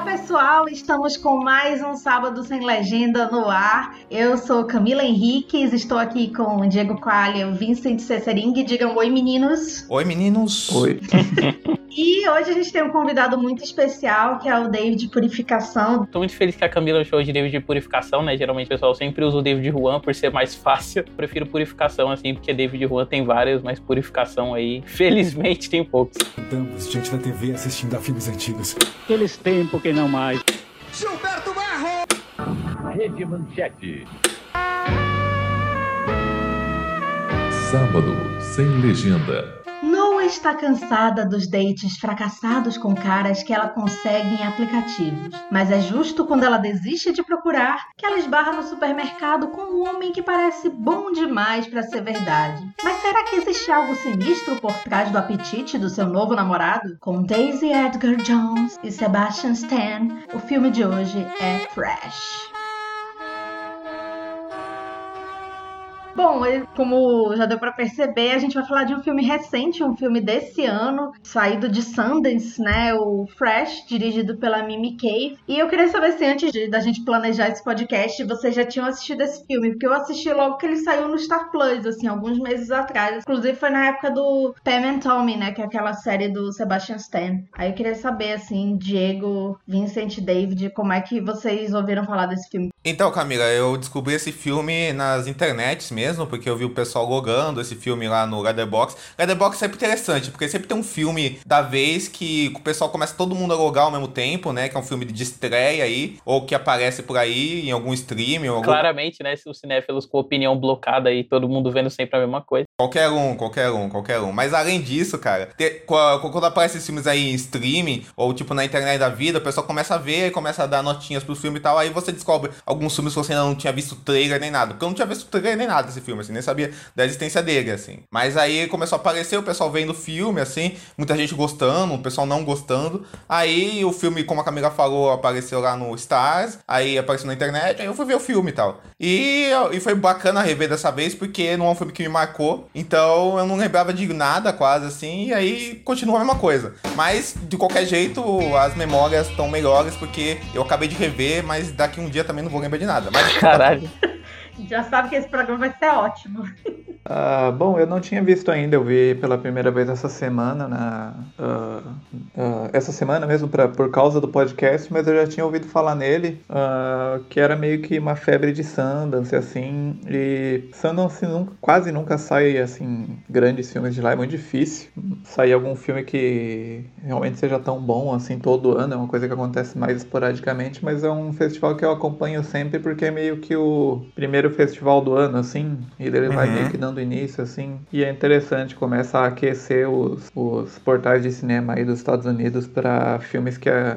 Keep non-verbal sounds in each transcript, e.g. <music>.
Olá pessoal, estamos com mais um Sábado Sem Legenda no ar. Eu sou Camila Henriques, estou aqui com Diego Coalha, Vincent Cessering. Digam oi meninos. Oi meninos. Oi. <laughs> E hoje a gente tem um convidado muito especial, que é o David Purificação. Tô muito feliz que a Camila show de David Purificação, né? Geralmente o pessoal sempre usa o David Juan por ser mais fácil. Eu prefiro Purificação, assim, porque David Juan tem vários, mas Purificação aí, <laughs> felizmente, tem poucos. Estamos diante da TV assistindo a filmes antigos. Aqueles tempos que não mais. Gilberto Barro! Rede Manchete. Sábado sem legenda. Noah está cansada dos dates fracassados com caras que ela consegue em aplicativos. Mas é justo quando ela desiste de procurar que ela esbarra no supermercado com um homem que parece bom demais para ser verdade. Mas será que existe algo sinistro por trás do apetite do seu novo namorado? Com Daisy Edgar Jones e Sebastian Stan, o filme de hoje é Fresh. Bom, como já deu para perceber, a gente vai falar de um filme recente, um filme desse ano, saído de Sundance, né? O Fresh, dirigido pela Mimi Cave. E eu queria saber se antes de, da gente planejar esse podcast, vocês já tinham assistido esse filme, porque eu assisti logo que ele saiu no Star Plus, assim, alguns meses atrás. Inclusive foi na época do Pam and Tommy, né? Que é aquela série do Sebastian Stan. Aí eu queria saber, assim, Diego, Vincent, David, como é que vocês ouviram falar desse filme? Então, Camila, eu descobri esse filme nas internets mesmo, porque eu vi o pessoal logando esse filme lá no Letterboxd. Letterboxd é sempre interessante, porque sempre tem um filme da vez que o pessoal começa todo mundo a logar ao mesmo tempo, né? Que é um filme de estreia aí, ou que aparece por aí em algum stream. Ou algum... Claramente, né? Os cinéfilos com opinião blocada aí, todo mundo vendo sempre a mesma coisa. Qualquer um, qualquer um, qualquer um. Mas além disso, cara, quando aparece esses filmes aí em streaming, ou tipo na internet da vida, o pessoal começa a ver, começa a dar notinhas pro filme e tal, aí você descobre alguns filmes que você ainda não tinha visto trailer nem nada. Porque eu não tinha visto trailer nem nada desse filme, assim, nem sabia da existência dele, assim. Mas aí começou a aparecer o pessoal vendo o filme, assim, muita gente gostando, o pessoal não gostando. Aí o filme, como a Camila falou, apareceu lá no Stars, aí apareceu na internet, aí eu fui ver o filme e tal. E, e foi bacana rever dessa vez, porque não é um filme que me marcou, então eu não lembrava de nada quase, assim, e aí continua a mesma coisa. Mas, de qualquer jeito, as memórias estão melhores, porque eu acabei de rever, mas daqui um dia também não vou lembrar de nada. Mas... Caralho. Já sabe que esse programa vai ser ótimo. Uh, bom, eu não tinha visto ainda, eu vi pela primeira vez essa semana, na, uh, uh, essa semana mesmo, pra, por causa do podcast, mas eu já tinha ouvido falar nele, que era meio que uma febre de Sundance, assim, e Sundance nunca, quase nunca sai, assim, grandes filmes de lá, é muito difícil sair algum filme que realmente seja tão bom, assim, todo ano, é uma coisa que acontece mais esporadicamente, mas é um festival que eu acompanho sempre porque é meio que o primeiro festival do ano, assim, e ele vai Uhum. meio que dando início, assim. E é interessante, começa a aquecer os, os portais de cinema aí dos Estados Unidos para filmes que é,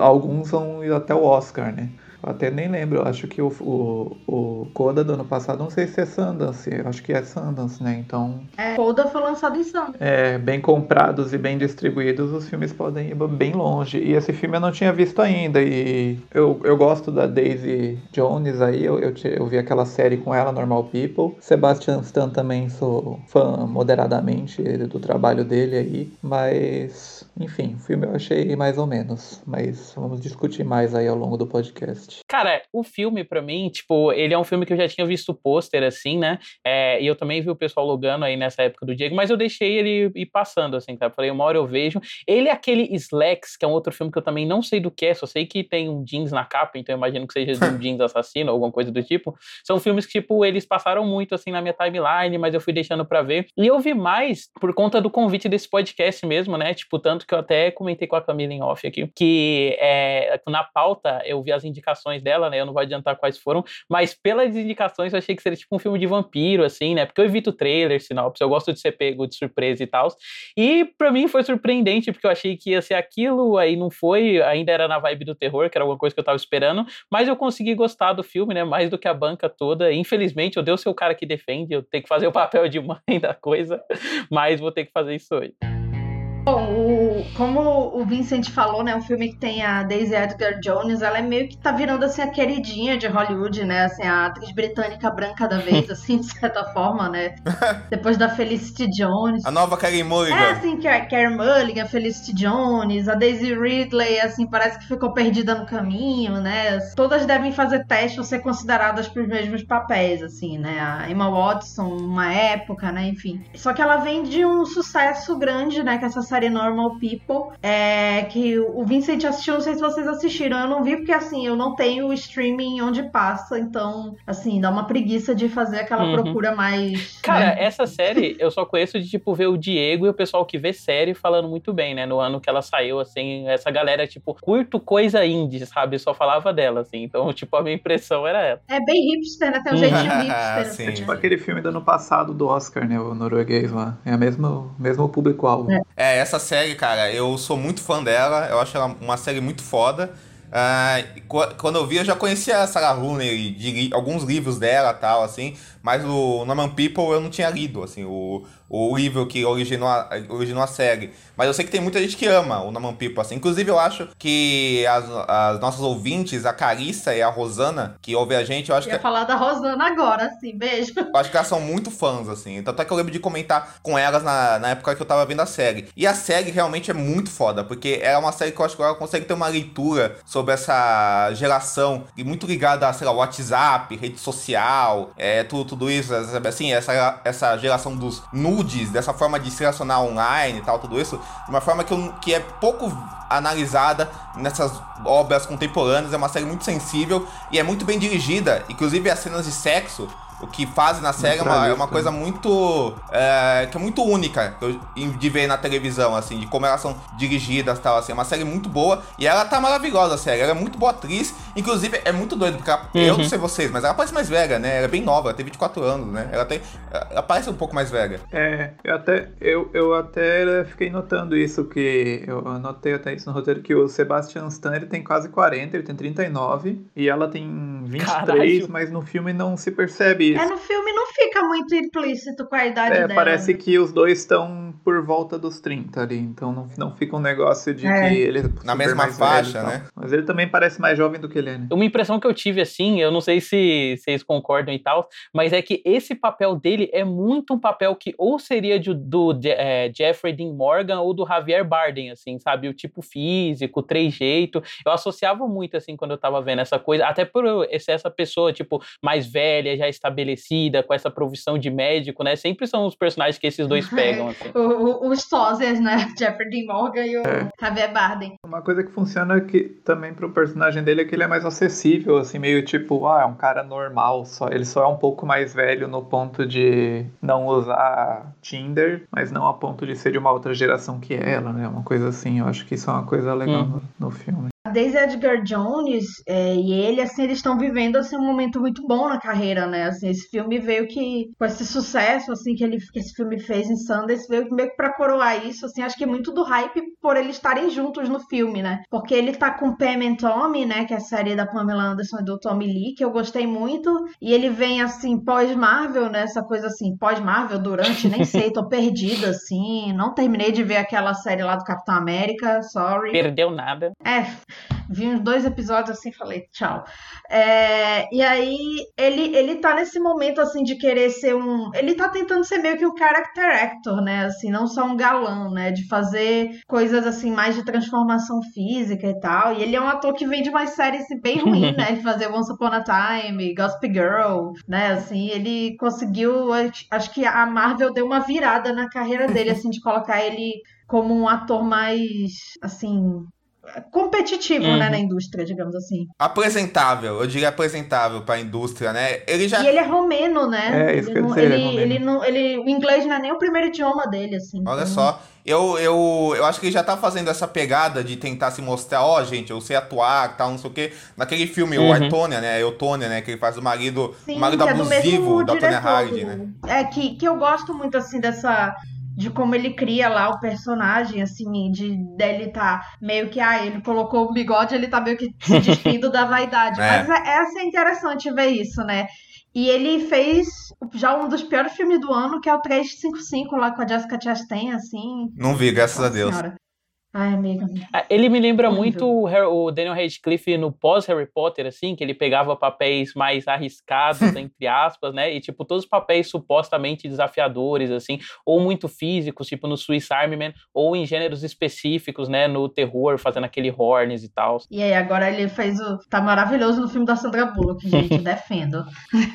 alguns vão ir até o Oscar, né? Eu até nem lembro, eu acho que o, o, o Coda do ano passado, não sei se é Sundance, eu acho que é Sundance, né? Então, É, Coda foi lançado em Sundance. é, bem comprados e bem distribuídos, os filmes podem ir bem longe. E esse filme eu não tinha visto ainda. E eu, eu gosto da Daisy Jones aí, eu, eu, eu vi aquela série com ela, Normal People. Sebastian Stan também sou fã moderadamente do trabalho dele aí. Mas, enfim, o filme eu achei mais ou menos. Mas vamos discutir mais aí ao longo do podcast. Cara, o filme, pra mim, tipo, ele é um filme que eu já tinha visto pôster, assim, né? É, e eu também vi o pessoal logando aí nessa época do Diego, mas eu deixei ele ir passando, assim, cara. Falei, uma hora eu vejo. Ele é aquele Slacks, que é um outro filme que eu também não sei do que é, só sei que tem um jeans na capa, então eu imagino que seja de um <laughs> jeans assassino, alguma coisa do tipo. São filmes que, tipo, eles passaram muito, assim, na minha timeline, mas eu fui deixando pra ver. E eu vi mais por conta do convite desse podcast mesmo, né? Tipo, tanto que eu até comentei com a Camila em off aqui, que é, na pauta eu vi as indicações dela, né? Eu não vou adiantar quais foram, mas pelas indicações eu achei que seria tipo um filme de vampiro, assim, né? Porque eu evito trailer, sinopse, eu gosto de ser pego de surpresa e tal. E pra mim foi surpreendente, porque eu achei que ia ser aquilo, aí não foi, ainda era na vibe do terror, que era alguma coisa que eu tava esperando, mas eu consegui gostar do filme, né? Mais do que a banca toda. Infelizmente, eu ser o cara que defende, eu tenho que fazer o <laughs> papel de mãe da coisa, mas vou ter que fazer isso hoje. Bom, o- como o Vincent falou, né, um filme que tem a Daisy Edgar Jones, ela é meio que tá virando assim a queridinha de Hollywood, né, assim, a atriz britânica branca da vez, <laughs> assim, de certa forma, né, <laughs> depois da Felicity Jones. A nova Karen É, Mulligan. assim, Car- Carey Mulligan, Felicity Jones, a Daisy Ridley, assim, parece que ficou perdida no caminho, né? Todas devem fazer teste ou ser consideradas para os mesmos papéis, assim, né? A Emma Watson, uma época, né? Enfim. Só que ela vem de um sucesso grande, né? Que é essa série Normal People, é, que o Vincent assistiu, não sei se vocês assistiram, eu não vi porque, assim, eu não tenho o streaming onde passa, então, assim, dá uma preguiça de fazer aquela Uhum. procura mais... Cara, né? essa série eu só conheço de, tipo, ver o Diego e o pessoal que vê série falando muito bem, né? No ano que ela saiu, assim, essa galera, tipo, curto coisa indie, sabe? Só falava dela, assim. Então, <laughs> tipo, a minha impressão era ela. É bem hipster, né? Tem um jeitinho <laughs> hipster. Sim. assim, Tipo aquele filme do ano passado do Oscar, né? O norueguês lá. É o mesmo, mesmo público-alvo. É, essa série, cara, eu sou muito fã dela. Eu acho ela uma série muito foda. Qu- quando eu vi, eu já conhecia a Sarah Rooney de li- alguns livros dela tal, assim. Mas o Norman People eu não tinha lido, assim, o, o livro que originou a, originou a série. Mas eu sei que tem muita gente que ama o Norman People, assim. Inclusive, eu acho que as, as nossas ouvintes, a Carissa e a Rosana, que ouvem a gente, eu acho Eu que ia falar da Rosana agora, assim, beijo. <laughs> eu acho que elas são muito fãs, assim. Tanto é que eu lembro de comentar com elas na, na época que eu tava vendo a série. E a série realmente é muito foda, porque é uma série que eu acho que ela consegue ter uma leitura sobre essa geração e muito ligada a, sei lá, WhatsApp, rede social, é, tudo, tudo isso, sabe? Assim, essa, essa geração dos nudes, dessa forma de se relacionar online e tal, tudo isso, de uma forma que, eu- que é pouco analisada nessas obras contemporâneas. É uma série muito sensível e é muito bem dirigida. Inclusive, as cenas de sexo o que fazem na série é uma, é uma coisa muito. é, que é muito única eu- de ver na televisão, assim, de como elas são dirigidas e tal, assim. É uma série muito boa e ela tá maravilhosa, a série. Ela é muito boa atriz, inclusive é muito doido, porque ela- eu não sei vocês, mas ela parece mais velha, né? Ela é bem nova, ela tem 24 anos, né? Ela tem. Ela parece um pouco mais velha. É, eu até, eu, eu até fiquei notando isso, que eu anotei até isso no roteiro, que o Sebastian Stan ele tem quase 40, ele tem 39, e ela tem 23, Caralho. mas no filme não se percebe isso. É, no filme não fica muito implícito com a idade É, dela. parece né? que os dois estão por volta dos 30 ali, então não, não fica um negócio de É. que ele é Na mesma faixa, né? Mas ele também parece mais jovem do que ele é, né? Uma impressão que eu tive, assim, eu não sei se vocês concordam e tal, mas é que esse papel dele é muito um papel que ou seria de- do Je- é, Jeffrey Dean Morgan ou do Javier Bardem, assim, sabe? O tipo físico, o trejeito. Eu associava muito, assim, quando eu tava vendo essa coisa, até por ser essa pessoa, tipo, mais velha, já estabelecida, com essa profissão de médico, né? Sempre são os personagens que esses dois <laughs> pegam, assim. O- o- os sósias, né? <laughs> Jeffrey Dean Morgan e o Javier Bardem. Uma coisa que funciona que também pro personagem dele é que ele é mais acessível, assim, meio tipo, ah, é um cara normal, só ele só é um pouco mais velho no ponto de não usar Tinder, mas não a ponto de ser de uma outra geração que ela, né? Uma coisa assim, eu acho que isso é uma coisa legal Uhum. no, no filme. Daisy Edgar Jones é, e ele, assim, eles estão vivendo assim, um momento muito bom na carreira, né? Assim, esse filme veio que, com esse sucesso assim, que, ele, que esse filme fez em Sundance, veio meio que pra coroar isso, assim, acho que muito do hype por eles estarem juntos no filme, né? Porque ele tá com Pam and Tommy, né? Que é a série da Pamela Anderson e do Tommy Lee, que eu gostei muito. E ele vem, assim, pós-Marvel, né? Essa coisa assim, pós-Marvel, durante, nem <laughs> sei, tô perdida, assim. Não terminei de ver aquela série lá do Capitão América, sorry. Perdeu nada. É, vi uns dois episódios assim, falei, tchau. É, e aí, ele, ele tá nesse momento, assim, de querer ser um... Ele tá tentando ser meio que um character actor, né? Assim, não só um galã, né? De fazer coisas, assim, mais de transformação física e tal. E ele é um ator que vem de umas séries bem <laughs> ruins, né? De fazer Once Upon a Time, Gossip Girl, né? Assim, ele conseguiu... Acho que a Marvel deu uma virada na carreira dele, assim, de colocar ele como um ator mais, assim, competitivo, Uhum. né, na indústria, digamos assim. Apresentável, eu diria apresentável pra indústria, né? Ele já. E ele é romeno, né? É, isso ele que eu não, dizer, ele é ele, romeno. ele não, ele, o inglês não é nem o primeiro idioma dele, assim. Olha então- só, eu, eu, eu acho que ele já tá fazendo essa pegada de tentar se mostrar, ó, gente, eu sei atuar, tal, não sei o quê. Naquele filme, o Uhum. Artônia, né? Eutônia, né? Que ele faz o marido, Sim, o marido é do abusivo mesmo da diretor Hardy, né? É, que, que eu gosto muito, assim, dessa... De como ele cria lá o personagem, assim, de dele tá meio que, ah, ele colocou o bigode, ele tá meio que se <laughs> despindo da vaidade. É. Mas é, é assim, interessante ver isso, né? E ele fez já um dos piores filmes do ano, que é o 355, lá com a Jessica Chastain, assim. Não vi, graças Nossa a Deus. Senhora. Ai, amiga. Ah, Ele me lembra Horrível. muito o Daniel Radcliffe no pós-Harry Potter, assim, que ele pegava papéis mais arriscados, <laughs> entre aspas, né? E, tipo, todos os papéis supostamente desafiadores, assim, ou muito físicos, tipo no Swiss Army Man, ou em gêneros específicos, né? No terror, fazendo aquele Horns e tal. E aí, agora ele fez o. Tá maravilhoso no filme da Sandra Bullock, gente. <laughs> defendo.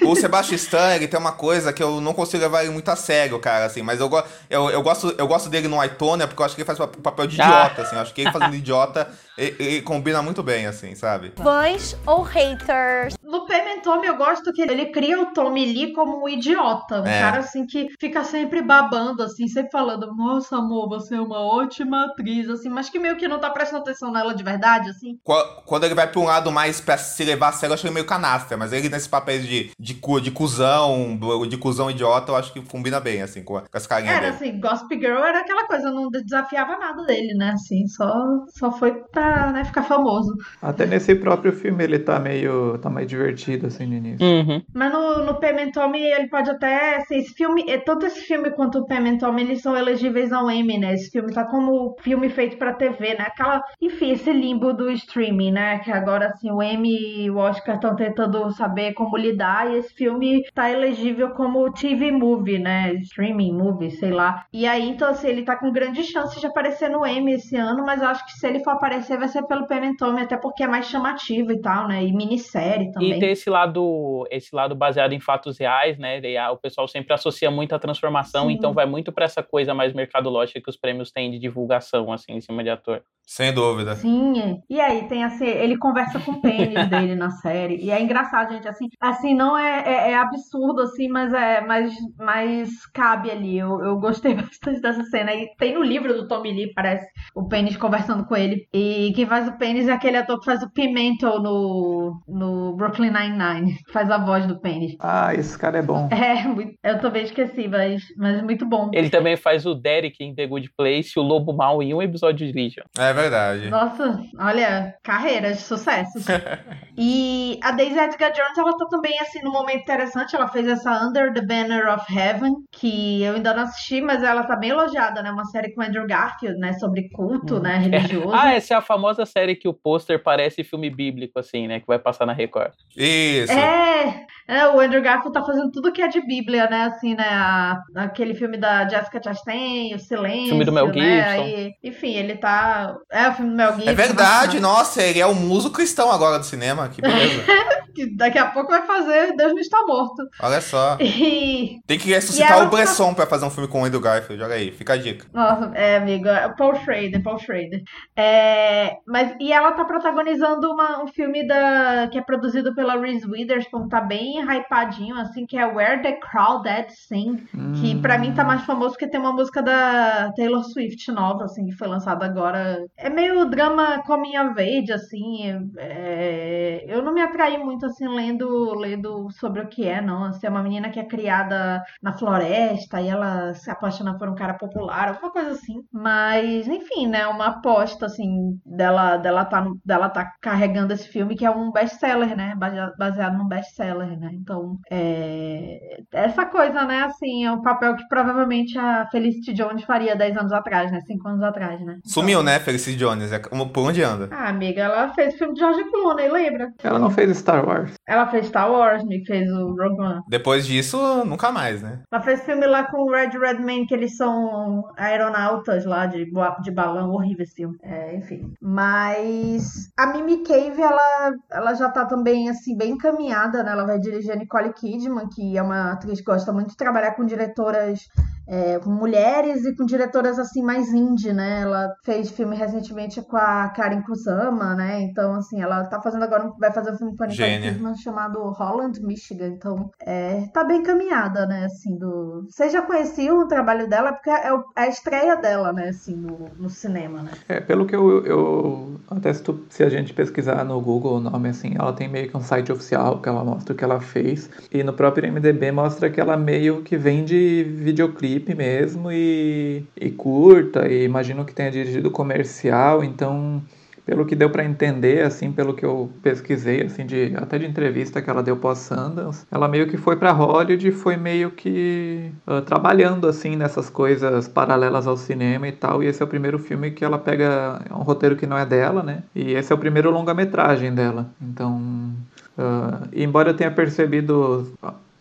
O Sebastian Stan, ele tem uma coisa que eu não consigo levar ele muito a sério, cara, assim, mas eu, go- eu, eu, gosto, eu gosto dele no Aitonia porque eu acho que ele faz o papel de Ah. idiota, assim, eu acho que ele fazendo idiota, ele, ele combina muito bem, assim, sabe? Fãs ou haters? No Pimentome eu gosto que ele cria o Tommy Lee como um idiota. Um É. cara assim que fica sempre babando, assim, sempre falando, nossa, amor, você é uma ótima atriz, assim, mas que meio que não tá prestando atenção nela de verdade, assim. Qu- Quando ele vai pra um lado mais pra se levar a sério, eu acho ele meio canastra, mas ele nesses papéis de, de, cu- de cuzão, de cuzão idiota, eu acho que combina bem, assim, com, com as carinhas Era dele. assim, Gossip Girl era aquela coisa, não desafiava nada dele, né? Assim, só, só foi pra né, ficar famoso. Até nesse próprio filme ele tá meio, tá meio divertido assim no início. Uhum. Mas no, no Pimentome ele pode até ser esse filme, é, tanto esse filme quanto o Pimentome, eles são elegíveis ao Emmy, né? Esse filme tá como filme feito pra TV, né? Aquela, enfim, esse limbo do streaming, né? Que agora assim, o Emmy e o Oscar estão tentando saber como lidar e esse filme tá elegível como TV movie, né? Streaming movie, sei lá. E aí, então assim, ele tá com grande chance de aparecer no Emmy esse ano, mas eu acho que se ele for aparecer vai ser pelo Pimentome, até porque é mais chamativo e tal, né? E minissérie também. E tem esse lado, esse lado baseado em fatos reais, né? E a- o pessoal sempre associa muito a transformação, Sim. então vai muito pra essa coisa mais mercadológica que os prêmios têm de divulgação, assim, em cima de ator. Sem dúvida. Sim, é. e aí tem assim, ele conversa com o pênis dele na série, e é engraçado, gente, assim, assim, não é, é, é absurdo, assim, mas é, mas, mas cabe ali, eu, eu gostei <laughs> bastante dessa cena, e tem no livro do Tommy Lee, parece, o pênis conversando com ele, e quem faz o pênis é aquele ator que faz o Pimento no, no Brooklyn Nine-Nine, faz a voz do pênis. Ah, esse cara é bom. É, eu também esqueci, mas, mas muito bom. Ele também faz o Derek em The Good Place, o Lobo Mal em um episódio de Legion. É verdade. Nossa, olha, carreira de sucesso. <laughs> e a Daisy Edgar Jones, ela tá também, assim, num momento interessante. Ela fez essa Under the Banner of Heaven, que eu ainda não assisti, mas ela tá bem elogiada, né? Uma série com Andrew Garfield, né? Sobre culto, né? Religioso. Ah, essa é a famosa série que o pôster parece filme bíblico, assim, né? Que vai passar na Record. Isso. É, é, o Andrew Garfield tá fazendo tudo que é de Bíblia, né? Assim, né? a- aquele filme da Jessica Chastain, O Silêncio. Filme do Mel né? Gibson. Aí, enfim, ele tá. É o filme do Mel Gibson. É verdade, bacana. nossa, ele é o muso cristão agora do cinema, que beleza. <laughs> Que daqui a pouco vai fazer Deus não está morto. Olha só. <laughs> E. Tem que ressuscitar o tá- Bresson pra fazer um filme com o Andrew Garfield, olha aí, fica a dica. Nossa, é, amigo, é o Paul Schrader, Paul Schrader. É, mas, e ela tá protagonizando uma- um filme da, que é produzido pela Reese Witherspoon, tá bem hypadinho, assim, que é Where the Crawdad Sing, que pra mim tá mais famoso porque tem uma música da Taylor Swift nova, assim, que foi lançada agora. É meio drama coming of age, assim, é, eu não me atraí muito, assim, lendo, lendo sobre o que é, não, assim, é uma menina que é criada na floresta e ela se apaixona por um cara popular, alguma coisa assim. Mas, enfim, né? Uma aposta, assim, dela, dela, tá, dela tá carregando esse filme que é um best-seller, né? Baseado, num best-seller, né? Então, é... essa coisa, né? Assim, é um papel que provavelmente a Felicity Jones faria 10 anos atrás, né? 5 anos atrás, né? Sumiu, né, Felicity Jones? É como- Por onde anda? Ah, amiga, ela fez filme de George Clooney, lembra? Ela não fez Star Wars. Ela fez Star Wars, me fez o Rogue One. Depois disso, nunca mais, né? Ela fez filme lá com o Red Redman, que eles são aeronautas lá de, de balão, horrível esse filme. É, enfim. Mas a Mimi Cave, ela, ela já tá também, assim, bem encaminhada, né? Ela vai dirigir a Nicole Kidman, que é uma atriz que gosta muito de trabalhar com diretoras, é, com mulheres e com diretoras, assim, mais indie, né? Ela fez filme recentemente com a Karen Kusama, né? Então, assim, ela tá fazendo agora, vai fazer um filme com a Nicole chamado Holland, Michigan. Então, é, tá bem encaminhada, né, assim, do... Vocês já conheciam o trabalho dela? Porque é, é a estreia dela, né, assim, no, no cinema, né? É, pelo que eu, eu até se, tu- se a gente pesquisar no Google o nome assim, ela tem meio que um site oficial que ela mostra o que ela fez e no próprio MDB mostra que ela meio que vende videoclipe mesmo e, e curta e imagino que tenha dirigido comercial, então pelo que deu para entender, assim, pelo que eu pesquisei, assim, de até de entrevista que ela deu pós Sundance, ela meio que foi para Hollywood e foi meio que uh, trabalhando assim nessas coisas paralelas ao cinema e tal. E esse é o primeiro filme que ela pega é um roteiro que não é dela, né? E esse é o primeiro longa-metragem dela. Então, uh, embora eu tenha percebido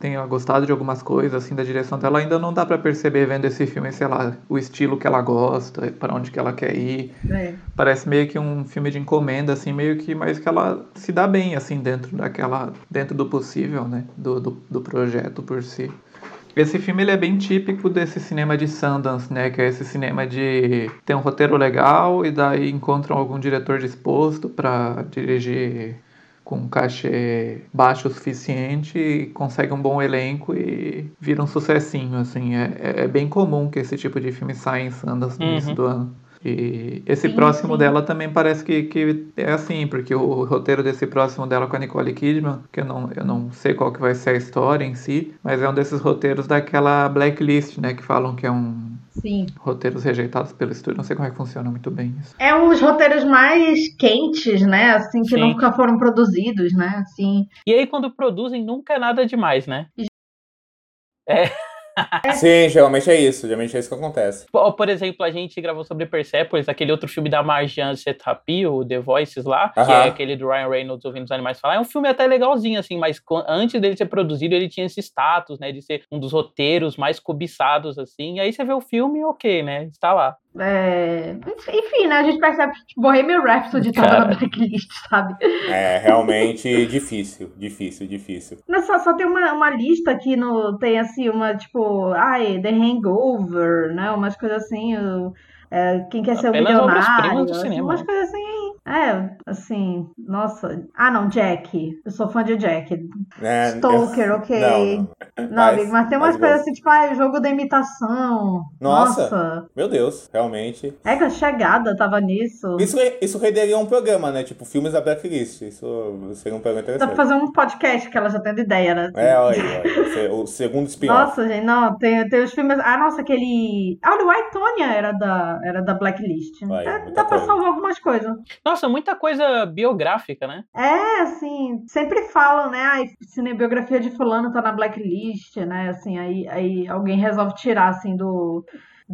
tenha gostado de algumas coisas assim da direção dela, ainda não dá para perceber vendo esse filme, sei lá, o estilo que ela gosta, para onde que ela quer ir. É. Parece meio que um filme de encomenda assim, meio que mas que ela se dá bem assim dentro daquela dentro do possível, né, do, do, do projeto por si. Esse filme ele é bem típico desse cinema de Sundance, né? Que é esse cinema de ter um roteiro legal e daí encontram algum diretor disposto para dirigir com um cachê baixo o suficiente consegue um bom elenco e vira um sucessinho, assim. É, é, é bem comum que esse tipo de filme saia em Sundance no uhum. início do ano. E esse sim, próximo sim. dela também parece que, que é assim, porque o roteiro desse próximo dela com a Nicole Kidman, que eu não, eu não sei qual que vai ser a história em si, mas é um desses roteiros daquela blacklist, né, que falam que é um Sim. Roteiros rejeitados pelo estúdio, não sei como é que funciona muito bem isso. É uns roteiros mais quentes, né? Assim, que Sim. nunca foram produzidos, né? Assim. E aí, quando produzem, nunca é nada demais, né? É. <laughs> Sim, geralmente é isso. Geralmente é isso que acontece. Por, por exemplo, a gente gravou sobre Persepolis, aquele outro filme da Marjan Setapi, o The Voices lá, uh -huh. que é aquele do Ryan Reynolds ouvindo os animais falar. É um filme até legalzinho, assim, mas antes dele ser produzido, ele tinha esse status, né, de ser um dos roteiros mais cobiçados, assim. E aí você vê o filme, ok, né? Está lá. É... Enfim, né? A gente percebe que tipo, Bohemian Rhapsody tava Cara. na blacklist, <laughs> sabe? É, realmente <laughs> difícil, difícil, difícil. Mas só, só tem uma, uma lista aqui no. Tem assim, uma tipo. Ai, The Hangover, né? Umas coisas assim. O, é, quem quer ser o cinema. Umas coisas assim é, assim, nossa. Ah, não, Jack. Eu sou fã de Jack. É, Stalker, eu... ok. Não, não. não mas, amigo, mas tem umas coisas assim, tipo, ah, jogo da imitação. Nossa, nossa. Meu Deus, realmente. É que a chegada tava nisso. Isso, isso renderia um programa, né? Tipo, filmes da Blacklist. Isso seria um programa interessante. Dá pra fazer um podcast que ela já tem ideia, né? É, olha aí, olha. O segundo spin-off. Nossa, gente, não, tem, tem os filmes. Ah, nossa, aquele. Ah, o White Tonya era da, era da Blacklist. Vai, é, dá pra salvar algumas coisas. Nossa, muita coisa biográfica, né? É, assim, sempre falam, né? A cinebiografia de fulano tá na blacklist, né? Assim, aí, aí alguém resolve tirar, assim, do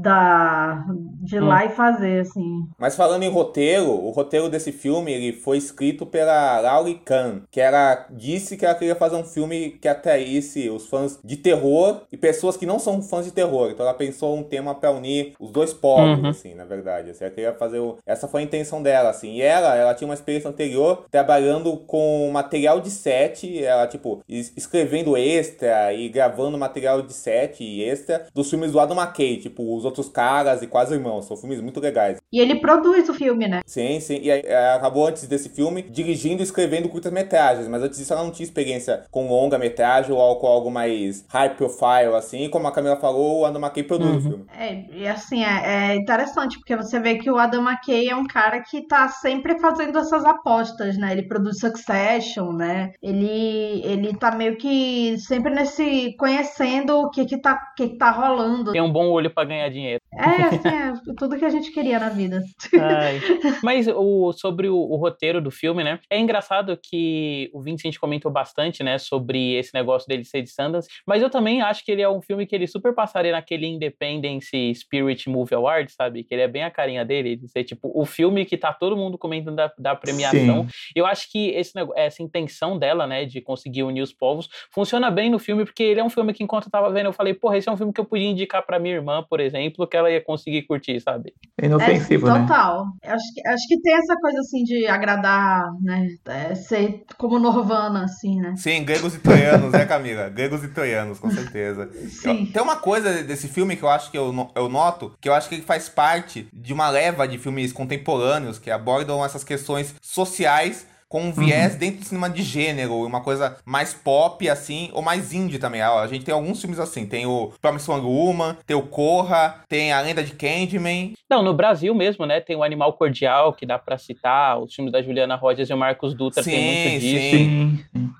da de ir hum. lá e fazer, assim. Mas falando em roteiro, o roteiro desse filme ele foi escrito pela Laurie Kahn, que ela disse que ela queria fazer um filme que atraísse os fãs de terror e pessoas que não são fãs de terror. Então ela pensou um tema para unir os dois povos, uhum. assim, na verdade. Assim, ela queria fazer o... essa foi a intenção dela, assim. E ela, ela tinha uma experiência anterior trabalhando com material de set, ela tipo escrevendo extra e gravando material de set e extra dos filmes do Adam McKay, tipo os outros caras e quase irmãos. São filmes muito legais. E ele produz o filme, né? Sim, sim. E é, acabou antes desse filme dirigindo e escrevendo curtas-metragens. Mas antes disso ela não tinha experiência com longa-metragem ou com algo mais high profile, assim. Como a Camila falou, o Adam McKay produz uhum. o filme. É, e assim, é, é, interessante, porque você vê que o Adam McKay é um cara que tá sempre fazendo essas apostas, né? Ele produz Succession, né? Ele, ele tá meio que sempre nesse... conhecendo o que que tá, que que tá rolando. Tem um bom olho para ganhar dinheiro dinheiro. É, assim, é tudo que a gente queria na vida. Ai. Mas o, sobre o, o, roteiro do filme, né? É engraçado que o Vincent comentou bastante, né? Sobre esse negócio dele ser de Sundance. Mas eu também acho que ele é um filme que ele super passaria naquele Independence Spirit Movie Award, sabe? Que ele é bem a carinha dele. De ser, tipo, o filme que tá todo mundo comentando da, da premiação. Sim. Eu acho que esse, essa intenção dela, né? De conseguir unir os povos, funciona bem no filme, porque ele é um filme que enquanto eu tava vendo, eu falei, porra, esse é um filme que eu podia indicar pra minha irmã, por exemplo exemplo, que ela ia conseguir curtir, sabe? É inofensivo, é, né? Total. Acho que, acho que tem essa coisa assim de agradar, né? É, ser como Norvana, assim, né? Sim, gregos e troianos, né, Camila? <laughs> Gregos e troianos, com certeza. Sim. Eu, tem uma coisa desse filme que eu acho que eu, eu noto, que eu acho que ele faz parte de uma leva de filmes contemporâneos que abordam essas questões sociais com um viés uhum. dentro do cinema de gênero, uma coisa mais pop, assim, ou mais indie também. A gente tem alguns filmes assim, tem o Promise Young Woman, tem o Corra, tem a Lenda de Candyman. Não, no Brasil mesmo, né, tem o Animal Cordial, que dá para citar, os filmes da Juliana Rogers e o Marcos Dutra sim, tem muito disso. Sim, sim.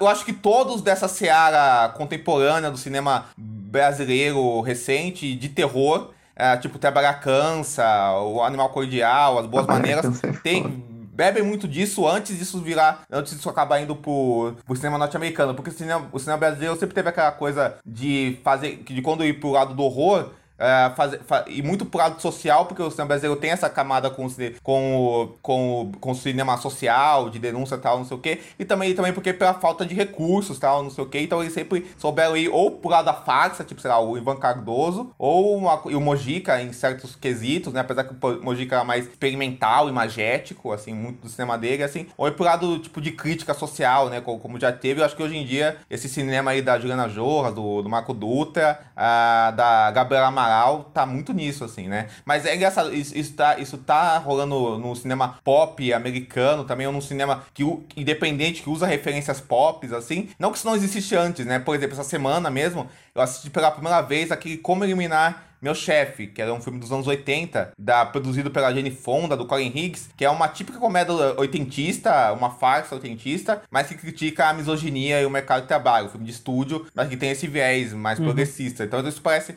Eu acho que todos dessa seara contemporânea do cinema brasileiro recente, de terror, é, tipo Trabalhar Cansa, o Animal Cordial, As Boas Maneiras, tem bebem muito disso antes disso virar, antes disso acabar indo pro, pro cinema norte-americano, porque o cinema, o cinema brasileiro sempre teve aquela coisa de fazer, de quando ir pro lado do horror, é, fazer, fa e muito pro lado social, porque o cinema brasileiro tem essa camada com, com, o, com, o, com o cinema social, de denúncia e tal, não sei o quê, e também, também porque pela falta de recursos tal, não sei o quê, então eles sempre souberam ir ou pro lado da farsa, tipo, sei lá, o Ivan Cardoso, ou uma, o Mojica em certos quesitos, né, apesar que o Mojica era mais experimental, imagético, assim, muito do cinema dele, assim, ou ir pro lado, tipo, de crítica social, né, como, como já teve, eu acho que hoje em dia, esse cinema aí da Juliana Jorra, do, do Marco Dutra, a, da Gabriela Amaral, Amaral tá muito nisso, assim, né? Mas é engraçado, isso, isso, tá, isso tá rolando no cinema pop americano também, ou num cinema que, independente, que usa referências pop, assim. Não que isso não existisse antes, né? Por exemplo, essa semana mesmo, eu assisti pela primeira vez aquele Como Eliminar meu Chefe, que era um filme dos anos 80, da, produzido pela Jenny Fonda, do Colin Higgs, que é uma típica comédia oitentista, uma farsa oitentista, mas que critica a misoginia e o mercado de trabalho. Um filme de estúdio, mas que tem esse viés mais uhum. progressista. Então isso parece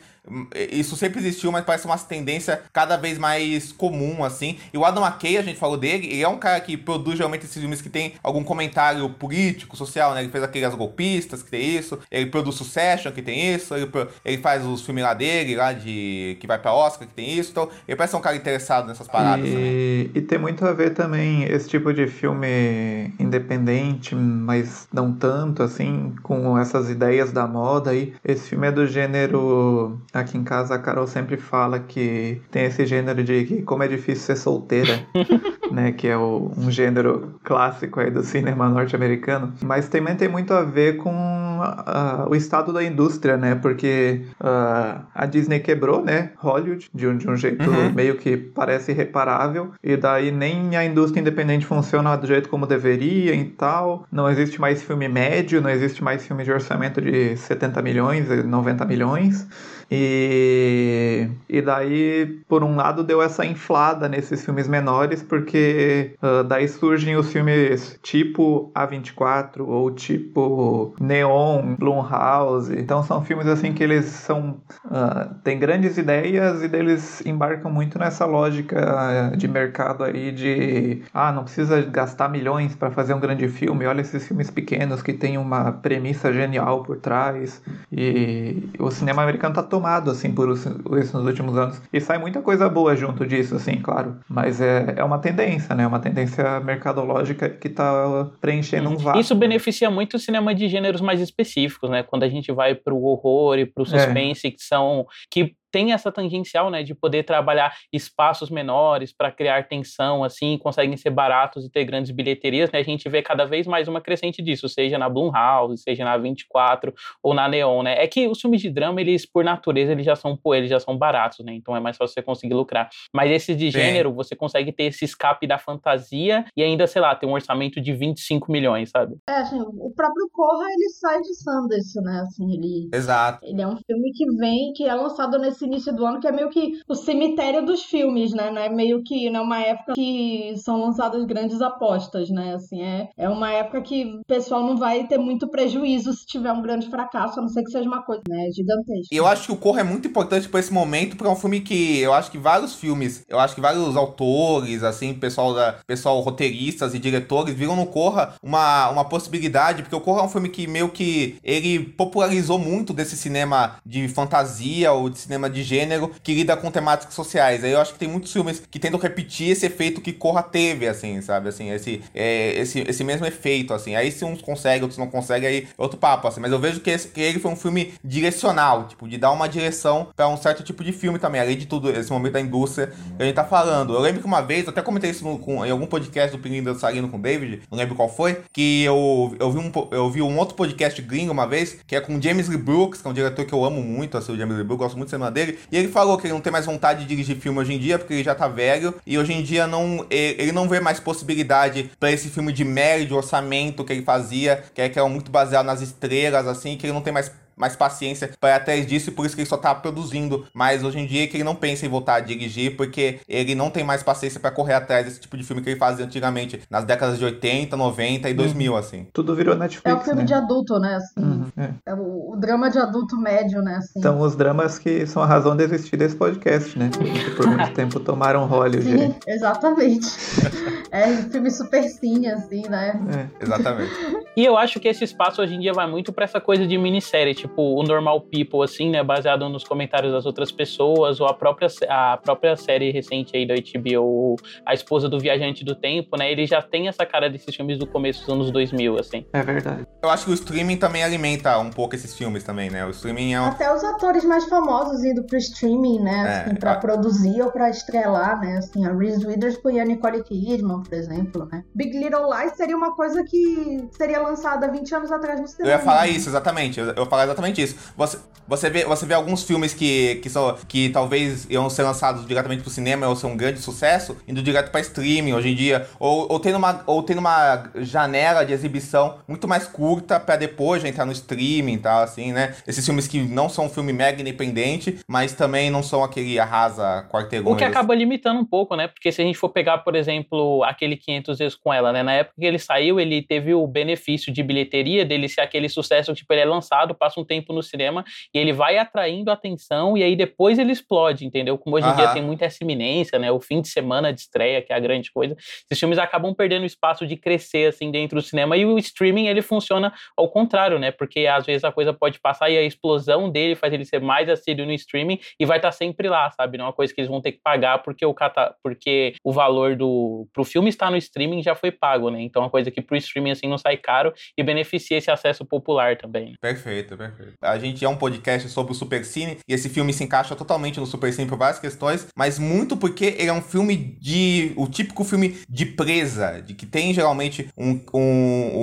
isso sempre existiu, mas parece uma tendência cada vez mais comum, assim. E o Adam McKay, a gente falou dele, ele é um cara que produz geralmente esses filmes que tem algum comentário político, social, né? Ele fez aqueles golpistas, que tem isso. Ele produz Succession, que tem isso. Ele, ele faz os filmes lá dele, lá de... que vai pra Oscar, que tem isso. Então, ele parece um cara interessado nessas paradas e, e tem muito a ver também esse tipo de filme independente, mas não tanto, assim, com essas ideias da moda aí. Esse filme é do gênero Aqui em casa a Carol sempre fala que tem esse gênero de que como é difícil ser solteira, <laughs> né? Que é o, um gênero clássico aí do cinema norte-americano. Mas também tem muito a ver com uh, o estado da indústria, né? Porque uh, a Disney quebrou, né? Hollywood de um, de um jeito uhum. meio que parece irreparável. E daí nem a indústria independente funciona do jeito como deveria e tal. Não existe mais filme médio, não existe mais filme de orçamento de 70 milhões, 90 milhões. E, e daí, por um lado, deu essa inflada nesses filmes menores, porque uh, daí surgem os filmes tipo A24 ou tipo Neon, Blumhouse. Então são filmes assim que eles são uh, têm grandes ideias e deles embarcam muito nessa lógica de mercado aí de ah, não precisa gastar milhões para fazer um grande filme. Olha esses filmes pequenos que tem uma premissa genial por trás. E o cinema americano tá tomado assim por isso nos últimos anos. E sai muita coisa boa junto disso, assim, claro. Mas é, é uma tendência, né? Uma tendência mercadológica que tá preenchendo um vácuo. Isso beneficia muito o cinema de gêneros mais específicos, né? Quando a gente vai pro horror e pro é. suspense, é. que são. que tem essa tangencial, né, de poder trabalhar espaços menores para criar tensão, assim, conseguem ser baratos e ter grandes bilheterias, né? A gente vê cada vez mais uma crescente disso, seja na Blumhouse, seja na 24 ou na Neon, né? É que os filmes de drama, eles por natureza, eles já são, pô, eles já são baratos, né? Então é mais fácil você conseguir lucrar. Mas esses de gênero, você consegue ter esse escape da fantasia e ainda, sei lá, ter um orçamento de 25 milhões, sabe? É, assim, o próprio Corra, ele sai de Sundance, né? Assim, ele Exato. Ele é um filme que vem, que é lançado nesse início do ano, que é meio que o cemitério dos filmes, né? Não é meio que né, uma época que são lançadas grandes apostas, né? Assim, é, é uma época que o pessoal não vai ter muito prejuízo se tiver um grande fracasso, a não ser que seja uma coisa, né, gigantesca. E eu acho que o Corra é muito importante para esse momento, porque é um filme que eu acho que vários filmes, eu acho que vários autores, assim, pessoal da pessoal roteiristas e diretores viram no Corra uma, uma possibilidade, porque o Corra é um filme que meio que ele popularizou muito desse cinema de fantasia ou de cinema de gênero que lida com temáticas sociais. Aí eu acho que tem muitos filmes que tentam repetir esse efeito que Corra teve, assim, sabe? Assim, esse, é, esse, esse mesmo efeito, assim. Aí se uns conseguem, outros não conseguem, aí é outro papo, assim. Mas eu vejo que, esse, que ele foi um filme direcional, tipo, de dar uma direção para um certo tipo de filme também, além de tudo, esse momento da indústria que a gente tá falando. Eu lembro que uma vez, eu até comentei isso no, com, em algum podcast do Pinguim Dançarino com o David, não lembro qual foi, que eu, eu, vi um, eu vi um outro podcast gringo uma vez, que é com James Lee Brooks, que é um diretor que eu amo muito, assim, o James Lee Brooks, gosto muito do cinema dele, e ele falou que ele não tem mais vontade de dirigir filme hoje em dia, porque ele já tá velho, e hoje em dia não, ele não vê mais possibilidade para esse filme de médio orçamento que ele fazia, que é, que é muito baseado nas estrelas, assim, que ele não tem mais mais paciência para ir atrás disso e por isso que ele só tá produzindo. Mas hoje em dia é que ele não pensa em voltar a dirigir porque ele não tem mais paciência para correr atrás desse tipo de filme que ele fazia antigamente, nas décadas de 80, 90 e 2000, assim. Tudo virou Netflix, É o filme né? de adulto, né? Assim. Uhum, é. É o, o drama de adulto médio, né? Assim. São os dramas que são a razão de existir desse podcast, né? Que por muito tempo tomaram Hollywood. Sim, exatamente. <laughs> é um filme super sim, assim, né? É. Exatamente. E eu acho que esse espaço hoje em dia vai muito pra essa coisa de minissérie, tipo o Normal People, assim, né? Baseado nos comentários das outras pessoas, ou a própria, a própria série recente aí da HBO, A Esposa do Viajante do Tempo, né? Ele já tem essa cara desses filmes do começo dos anos 2000, assim. É verdade. Eu acho que o streaming também alimenta um pouco esses filmes também, né? O streaming é um... Até os atores mais famosos indo pro streaming, né? Assim, É, pra a- produzir ou pra estrelar, né? Assim, a Reese Witherspoon e a Nicole Kidman, por exemplo, né? Big Little Lies seria uma coisa que seria lançada 20 anos atrás no Eu cinema. ia falar né? isso, exatamente. Eu eu ia falar exatamente isso. Você, você, vê, você vê alguns filmes que, que, são, que talvez iam ser lançados diretamente pro cinema ou ser um grande sucesso, indo direto pra streaming hoje em dia. Ou, ou, tendo uma, ou tendo uma janela de exibição muito mais curta pra depois já entrar no streaming e tal, assim, né? Esses filmes que não são um filme mega independente, mas também não são aquele arrasa quarteirões. O que acaba limitando um pouco, né? Porque se a gente for pegar, por exemplo, aquele 500 vezes com ela, né? Na época que ele saiu, ele teve o benefício de bilheteria dele ser aquele sucesso, tipo, ele é lançado, passa um tempo no cinema e ele vai atraindo atenção e aí depois ele explode, entendeu? Como hoje em dia tem muita essa iminência, né? O fim de semana de estreia, que é a grande coisa. Esses filmes acabam perdendo espaço de crescer, assim, dentro do cinema e o streaming, ele funciona ao contrário, né? Porque às vezes a coisa pode passar e a explosão dele faz ele ser mais assíduo no streaming e vai estar sempre lá, sabe? Não é uma coisa que eles vão ter que pagar porque o, cata... porque o valor do pro filme estar no streaming já foi pago, né? Então é uma coisa que pro streaming assim não sai caro e beneficia esse acesso popular também. Perfeito, perfeito. A gente é um podcast sobre o Supercine e esse filme se encaixa totalmente no Supercine por várias questões, mas muito porque ele é um filme de. o típico filme de presa, de que tem geralmente um, um-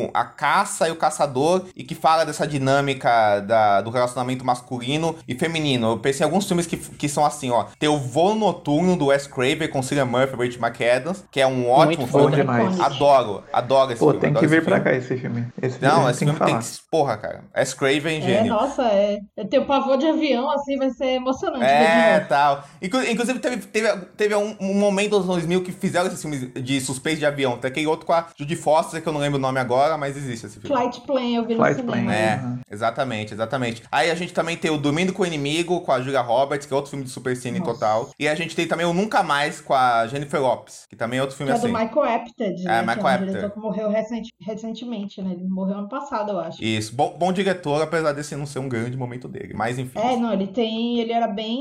um- a caça e o caçador e que fala dessa dinâmica da- do relacionamento masculino e feminino. Eu pensei em alguns filmes que, que são assim, ó. Tem o Voo Noturno do Wes Craven com Cillian Murphy e Rachel McAdams, que é um ótimo Muito Bom filme. demais. Adoro, adoro esse Pô, filme. tem que vir pra cá esse filme. Esse filme Não, esse filme tem tem que. Porra, cara. Wes Craven, É, gênio. nossa, é. Tenho pavor de avião, assim, vai ser emocionante. É, tal. Inclu- Inclusive, teve, teve, teve um, um momento nos 2000 que fizeram esses filmes de suspeito de avião. Tem aquele outro com a Judy Foster, que eu não lembro o nome agora, mas existe esse filme. Flight Plan, eu vi Flight no cinema. Plan, É, Uhum. exatamente, exatamente. Aí a gente também tem o Dormindo com o Inimigo, com a Julia Roberts, que é outro filme de supercine Nossa. total. E a gente tem também o Nunca Mais, com a Jennifer Lopes, que também é outro filme Que é do assim. Michael Apted, É, né? Michael que é um Apted. diretor que morreu recente- recentemente, né? Ele morreu ano passado, eu acho. Isso, bom, bom diretor, apesar desse não ser um grande momento dele. Mas enfim. É, não, ele tem. Ele era bem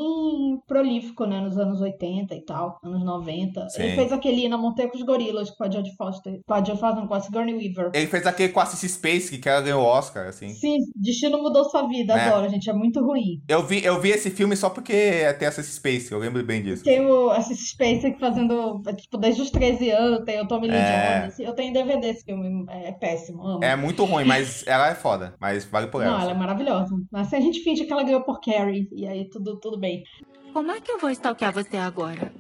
prolífico, né? Nos anos 80 e tal, anos 90. Sim. Ele fez aquele Na Montanha com os Gorilas com a Jodie Foster. Com a Jodie Foster, com a Sigourney Weaver. Ele fez aquele com a Cissy Space, que ela ganhou o Oscar, assim. Sim, Destino Mudou Sua Vida, É. adoro, gente. É muito ruim. Eu vi, eu vi esse filme só porque tem a Cissy Space, eu lembro bem disso. Tem o essa Space fazendo, tipo, desde os 13 anos, tem o Tommy Lee É. Jones. Eu tenho DVD esse filme, é péssimo, amo. É muito ruim, mas <laughs> ela é foda. Mas vale por ela. Não, ela é maravilhosa. Mas se a gente finge que ela ganhou por Carrie, e aí tudo, tudo bem. Como é que eu vou stalkear você agora?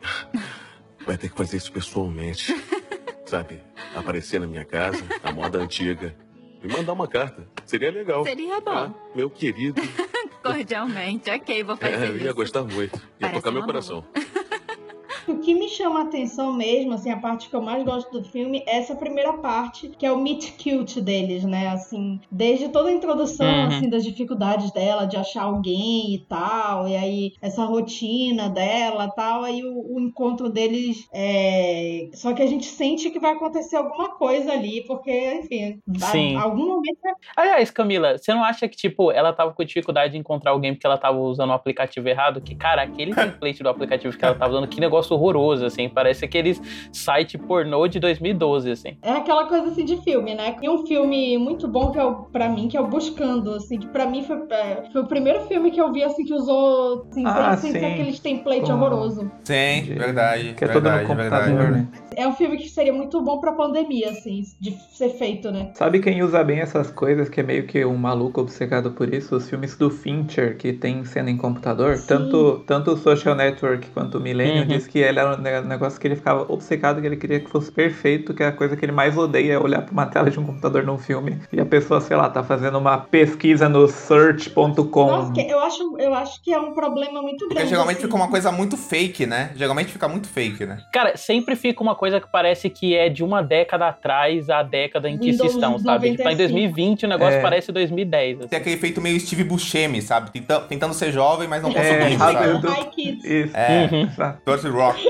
Vai ter que fazer isso pessoalmente. <laughs> Sabe? Aparecer na minha casa, a moda antiga. E mandar uma carta. Seria legal. Seria bom. Ah, meu querido. <laughs> Cordialmente, ok, vou fazer É, eu ia isso. gostar muito. Ia Parece tocar meu coração. <laughs> Que me chama a atenção mesmo, assim, a parte que eu mais gosto do filme é essa primeira parte, que é o meet cute deles, né? Assim, desde toda a introdução, Uhum. assim, das dificuldades dela de achar alguém e tal, e aí essa rotina dela e tal, aí o, o encontro deles é... Só que a gente sente que vai acontecer alguma coisa ali, porque, enfim, a- Sim. algum momento Aliás, Camila, você não acha que, tipo, ela tava com dificuldade de encontrar alguém porque ela tava usando o aplicativo errado? Que, cara, aquele template do aplicativo que ela tava usando, que negócio horroroso, assim. Parece aqueles site pornô de 2012, assim. É aquela coisa assim de filme, né? E um filme muito bom que é o, pra mim, que é o Buscando, assim, que pra mim foi, é, foi o primeiro filme que eu vi assim que usou assim, Ah, sem, sem sim. ser aqueles template Com- horroroso. Sim, verdade. Que é todo no verdade, computador, verdade. né? É um filme que seria muito bom pra pandemia, assim, de ser feito, né? Sabe quem usa bem essas coisas, que é meio que um maluco obcecado por isso? Os filmes do Fincher, que tem cena em computador. Tanto, tanto o Social Network quanto o Millennium Uhum. diz que ele era um ne- negócio que ele ficava obcecado, que ele queria que fosse perfeito, que é a coisa que ele mais odeia é olhar pra uma tela de um computador num filme e a pessoa, sei lá, tá fazendo uma pesquisa no search.com. Nossa, eu acho, eu acho que é um problema muito Porque grande. geralmente assim. fica uma coisa muito fake, né? Geralmente fica muito fake, né? Cara, sempre fica uma coisa que parece que é de uma década atrás à década em que Windows se estão, sabe? Tipo, tá em 95. 2020 o negócio É. parece 2010. assim. Tem aquele efeito meio Steve Buscemi, sabe? Tenta- tentando ser jovem, mas não É, conseguindo, rápido. sabe? Kids. Isso. É, Uhum. Dirty Rock.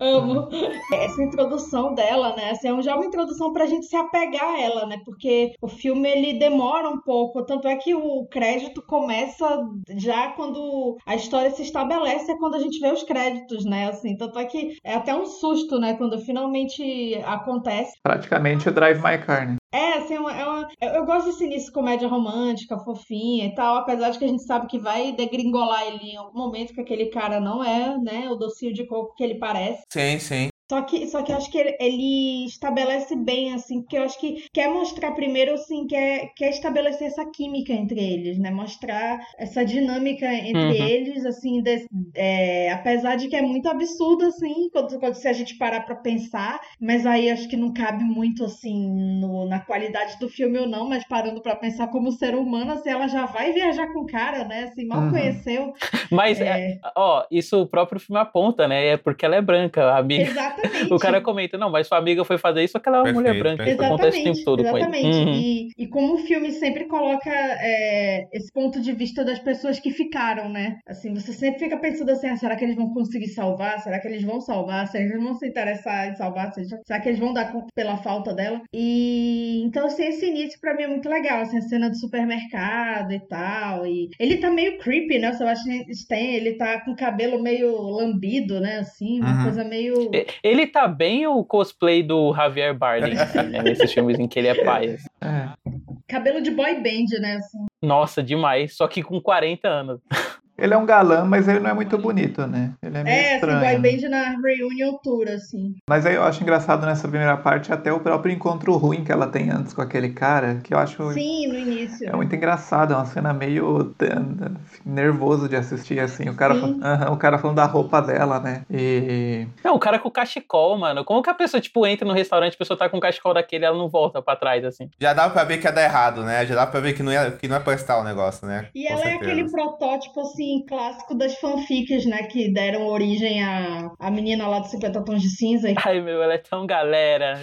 Amo. Essa introdução dela, né? Assim, é já uma introdução pra gente se apegar a ela, né? Porque o filme ele demora um pouco. Tanto é que o crédito começa já quando a história se estabelece, é quando a gente vê os créditos, né? Assim, tanto é que é até um susto, né? Quando finalmente acontece. Praticamente o Drive My Car, né? É, assim, é uma, é uma- eu, gosto desse início comédia romântica, fofinha e tal, apesar de que a gente sabe que vai degringolar ele em algum momento, que aquele cara não é, né, o docinho de coco que ele parece. Sim, sim. Só que, só que eu acho que ele, ele estabelece bem, assim, porque eu acho que quer mostrar primeiro, assim, quer, quer estabelecer essa química entre eles, né? Mostrar essa dinâmica entre Uhum. eles, assim, des- é, apesar de que é muito absurdo, assim, quando, quando se a gente parar pra pensar, mas aí acho que não cabe muito, assim, no- na qualidade do filme ou não, mas parando pra pensar como ser humano, assim, ela já vai viajar com o cara, né? Assim, mal Uhum. conheceu. <laughs> Mas, é, ó, isso o próprio filme aponta, né? É porque ela é branca, a amiga. Exatamente. O cara comenta, não, mas sua amiga foi fazer isso porque ela é uma Perfeito, mulher branca. Isso perfeito. acontece o tempo todo com ele. exatamente. Uhum. E, e como o filme sempre coloca é, esse ponto de vista das pessoas que ficaram, né? Assim, você sempre fica pensando assim, ah, será que eles vão conseguir salvar? Será que eles vão salvar? Será que eles vão se interessar em salvar? Será será que eles vão dar conta pela falta dela? E então, assim, esse início pra mim é muito legal, assim, a cena do supermercado e tal. E ele tá meio creepy, né? O Sebastian Stan, ele tá com o cabelo meio lambido, né? Assim, uma Uhum. coisa meio. Ele tá bem o cosplay do Javier Bardem, <laughs> assim, né? Nesses filmes em que ele é pai. assim. É. Cabelo de boy band, né? Assim. Nossa, demais. Só que com 40 anos. <laughs> Ele é um galã, mas ele não é muito bonito, né? Ele é meio É, assim, estranho. boy né? band na reunion tour, assim. Mas aí eu acho engraçado nessa primeira parte até o próprio encontro ruim que ela tem antes com aquele cara, que eu acho Sim, no início. é muito engraçado, é uma cena meio eh, nervoso de assistir assim, o cara, Aham, o cara falando da roupa dela, né? E Não, o cara com cachecol, mano. Como que a pessoa, tipo, entra no restaurante, a pessoa tá com um cachecol daquele e ela não volta pra trás, assim? Já dava pra ver que ia dar errado, né? Já dava pra ver que não ia, que não ia prestar o negócio, né? E Com ela é certeza. aquele protótipo, assim, clássico das fanfics, né? Que deram origem à, à menina lá dos 50 Tons de Cinza. Ai, meu, ela é tão galera.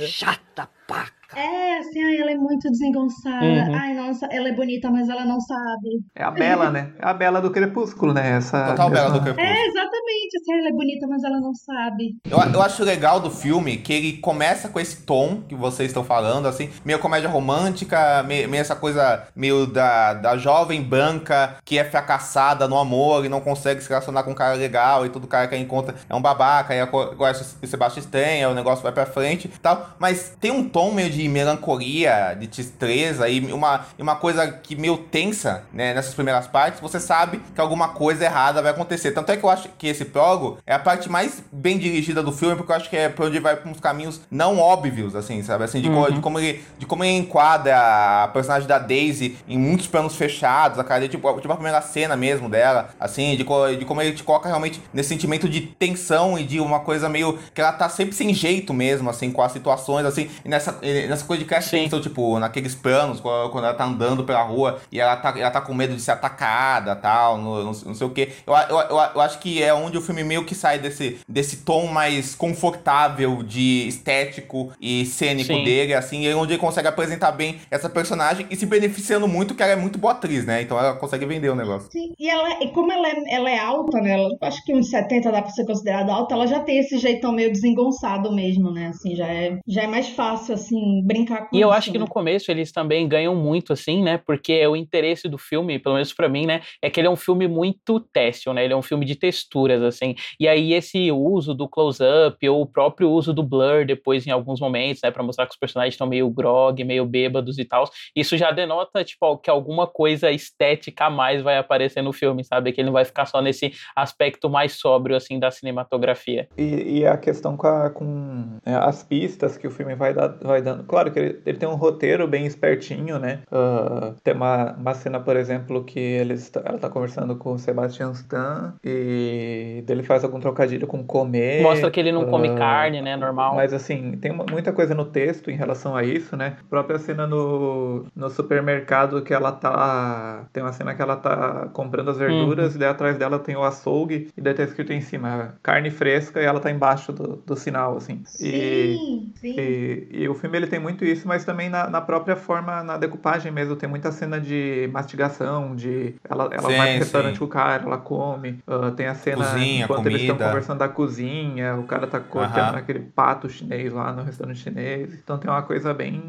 É, assim, ai, ela é muito desengonçada. Uhum. Ai, nossa, ela é bonita, mas ela não sabe. é a Bela, né? É a Bela do Crepúsculo, né? Essa Total bela do Crepúsculo. É, exatamente. Assim, ela é bonita, mas ela não sabe. Eu, eu acho legal do filme que ele começa com esse tom que vocês estão falando, assim, meio comédia romântica, meio, meio essa coisa meio da, da jovem branca que é fracassada no amor e não consegue se relacionar com um cara legal e todo cara que encontra é um babaca, e agora o Sebastião aí o negócio vai pra frente e tal. Mas tem um tom meio de melancolia, de tristeza e uma, uma coisa que meio tensa, né, nessas primeiras partes, você sabe que alguma coisa errada vai acontecer. Tanto é que eu acho que esse prólogo é a parte mais bem dirigida do filme, porque eu acho que é pra onde vai pra uns caminhos não óbvios, assim, sabe? Assim, de, co- Uhum. de como ele, de como ele enquadra a personagem da Daisy em muitos planos fechados, a cara, tipo, tipo a primeira cena mesmo dela, assim, de, co- de como ele te coloca realmente nesse sentimento de tensão e de uma coisa meio que ela tá sempre sem jeito mesmo, assim, com as situações, assim, e nessa, e nessa coisa de crash Sim. tensão, tipo, naqueles planos, quando ela tá andando pela rua e ela tá, ela tá com medo de ser atacada tal, no, não, não sei o que. Eu, eu, eu, eu acho que é onde o filme meio que sai desse, desse tom mais confortável de estético e cênico Sim. dele, assim, e é onde ele consegue apresentar bem essa personagem e se beneficiando muito que ela é muito boa atriz, né? Então ela consegue vender o negócio. Sim, e, ela, e como ela é, ela é alta, né? Ela, acho que uns 70 dá pra ser considerada alta, ela já tem esse jeitão meio desengonçado mesmo, né? Assim, já é, já é mais fácil, assim, brincar com E eu isso, acho que né? no começo eles também ganham muito, assim, né? Porque o interesse do filme, pelo menos pra mim, né? É que ele é um filme muito têxtil, né? Ele é um filme de texturas, assim. E aí esse uso do close-up ou o próprio uso do blur depois em alguns momentos, né? Pra mostrar que os personagens estão meio grog, meio bêbados e tal. Isso já denota, tipo, que alguma coisa estética a mais vai aparecer no filme, sabe? Que ele não vai ficar só nesse aspecto mais sóbrio, assim, da cinematografia. E, e a questão com, a- com, é, as pistas que o filme vai, dar, vai dando. Claro que ele, ele tem um roteiro bem espertinho, né? Ah, tem uma, uma cena, por exemplo, que eles, tá- ela tá conversando com o Sebastian Stan e ele faz algum trocadilho com comer. Mostra que ele não come ah, carne, né? Normal. Mas assim, tem muita coisa no texto em relação a isso, né? A própria cena no, no supermercado que ela tá. Tem uma cena que ela tá comprando as verduras e daí atrás dela tem o açougue e daí tá escrito em cima carne fresca e ela tá embaixo do, do sinal, assim. E, Sim, sim. e, e o filme ele tem muito isso, mas também na, na própria forma, na decupagem mesmo, tem muita cena de mastigação, de. Ela, ela Sim, vai no restaurante com o cara, ela come. ah, tem a cena Cozinha, enquanto eles estão comida. conversando da cozinha, o cara tá cortando aquele pato chinês lá no restaurante chinês. Então tem uma coisa bem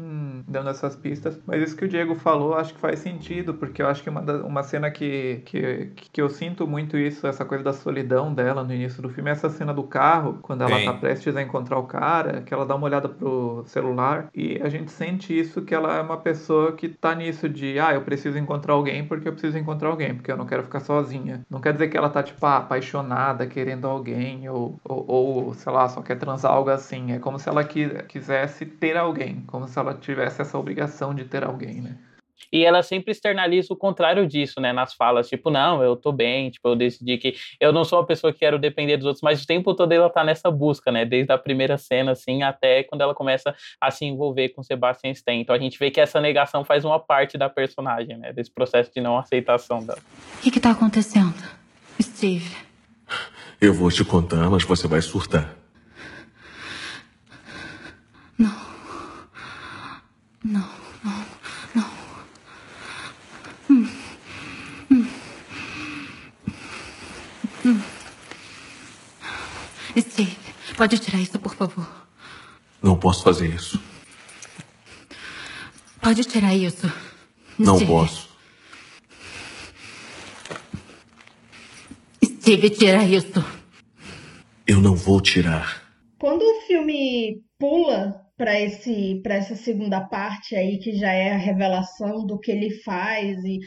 dando essas pistas. Mas isso que o Diego falou, acho que faz sentido, porque eu acho que uma, da- uma cena que, que, que eu sinto muito isso, essa coisa da solidão dela no início do filme, é essa cena do carro, quando ela Sim. tá prestes a encontrar o cara, que ela dá uma olhada pro celular e a gente sente isso que ela é uma pessoa que tá nisso de, ah, eu preciso encontrar alguém porque eu preciso encontrar alguém, porque eu não quero ficar sozinha. Não quer dizer que ela tá, tipo, ah, apaixonada, querendo alguém, ou, ou, ou, sei lá, só quer transar algo assim. É como se ela qui- quisesse ter alguém, como se ela tivesse essa obrigação de ter alguém, né? E ela sempre externaliza o contrário disso, né? Nas falas, tipo, não, eu tô bem, tipo, eu decidi que eu não sou uma pessoa que quero depender dos outros, mas o tempo todo ela tá nessa busca, né? Desde a primeira cena, assim, até quando ela começa a se envolver com Sebastian Stan. Então a gente vê que essa negação faz uma parte da personagem, né? Desse processo de não aceitação dela. O que que tá acontecendo? Steve, Eu vou te contar, mas você vai surtar. Não, não. Hum. Hum. Hum. Steve, pode tirar isso, por favor. Não posso fazer isso. Pode tirar isso. Não Steve. posso. Steve, tira isso. Eu não vou tirar. Quando o filme pula para esse para essa segunda parte aí que já é a revelação do que ele faz e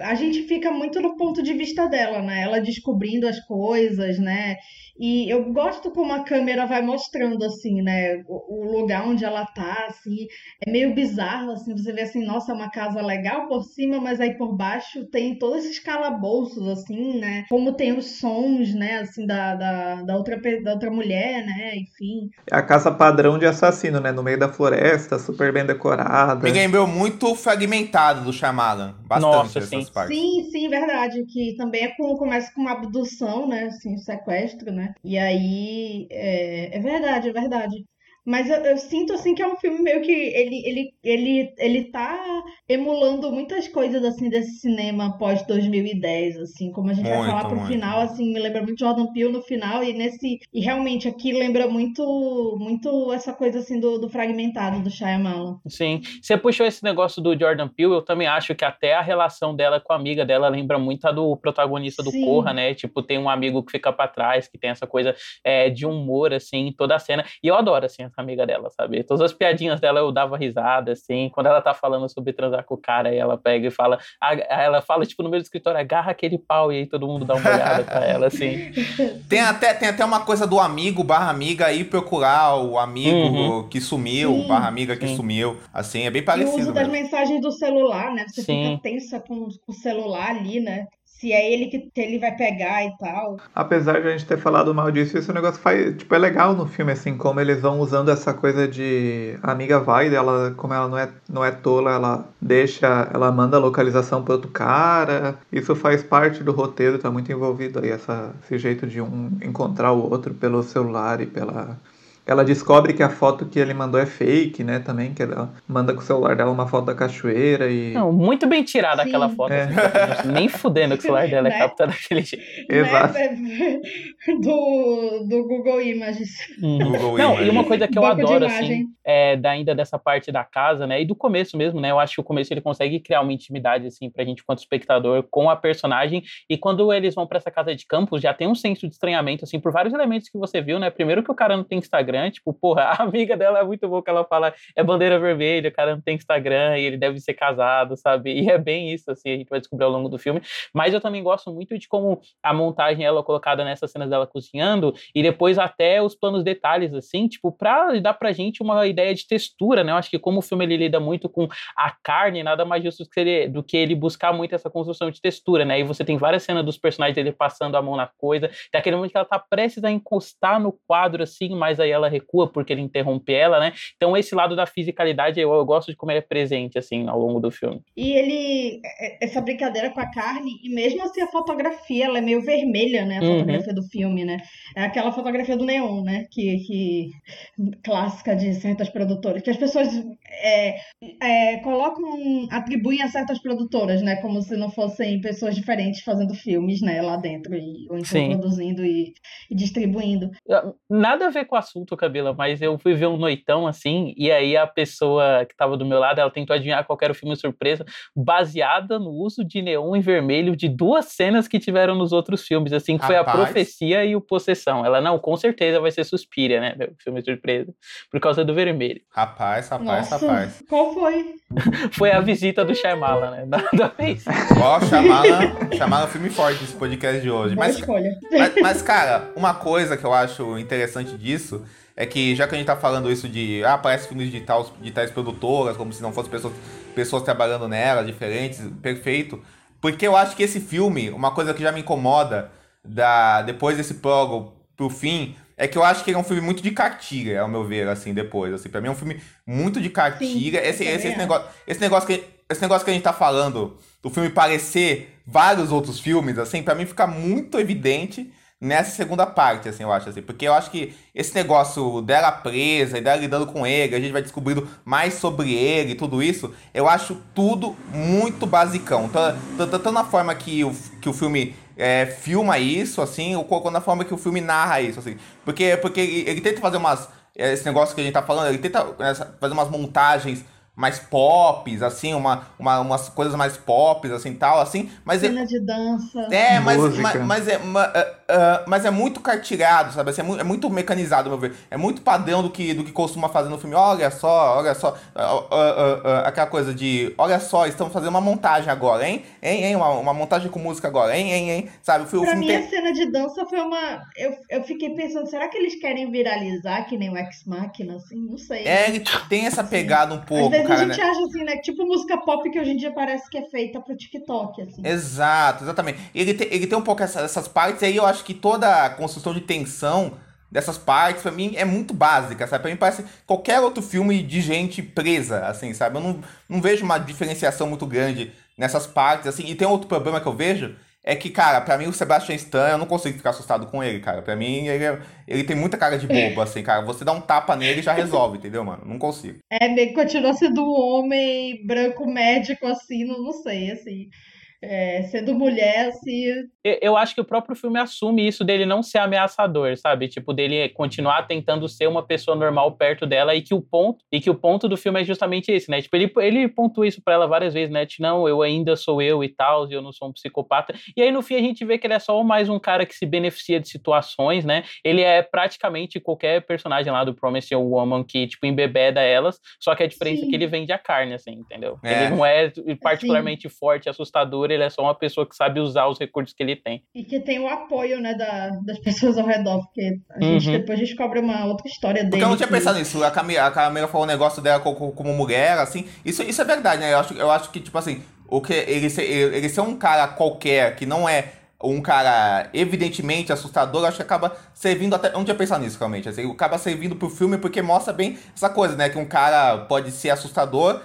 a gente fica muito no ponto de vista dela, né? Ela descobrindo as coisas, né? E eu gosto como a câmera vai mostrando assim, né? O, o lugar onde ela tá, assim, é meio bizarro, assim, você vê assim, nossa, é uma casa legal por cima, mas aí por baixo tem todos esses calabouços, assim, né? Como tem os sons, né, assim, da, da, da, outra, da outra mulher, né? Enfim. É a casa padrão de assassino, né? No meio da floresta, super bem decorada. Me lembrou muito fragmentado do Shyamalan. Bastante Nossa, essas sim. partes. Sim, sim, verdade. Que também é com, começa com uma abdução, né? Assim, um sequestro, né? E aí é, é verdade, é verdade. Mas eu, eu sinto assim que é um filme meio que ele, ele, ele, ele tá emulando muitas coisas assim desse cinema pós 2010, assim, como a gente vai Muito, falar pro muito. final, assim, me lembra muito Jordan Peele no final e nesse e realmente aqui lembra muito muito essa coisa assim do, do fragmentado do Shyamalan. Sim. Você puxou esse negócio do Jordan Peele, eu também acho que até a relação dela com a amiga dela lembra muito a do protagonista do Sim. Corra, né? Tipo, tem um amigo que fica pra trás, que tem essa coisa é, de humor, assim, em toda a cena. E eu adoro, assim, amiga dela, sabe? Todas as piadinhas dela eu dava risada, assim. Quando ela tá falando sobre transar com o cara, aí ela pega e fala... a- Ela fala, tipo, no meio do escritório, agarra aquele pau, e aí todo mundo dá uma olhada pra ela, assim. <laughs> Tem até, tem até uma coisa do amigo barra amiga ir procurar o amigo que sumiu, Sim, barra amiga que sim. sumiu. Assim, é bem E o parecido uso das mesmo. mensagens do celular, né? Você Sim. fica tensa com, com o celular ali, né? Se é ele que, ele vai pegar e tal. Apesar de a gente ter falado mal disso, esse negócio faz, tipo, é legal no filme, assim, como eles vão usando essa coisa de a amiga vai dela, como ela não é, não é tola, ela deixa, ela manda a localização pro outro cara. Isso faz parte do roteiro, tá muito envolvido aí, essa, esse jeito de um encontrar o outro pelo celular e pela ela descobre que a foto que ele mandou é fake, né? Também, que ela manda com o celular dela uma foto da cachoeira e. Não, muito bem tirada Sim. aquela foto. É. assim, nem fudendo que o celular dela é Né? captado daquele jeito. Exato. Né? <laughs> Do, do Google Images. Google Não, e uma Images. coisa que eu de adoro, assim, é, da, ainda dessa parte da casa, né, e do começo mesmo, né, eu acho que o começo ele consegue criar uma intimidade, assim, pra gente quanto espectador com a personagem, e quando eles vão pra essa casa de campus, já tem um senso de estranhamento, assim, por vários elementos que você viu, né, primeiro que o cara não tem Instagram, tipo, porra, a amiga dela é muito boa que ela fala, é bandeira vermelha, o cara não tem Instagram, e ele deve ser casado, sabe, e é bem isso, assim, a gente vai descobrir ao longo do filme, mas eu também gosto muito de como a montagem ela é colocada nessas cenas dela cozinhando e depois até os planos detalhes assim, tipo, pra dar pra gente uma ideia de textura, né? Eu acho que como o filme ele lida muito com a carne, nada mais justo que ele- do que ele buscar muito essa construção de textura, né? E você tem várias cenas dos personagens dele passando a mão na coisa, tem aquele momento que ela tá prestes a encostar no quadro assim, mas aí ela recua porque ele interrompe ela, né? Então esse lado da fisicalidade eu, eu gosto de como ele é presente assim ao longo do filme. E ele, é- essa brincadeira com a carne, e mesmo assim a fotografia, ela é meio vermelha, né? A Uhum. fotografia do filme, né? É aquela fotografia do neon, né? Que, que clássica de certas produtoras, que as pessoas é, é, colocam, atribuem a certas produtoras, né? Como se não fossem pessoas diferentes fazendo filmes, né? Lá dentro, e, ou então Sim. produzindo e, e distribuindo. Eu- Nada a ver com o assunto, Cabela, mas eu fui ver um noitão assim, e aí a pessoa que tava do meu lado, ela tentou adivinhar qual era o filme surpresa, baseada no uso de neon e vermelho de duas cenas que tiveram nos outros filmes, assim, que foi a Rapaz. Profecia e o Possessão. Ela, não, com certeza vai ser Suspiria, né, meu filme surpresa, por causa do vermelho. Rapaz, rapaz, Nossa, rapaz. qual foi? <laughs> Foi a visita do Shyamalan, né, da vez. Ó, chamaram, chamaram filme forte esse podcast de hoje. Mas, escolha. mas, mas, cara, uma coisa que eu acho interessante disso é que, já que a gente tá falando isso de, ah, parece filmes de, tal, de tais produtoras, como se não fossem pessoas, pessoas trabalhando nela, diferentes, perfeito. Porque eu acho que esse filme, uma coisa que já me incomoda da, depois desse prólogo pro fim, é que eu acho que ele é um filme muito de cartilha, ao meu ver, assim, depois. Assim, pra mim é um filme muito de cartilha. Sim, esse, esse, esse acho. negócio, esse, negócio que, esse negócio que a gente tá falando, do filme parecer vários outros filmes, assim, pra mim fica muito evidente nessa segunda parte, assim, eu acho, assim. Porque eu acho que esse negócio dela presa e dela lidando com ele, a gente vai descobrindo mais sobre ele e tudo isso, eu acho tudo muito basicão. Tanto, tanto, tanto na forma que o, que o filme é, filma isso, assim, ou quanto na forma que o filme narra isso, assim. Porque, porque ele, ele tenta fazer umas... Esse negócio que a gente tá falando, ele tenta essa- fazer umas montagens mais pops, assim, uma, uma, umas coisas mais pops, assim, tal, assim, mas... Cena de dança. é, mas, Música. mas, mas é, ma- ah, mas é muito cartilhado, sabe? Assim, é, muito, é muito mecanizado, meu ver. É muito padrão do que, do que costuma fazer no filme. Olha só, olha só. ah, ah, aquela coisa de, olha só, estamos fazendo uma montagem agora, hein? Hein, hein? Uma, uma montagem com música agora, hein, hein, hein? Sabe? O Pra mim, tem... a cena de dança foi uma. Eu, eu fiquei pensando, será que eles querem viralizar que nem o Ex Machina, assim? Não sei. É, ele tem essa pegada um Às pouco, vezes cara, a gente né? acha assim, né? Tipo música pop que hoje em dia parece que é feita pro TikTok, assim. Exato, exatamente. Ele tem, ele tem um pouco essa- essas partes aí, eu acho que toda a construção de tensão dessas partes, pra mim, é muito básica, sabe? Pra mim parece qualquer outro filme de gente presa, assim, sabe? Eu não, não vejo uma diferenciação muito grande nessas partes, assim. E tem outro problema que eu vejo, é que, cara, pra mim o Sebastian Stan, eu não consigo ficar assustado com ele, cara. Pra mim, ele, é- ele tem muita cara de bobo, assim, cara. Você dá um tapa nele e já resolve, entendeu, mano? Não consigo. É, meio que continua sendo um homem branco médico, assim, não, não sei, assim. É, sendo mulher, assim. Eu- Eu acho que o próprio filme assume isso dele não ser ameaçador, sabe? Tipo, dele continuar tentando ser uma pessoa normal perto dela e que o ponto e que o ponto do filme é justamente esse, né? Tipo, ele, ele pontua isso pra ela várias vezes, né? Tipo, não, eu ainda sou eu e tal, e eu não sou um psicopata. E aí no fim a gente vê que ele é só mais um cara que se beneficia de situações, né? Ele é praticamente qualquer personagem lá do Promised Young Woman que, tipo, embebeda elas, só que a diferença é Sim. que ele vende a carne, assim, entendeu? É. Ele não é particularmente forte, assustador, ele é só uma pessoa que sabe usar os recursos que ele tem. E que tem o apoio, né, da, das pessoas ao redor, porque a gente Uhum. depois descobre uma outra história dele. Porque eu não tinha que- pensado nisso. A Camila, a Camila falou um negócio dela co- co- como, mulher, assim. Isso, isso é verdade, né? Eu acho, eu acho que, tipo assim, o que ele ser, ele, ele ser um cara qualquer, que não é um cara evidentemente assustador, eu acho que acaba servindo até. Eu não tinha pensado nisso, realmente. Assim, acaba servindo pro filme porque mostra bem essa coisa, né? Que um cara pode ser assustador.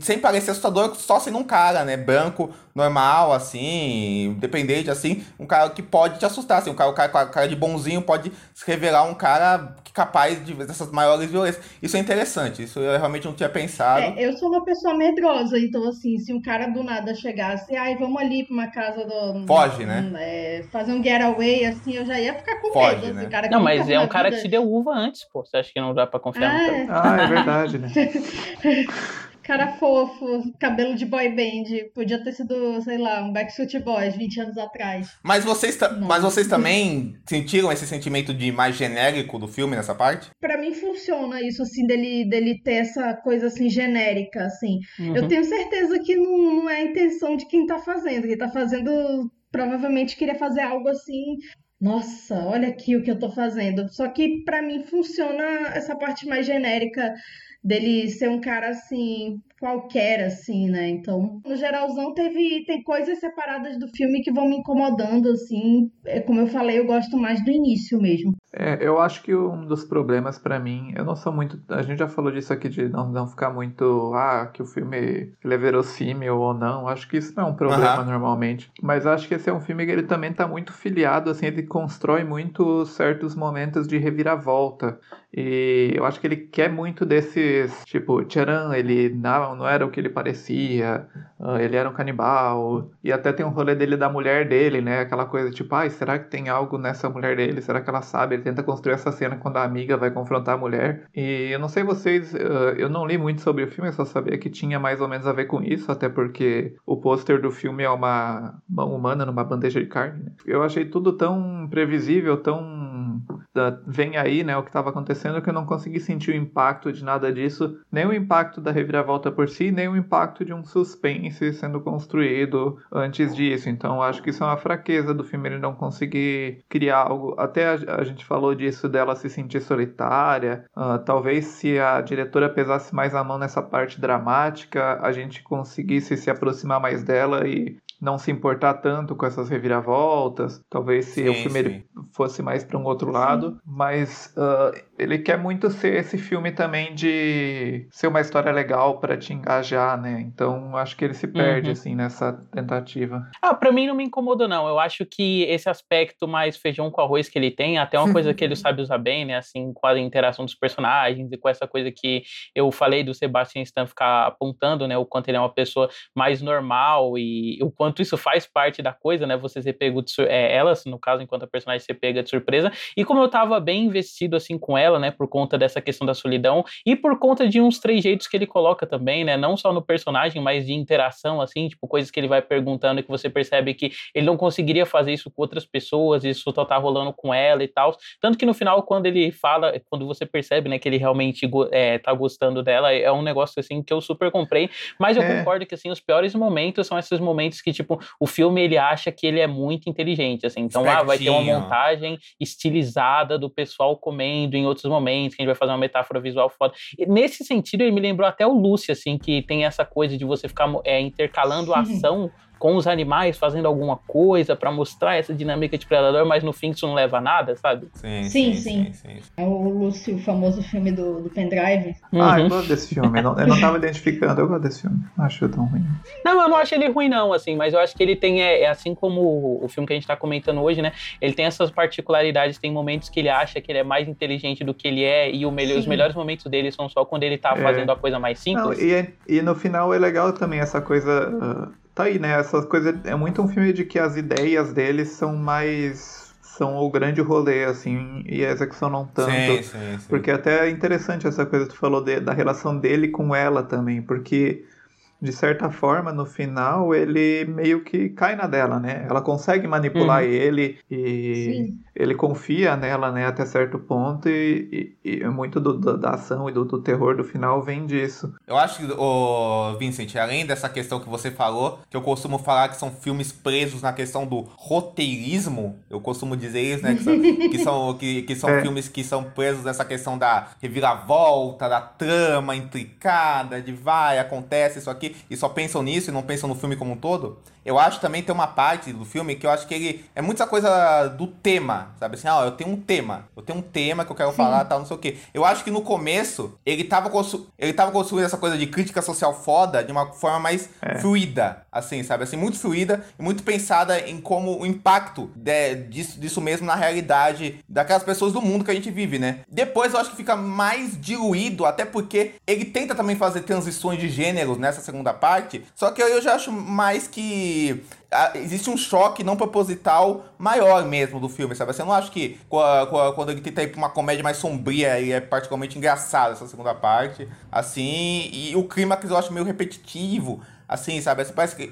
Sem parecer assustador, só sendo um cara, né? Branco, normal, assim, independente, assim, um cara que pode te assustar, assim, um cara, um cara, um cara de bonzinho pode se revelar um cara capaz de dessas maiores violências. Isso é interessante, isso eu realmente não tinha pensado. É, eu sou uma pessoa medrosa, então assim, se um cara do nada chegasse, ai, vamos ali pra uma casa do. Foge, né? É, fazer um getaway, assim, eu já ia ficar com Foge, medo. né? Assim, cara que Não, mas é um cara vida- que te deu uva antes, pô. Você acha que não dá pra confiar Ah, no é. cara? Ah, é verdade, né? <laughs> Cara fofo, cabelo de boy band. Podia ter sido, sei lá, um Backstreet Boys 20 anos atrás. Mas vocês, Não. mas vocês também sentiram esse sentimento de mais genérico do filme nessa parte? Pra mim funciona isso, assim, dele, dele ter essa coisa, assim, genérica, assim. Uhum. Eu tenho certeza que não, não é a intenção de quem tá fazendo. Quem tá fazendo provavelmente queria fazer algo assim. Nossa, olha aqui o que eu tô fazendo. Só que pra mim funciona essa parte mais genérica dele ser um cara assim, qualquer, assim, né? Então, no geralzão, teve, tem coisas separadas do filme que vão me incomodando, assim. É, como eu falei, eu gosto mais do início mesmo. É, eu acho que um dos problemas pra mim, eu não sou muito. A gente já falou disso aqui de não, não ficar muito. Ah, que o filme ele é verossímil ou não. Acho que isso não é um problema Aham. normalmente. Mas acho que esse é um filme que ele também tá muito filiado, assim, ele constrói muito certos momentos de reviravolta. E eu acho que ele quer muito desses. Tipo, tcharam, ele não, era o que ele parecia. ah, ele era um canibal. E até tem um rolê dele da mulher dele, né? Aquela coisa tipo, ai, será que tem algo nessa mulher dele? Será que ela sabe? Ele tenta construir essa cena quando a amiga vai confrontar a mulher. E eu não sei vocês, ah, eu não li muito sobre o filme, eu só sabia que tinha mais ou menos a ver com isso, até porque o pôster do filme é uma mão humana numa bandeja de carne. né? Eu achei tudo tão previsível, tão vem aí, né, o que estava acontecendo, que eu não consegui sentir o impacto de nada disso, nem o impacto da reviravolta por si, nem o impacto de um suspense sendo construído antes disso. Então, acho que isso é uma fraqueza do filme, ele não conseguir criar algo. Até a, a gente falou disso dela se sentir solitária. ah, talvez se a diretora pesasse mais a mão nessa parte dramática, a gente conseguisse se aproximar mais dela e não se importar tanto com essas reviravoltas. Talvez se o Sim, filme ele sim. fosse mais para um outro lado, mas ah, ele quer muito ser esse filme também de ser uma história legal para te engajar, né? Então acho que ele se perde Uhum. assim nessa tentativa. Ah, pra mim não me incomodou, não. Eu acho que esse aspecto mais feijão com arroz que ele tem, até uma coisa que ele <laughs> sabe usar bem, né? Assim, com a interação dos personagens e com essa coisa que eu falei do Sebastian Stan ficar apontando, né? O quanto ele é uma pessoa mais normal e o quanto isso faz parte da coisa, né? Você ser pego de sur- é, ela, no caso, enquanto a personagem ser pega de surpresa. E como eu tava bem investido, assim, com ela, né? Por conta dessa questão da solidão e por conta de uns trejeitos que ele coloca também, né? Não só no personagem, mas de interação, assim, tipo, coisas que ele vai perguntando e que você percebe que ele não conseguiria fazer isso com outras pessoas, isso só tá rolando com ela e tal. Tanto que no final, quando ele fala, quando você percebe, né, que ele realmente é, tá gostando dela, é um negócio, assim, que eu super comprei. Mas eu É. concordo que, assim, os piores momentos são esses momentos que, tipo, o filme, ele acha que ele é muito inteligente, assim. Então, ah, vai ter uma montagem estilizada do pessoal comendo em outros momentos, que a gente vai fazer uma metáfora visual foda. E nesse sentido, ele me lembrou até o Lucy, assim, que tem essa coisa de você ficar é, intercalando a ação com os animais, fazendo alguma coisa pra mostrar essa dinâmica de predador, mas no fim isso não leva a nada, sabe? Sim, Sim, sim, sim. É o Lucy, o famoso filme do, do pendrive. Ah, eu Uhum. gosto desse filme. Eu não, eu não tava identificando, eu gosto desse filme. Não acho tão ruim. Não, eu não acho ele ruim, não, assim, mas eu acho que ele tem, é, é assim como o, o filme que a gente tá comentando hoje, né? Ele tem essas particularidades, tem momentos que ele acha que ele é mais inteligente do que ele é, e o melhor- os Sim. melhores momentos dele são só quando ele tá É. fazendo a coisa mais Não, simples. e, é- e no final é legal também essa coisa. ah, tá aí, né? Essas coisas. É muito um filme de que as ideias dele são mais. São o grande rolê, assim, e a execução não tanto. Sim, sim, sim. Porque até é interessante essa coisa que tu falou de- da relação dele com ela também, porque de certa forma, no final, ele meio que cai na dela, né? Ela consegue manipular Uhum. ele e Sim. ele confia nela, né, até certo ponto, e, e- e muito do- do- da ação e do, do terror do final vem disso. Eu acho que, ô, Vincent, além dessa questão que você falou, que eu costumo falar que são filmes presos na questão do roteirismo, eu costumo dizer isso, né? Que são, <laughs> que são, que, que são É. filmes que são presos nessa questão da reviravolta, da trama intricada, de vai, acontece isso aqui. E só pensam nisso e não pensam no filme como um todo. Eu acho também tem uma parte do filme que eu acho que ele é muito essa coisa do tema, sabe assim, ah, eu tenho um tema, eu tenho um tema que eu quero Sim. falar, tal, não sei o quê. Eu acho que no começo ele tava, ele tava construindo essa coisa de crítica social foda de uma forma mais é. fluida, assim, sabe? Assim, muito fluida e muito pensada em como o impacto de, disso, disso mesmo na realidade daquelas pessoas do mundo que a gente vive, né? Depois eu acho que fica mais diluído, até porque ele tenta também fazer transições de gêneros nessa segunda parte, só que eu já acho mais que existe um choque não proposital maior mesmo do filme, sabe? Você não acha que quando ele tenta ir pra uma comédia mais sombria e é particularmente engraçado essa segunda parte, assim, e o clima que eu acho meio repetitivo, assim, sabe? Parece que.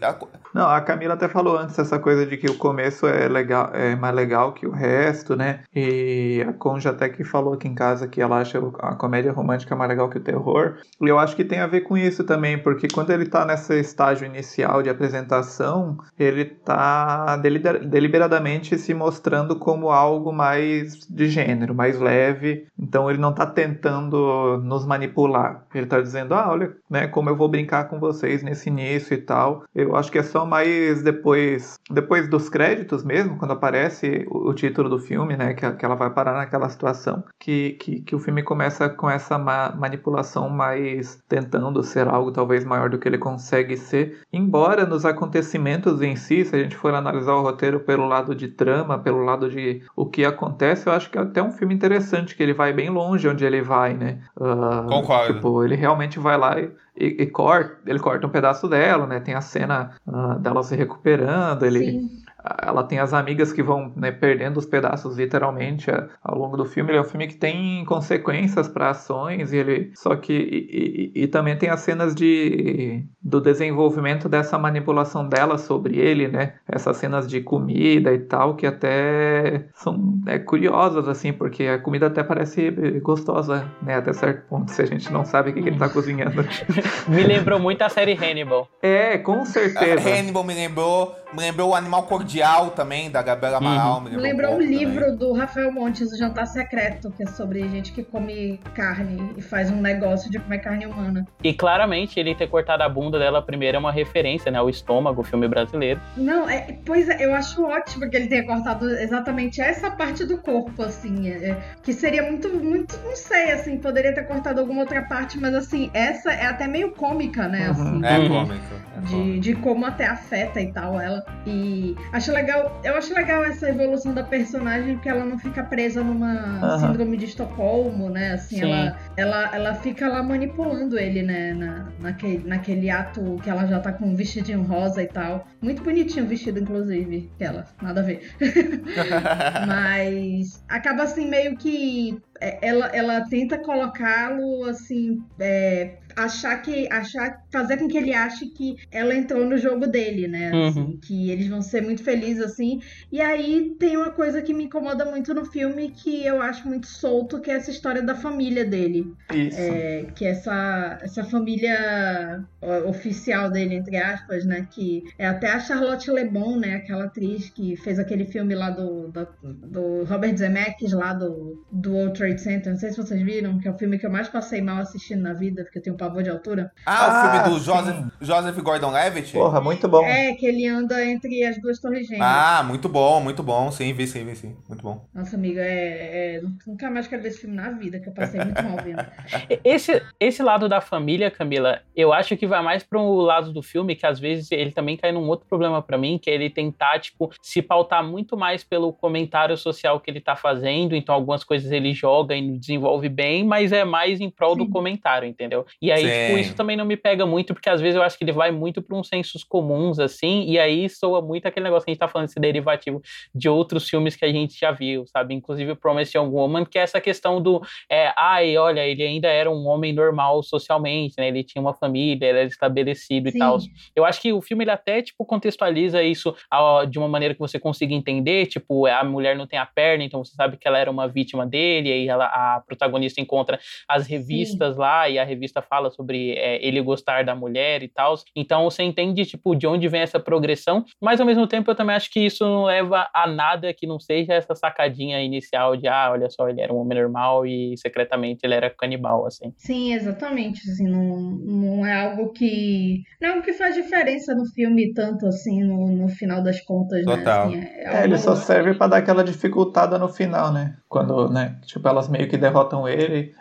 Não, a Camila até falou antes essa coisa de que o começo é legal, é mais legal que o resto, né? E a Conja até que falou aqui em casa que ela acha a comédia romântica mais legal que o terror. E eu acho que tem a ver com isso também, porque quando ele tá nesse estágio inicial de apresentação, ele tá deliberadamente se mostrando como algo mais de gênero, mais leve. Então ele não tá tentando nos manipular. Ele tá dizendo, ah, olha, né, como eu vou brincar com vocês nesse nível início e tal. Eu acho que é só mais depois, depois dos créditos mesmo, quando aparece o, o título do filme, né, que, que ela vai parar naquela situação, que, que, que o filme começa com essa ma manipulação mais tentando ser algo talvez maior do que ele consegue ser. Embora nos acontecimentos em si, se a gente for analisar o roteiro pelo lado de trama, pelo lado de o que acontece, eu acho que é até um filme interessante, que ele vai bem longe onde ele vai, né? Uh, Concordo. Tipo, ele realmente vai lá e e, e corta, ele corta um pedaço dela, né? Tem a cena uh, dela se recuperando, ele Sim ela tem as amigas que vão né, perdendo os pedaços literalmente é, ao longo do filme. Ele é um filme que tem consequências para ações e ele só que e, e, e, também tem as cenas de do desenvolvimento dessa manipulação dela sobre ele, né? Essas cenas de comida e tal que até são é, curiosas assim, porque a comida até parece gostosa, né? Até certo ponto, se a gente não sabe o que, que ele tá cozinhando. <laughs> me lembrou muito a série Hannibal. É, com certeza. Hannibal me lembrou, me lembrou o Animal Cor Cordial também, da Gabriela uhum. Amaral. Uhum. Me lembrou um livro também. do Rafael Montes, O Jantar Secreto, que é sobre gente que come carne e faz um negócio de comer carne humana. E claramente ele ter cortado a bunda dela primeiro é uma referência, né? O estômago, o filme brasileiro. Não, é, pois é, eu acho ótimo que ele tenha cortado exatamente essa parte do corpo, assim. É, é, que seria muito, muito, não sei, assim, poderia ter cortado alguma outra parte, mas assim, essa é até meio cômica, né? Uhum. Assim, é cômica. É de, de como até afeta e tal ela. E acho legal, eu acho legal essa evolução da personagem, porque ela não fica presa numa uhum. síndrome de Estocolmo, né? Assim, ela, ela, ela fica lá manipulando ele, né? Na, naquele, naquele ato que ela já tá com um vestidinho rosa e tal. Muito bonitinho o vestido, inclusive, ela, nada a ver. <laughs> Mas acaba assim meio que é, ela, ela tenta colocá-lo assim, é, achar que achar fazer com que ele ache que ela entrou no jogo dele, né? Assim, uhum. Que eles vão ser muito felizes assim. E aí tem uma coisa que me incomoda muito no filme que eu acho muito solto, que é essa história da família dele. Isso. É, que é essa essa família oficial dele entre aspas, né? Que é até a Charlotte Le Bon, né? Aquela atriz que fez aquele filme lá do do, do Robert Zemeckis lá do do Outro Trade Center. Não sei se vocês viram, que é o filme que eu mais passei mal assistindo na vida, porque eu tenho pavor de altura. Ah, ah o filme ah, do Joseph, Joseph Gordon-Levitt? Porra, muito bom. É, que ele anda entre as duas torres gêmeas. Ah, muito bom, muito bom. Sim, vi sim, vi sim. Muito bom. Nossa, amiga, é, é, nunca mais quero ver esse filme na vida, que eu passei muito mal vendo. <laughs> Esse, esse lado da família, Camila, eu acho que vai mais pro lado do filme, que às vezes ele também cai num outro problema para mim, que é ele tentar, tipo, se pautar muito mais pelo comentário social que ele tá fazendo, então algumas coisas ele joga joga e desenvolve bem, mas é mais em prol Sim. do comentário, entendeu? E aí, tipo, isso também não me pega muito, porque às vezes eu acho que ele vai muito para uns sensos comuns, assim, e aí soa muito aquele negócio que a gente tá falando, esse derivativo de outros filmes que a gente já viu, sabe? Inclusive o Promise Young Woman, que é essa questão do, é, ai, olha, ele ainda era um homem normal socialmente, né? Ele tinha uma família, ele era estabelecido Sim. e tal. Eu acho que o filme, ele até, tipo, contextualiza isso ó, de uma maneira que você consiga entender, tipo, a mulher não tem a perna, então você sabe que ela era uma vítima dele, e aí ela ela, a protagonista encontra as revistas Sim. lá e a revista fala fala sobre é, ele gostar da mulher e tal. Então você entende, tipo, de onde vem essa progressão, mas ao mesmo tempo eu também acho que isso não leva a nada que não seja essa sacadinha inicial de, ah, olha só, ele era um homem normal e secretamente ele era canibal, assim. Sim, exatamente. Assim, não, não é algo que. Não é algo que faz diferença no filme tanto assim, no, no final das contas, Total. né? Assim, é, É, algo- ele só serve pra dar aquela dificultada no final, né? Quando, né, tipo, elas meio que derrotam ele.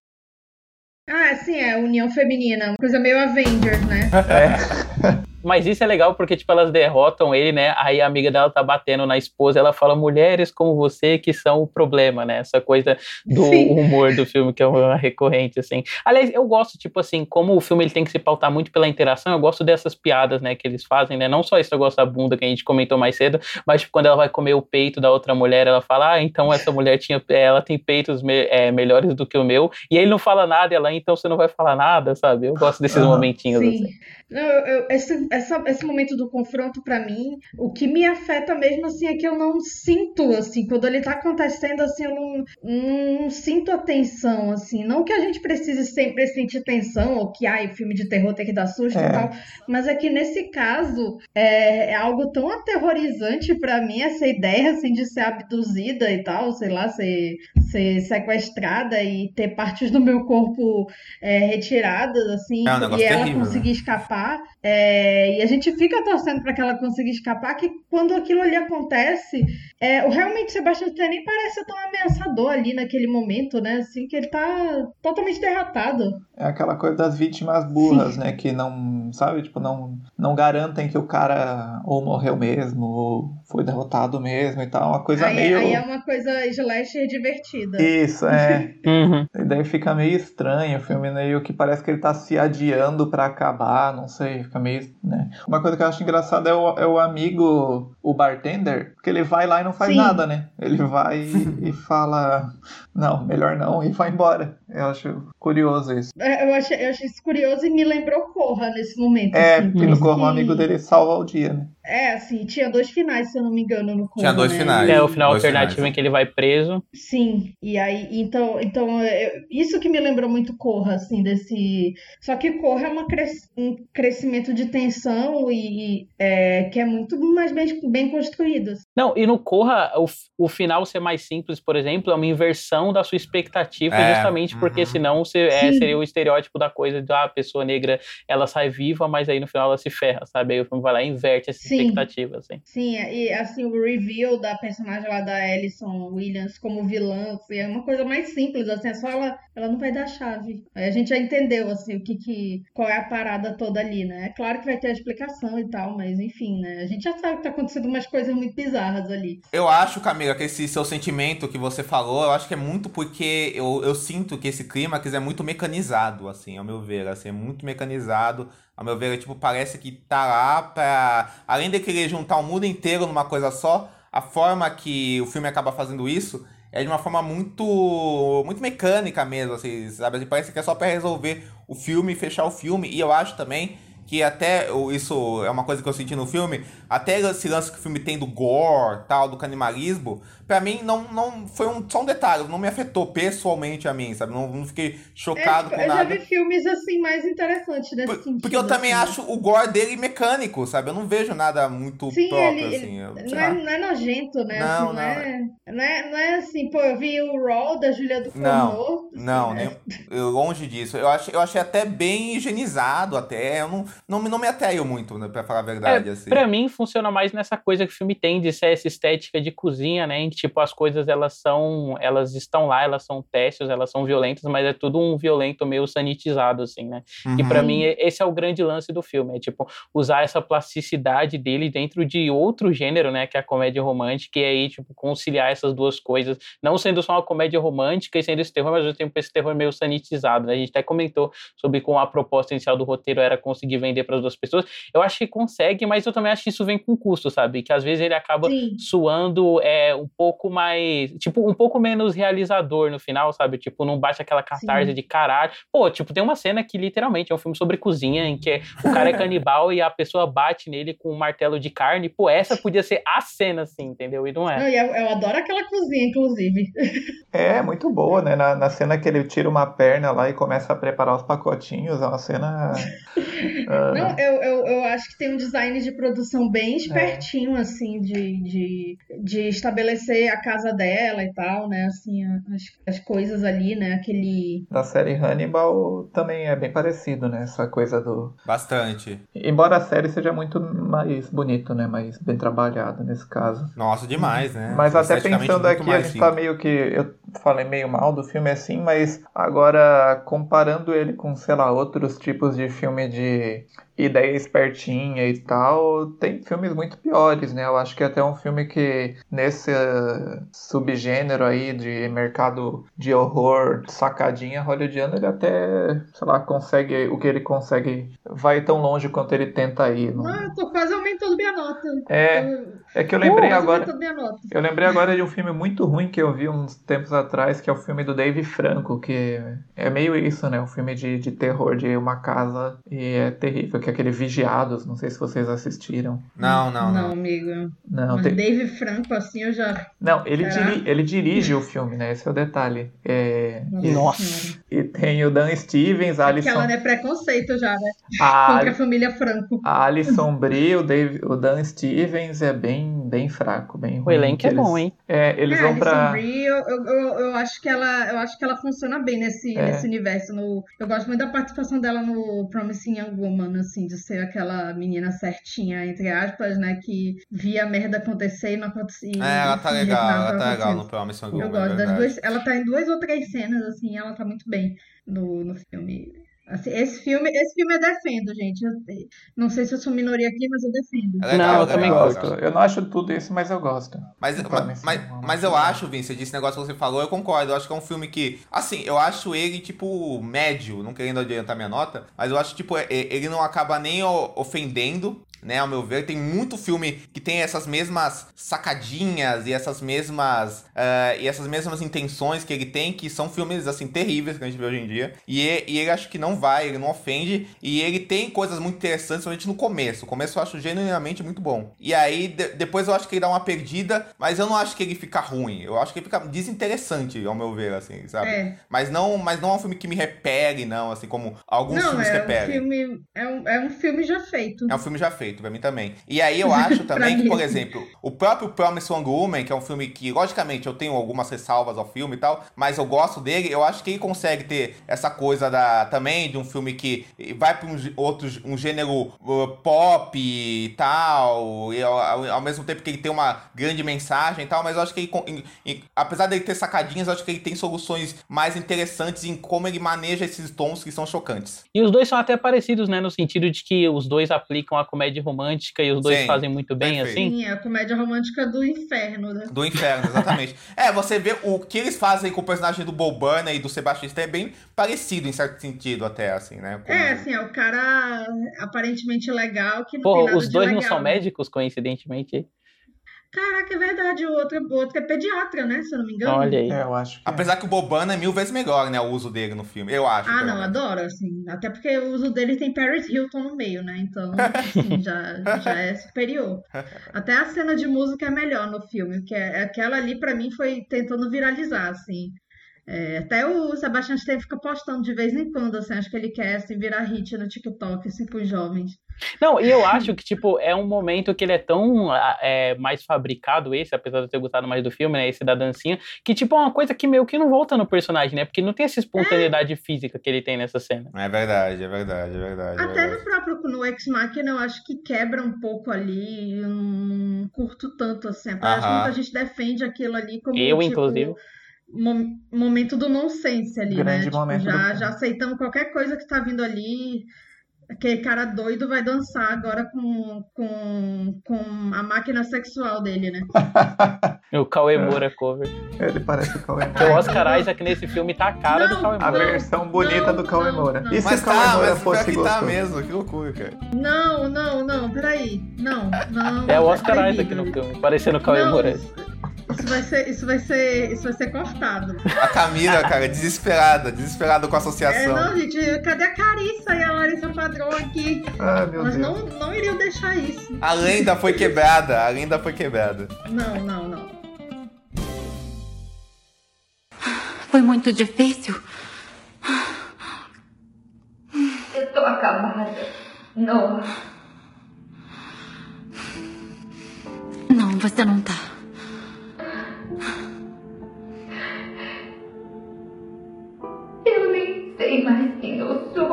Ah, sim, é união feminina. Uma coisa meio Avengers, né? <laughs> Mas isso é legal porque, tipo, elas derrotam ele, né? Aí a amiga dela tá batendo na esposa, ela fala, mulheres como você que são o problema, né? Essa coisa do Sim. humor do filme que é uma recorrente, assim. Aliás, eu gosto, tipo assim, como o filme ele tem que se pautar muito pela interação, eu gosto dessas piadas, né, que eles fazem, né? Não só esse negócio da bunda que a gente comentou mais cedo, mas, tipo, quando ela vai comer o peito da outra mulher, ela fala, ah, então essa mulher tinha, ela tem peitos me- é, melhores do que o meu, e ele não fala nada, e ela, então você não vai falar nada, sabe? Eu gosto desses Aham. momentinhos, Sim. assim. Não, eu- eu- esse, essa- esse momento do confronto, pra mim, o que me afeta mesmo, assim, é que eu não sinto, assim, quando ele tá acontecendo, assim, eu não, não sinto a tensão, assim. Não que a gente precise sempre sentir tensão, ou que, ai, filme de terror tem que dar susto É. e tal, mas é que nesse caso, é, é algo tão aterrorizante pra mim, essa ideia, assim, de ser abduzida e tal, sei lá, ser, ser sequestrada e ter partes do meu corpo é, retiradas, assim, É um e ela terrível, né? conseguir escapar. é, e a gente fica torcendo para que ela consiga escapar, que quando aquilo ali acontece, é, o realmente Sebastian Stan nem parece tão ameaçador ali naquele momento, né? Assim, que ele tá totalmente derrotado. É aquela coisa das vítimas burras, né? Que não, sabe, tipo, não, não garantem que o cara ou morreu mesmo, ou foi derrotado mesmo e tal. Uma coisa Aí, meio. aí é uma coisa slasher divertida. Isso, é. <laughs> Uhum. E daí fica meio estranho o filme, meio que parece que ele tá se adiando pra acabar, não sei, fica meio, né? Uma coisa que eu acho engraçada é o, é o amigo, o bartender, porque ele vai lá e não faz Sim. nada, né? Ele vai <laughs> e fala, não, melhor não, e vai embora. Eu acho curioso isso. É, Eu achei, eu achei isso curioso e me lembrou Corra nesse momento. É, assim, porque no que- Corro o amigo dele salva o dia, né? É, assim, tinha dois finais, se eu não me engano, no Corra. Tinha dois né? finais. É o final Dois alternativo finais. em que ele vai preso. Sim, e aí, então, então eu- isso que me lembrou muito Corra, assim, desse. Só que Corra é uma cres- um crescimento de tensão e é, que é muito mais bem, bem construído. assim. Não, e no Corra, o, o final ser mais simples, por exemplo, é uma inversão da sua expectativa, É, justamente porque uhum. senão você, é, seria o estereótipo da coisa de ah, a pessoa negra ela sai viva, mas aí no final ela se ferra, sabe? Aí o filme vai lá e inverte essa Sim. expectativa, assim. Sim, e assim, o reveal da personagem lá da Alison Williams como vilã, assim, é uma coisa mais simples, assim, é só ela, ela não vai dar chave. Aí a gente já entendeu, assim, o que que, qual é a parada toda ali, né? É claro que vai ter a explicação e tal, mas enfim, né? A gente já sabe que tá acontecendo umas coisas muito bizarras ali. Eu acho, Camila, que esse seu sentimento que você falou, eu acho que é muito porque eu, eu sinto que esse clímax é muito mecanizado, assim, ao meu ver, assim, é muito mecanizado. Ao meu ver, é, tipo, parece que tá lá pra... Além de querer juntar o mundo inteiro numa coisa só, a forma que o filme acaba fazendo isso é de uma forma muito muito mecânica mesmo, assim, sabe? Assim, parece que é só pra resolver o filme fechar o filme. E eu acho também que até isso é uma coisa que eu senti no filme, até esse lance que o filme tem do gore, tal, do canibalismo, pra mim não, não foi um, só um detalhe, não me afetou pessoalmente a mim, sabe? Não, não fiquei chocado É, com eu já nada. vi filmes assim mais interessantes nesse Por- sentido. Porque eu também assim. acho o gore dele mecânico, sabe? Eu não vejo nada muito Sim, próprio, ele, assim. eu- não, é, não é nojento, né? Não, assim, não, não. É, não, é, não é assim, pô, eu vi o Raw da Julia do Não, Forno. Não, assim, nem, eu- longe disso. Eu achei, eu achei até bem higienizado, até. Eu não, não, me- não me atraiu muito, né, pra falar a verdade, É, assim. Pra mim, funciona mais nessa coisa que o filme tem de ser essa estética de cozinha, né? Em que, tipo, as coisas, elas são... Elas estão lá, elas são testes, elas são violentas, mas é tudo um violento meio sanitizado, assim, né? E pra Uhum. mim, e- esse é o grande lance do filme. É, tipo, usar essa plasticidade dele dentro de outro gênero, né? Que é a comédia romântica. E aí, tipo, conciliar essas duas coisas. Não sendo só uma comédia romântica e sendo esse terror, mas ao mesmo tempo esse terror meio sanitizado, né? A gente até comentou sobre como a proposta inicial do roteiro era conseguir vender para as duas pessoas. Eu acho que consegue, mas eu também acho que isso vem com custo, sabe? Que às vezes ele acaba Sim. suando é, um pouco mais. Tipo, um pouco menos realizador no final, sabe? Tipo, não bate aquela catarse Sim. de caralho. Pô, tipo, tem uma cena que literalmente é um filme sobre cozinha, em que o <laughs> cara é canibal e a pessoa bate nele com um martelo de carne. Pô, essa podia ser a cena, assim, entendeu? E não é. Não, eu, eu adoro naquela cozinha, inclusive. <laughs> É, muito boa, né? Na, na cena que ele tira uma perna lá e começa a preparar os pacotinhos, é uma cena. <laughs> ah, Não, eu, eu, eu acho que tem um design de produção bem espertinho, assim, de, de, de estabelecer a casa dela e tal, né? Assim, as, as coisas ali, né? Aquele. Na série Hannibal também é bem parecido, né? Essa coisa do. Bastante. Embora a série seja muito mais bonito, né? Mais bem trabalhado nesse caso. Nossa, demais, né? Mas até pensando aqui, a gente tá meio que. Eu falei meio mal do filme assim, mas agora comparando ele com, sei lá, outros tipos de filme de way ideia espertinha e tal, tem filmes muito piores, né? Eu acho que até um filme que nesse subgênero aí de mercado de horror sacadinha hollywoodiano, ele até, sei lá, consegue o que ele consegue, vai tão longe quanto ele tenta ir. Não... Ah, eu tô quase aumentando minha nota. É, Eu- é que eu lembrei quase agora. Eu lembrei agora de um filme muito ruim que eu vi uns tempos atrás, que é o filme do Dave Franco, que é meio isso, né? Um filme de, de terror de uma casa e é terrível, que é aquele Vigiados, não sei se vocês assistiram. Não, não, Não, não. amigo. Não, Mas tem- Dave Franco, assim, eu já. não ele, diri- ele dirige o filme, né? Esse é o detalhe. É, Nossa. E tem o Dan Stevens, a Alison, Aquela, né? Preconceito já, né? a, Contra a família Franco. a Alison Brie, o, Dave, o Dan Stevens é bem, bem fraco, bem O ruim. elenco que é eles- bom, hein? É, eles é, vão Alison pra... Brie, eu, eu, eu, eu acho que ela, eu acho que ela funciona bem nesse, É. nesse universo. No, eu gosto muito da participação dela no Promising Young Woman, assim, de ser aquela menina certinha, entre aspas, né? Que via a merda acontecer e não acontecia. É, ela tá legal, ela tá legal no Promise Young Eu Woman, é gosto das duas. Ela tá em duas ou três cenas, assim, ela tá muito bem no, no filme. Assim, esse filme, esse filme eu defendo, gente. Eu- não sei se eu sou minoria aqui, mas eu defendo. É legal, Não, eu é também gosto. legal. Eu não acho tudo isso, mas eu gosto. Mas, Não, mas, mas- mas, eu acho, Vince, desse negócio que você falou, eu concordo. Eu acho que é um filme que, assim, eu acho ele, tipo, médio, não querendo adiantar minha nota, mas eu acho, tipo, é- ele não acaba nem ofendendo, né, ao meu ver. Tem muito filme que tem essas mesmas sacadinhas e essas mesmas ah, e essas mesmas intenções que ele tem, que são filmes, assim, terríveis que a gente vê hoje em dia. E, e- e ele acho que não vai, ele não ofende, e ele tem coisas muito interessantes, principalmente no começo. O começo eu acho genuinamente muito bom. E aí, de- depois eu acho que ele dá uma perdida, mas eu não acho que ele fica ruim. Eu acho que ele fica desinteressante, ao meu ver, assim, sabe? É. Mas não, mas não é um filme que me repele, não, assim, como alguns Não, filmes é um repelem. filme. É um, é um filme já feito. É um filme já feito, pra mim também. E aí eu <laughs> acho também que, por exemplo, o próprio Promise Young Woman, que é um filme que, logicamente, eu tenho algumas ressalvas ao filme e tal, mas eu gosto dele, eu acho que ele consegue ter essa coisa da também de um filme que vai pra um, outro, um gênero uh, pop e tal, e ao, ao- mesmo tempo que ele tem uma grande mensagem e tal, mas eu acho que ele, em- em- apesar dele ter sacadinhas, eu acho que ele tem soluções mais interessantes em como ele maneja esses tons que são chocantes. E os dois são até parecidos, né? No sentido de que os dois aplicam a comédia romântica e os dois Sim, fazem muito bem, perfeito. assim. Sim, é a comédia romântica do inferno, né? Do inferno, exatamente. <laughs> é, você vê o que eles fazem com o personagem do Bob Burnham e do Sebastian Stan é bem parecido em certo sentido até, assim, né? Como- É, assim, é o cara aparentemente legal que não Pô, tem nada os de dois não legal, são né? médicos, coincidentemente. Caraca, é verdade. O outro, o outro é pediatra, né? Se eu não me engano. Olha aí. É, eu acho que. Apesar que o Bob Burnham é mil vezes melhor, né? O uso dele no filme. Eu acho. Ah, não, menos. adoro, assim. Até porque o uso dele tem Paris Hilton no meio, né? Então, assim, já, já é superior. Até a cena de música é melhor no filme, que é aquela ali, pra mim, foi tentando viralizar, assim. É, até o Sebastian Stan fica postando de vez em quando, assim, acho que ele quer assim, virar hit no TikTok, assim, com os jovens. Não, e eu acho que, tipo, é um momento que ele é tão é, mais fabricado, esse, apesar de eu ter gostado mais do filme, né? Esse da dancinha, que, tipo, é uma coisa que meio que não volta no personagem, né? Porque não tem essa espontaneidade física que ele tem nessa cena. É verdade, é verdade, é verdade. é Até verdade. no próprio no Ex Machina eu acho que quebra um pouco ali, eu não curto tanto assim. Acho que muita gente defende aquilo ali como Eu, tipo, inclusive. Mo- momento do nonsense ali, né? Grande Tipo, momento do já, filme. já aceitamos qualquer coisa que tá vindo ali. Aquele cara doido vai dançar agora com, com, com a máquina sexual dele, né? <laughs> O Cauê Moura cover. Ele parece o Cauê Porque o Moura. Oscar Isaac nesse filme tá a cara do Não, Cauê A não, Moura. versão bonita não, do Cauê Moura. não. E se Mas o Cauê tá, Moura fosse que tá mesmo, que loucura, cara. Não, não, não, peraí. Não, não. É o Oscar proibido. Isaac no filme, parecendo o Cauê Não, Moura. Isso vai ser, isso vai ser, isso vai ser cortado. A Camila, cara, desesperada, desesperada com a É, associação. não, gente, cadê a Carissa e a Larissa Padrão aqui? Ah, meu Elas Deus. não, não iriam deixar isso. A lenda foi quebrada, a lenda foi quebrada. Não, não, não. Foi muito difícil. Eu tô acabada. Não. Não, você não tá. Sei mais quem eu sou.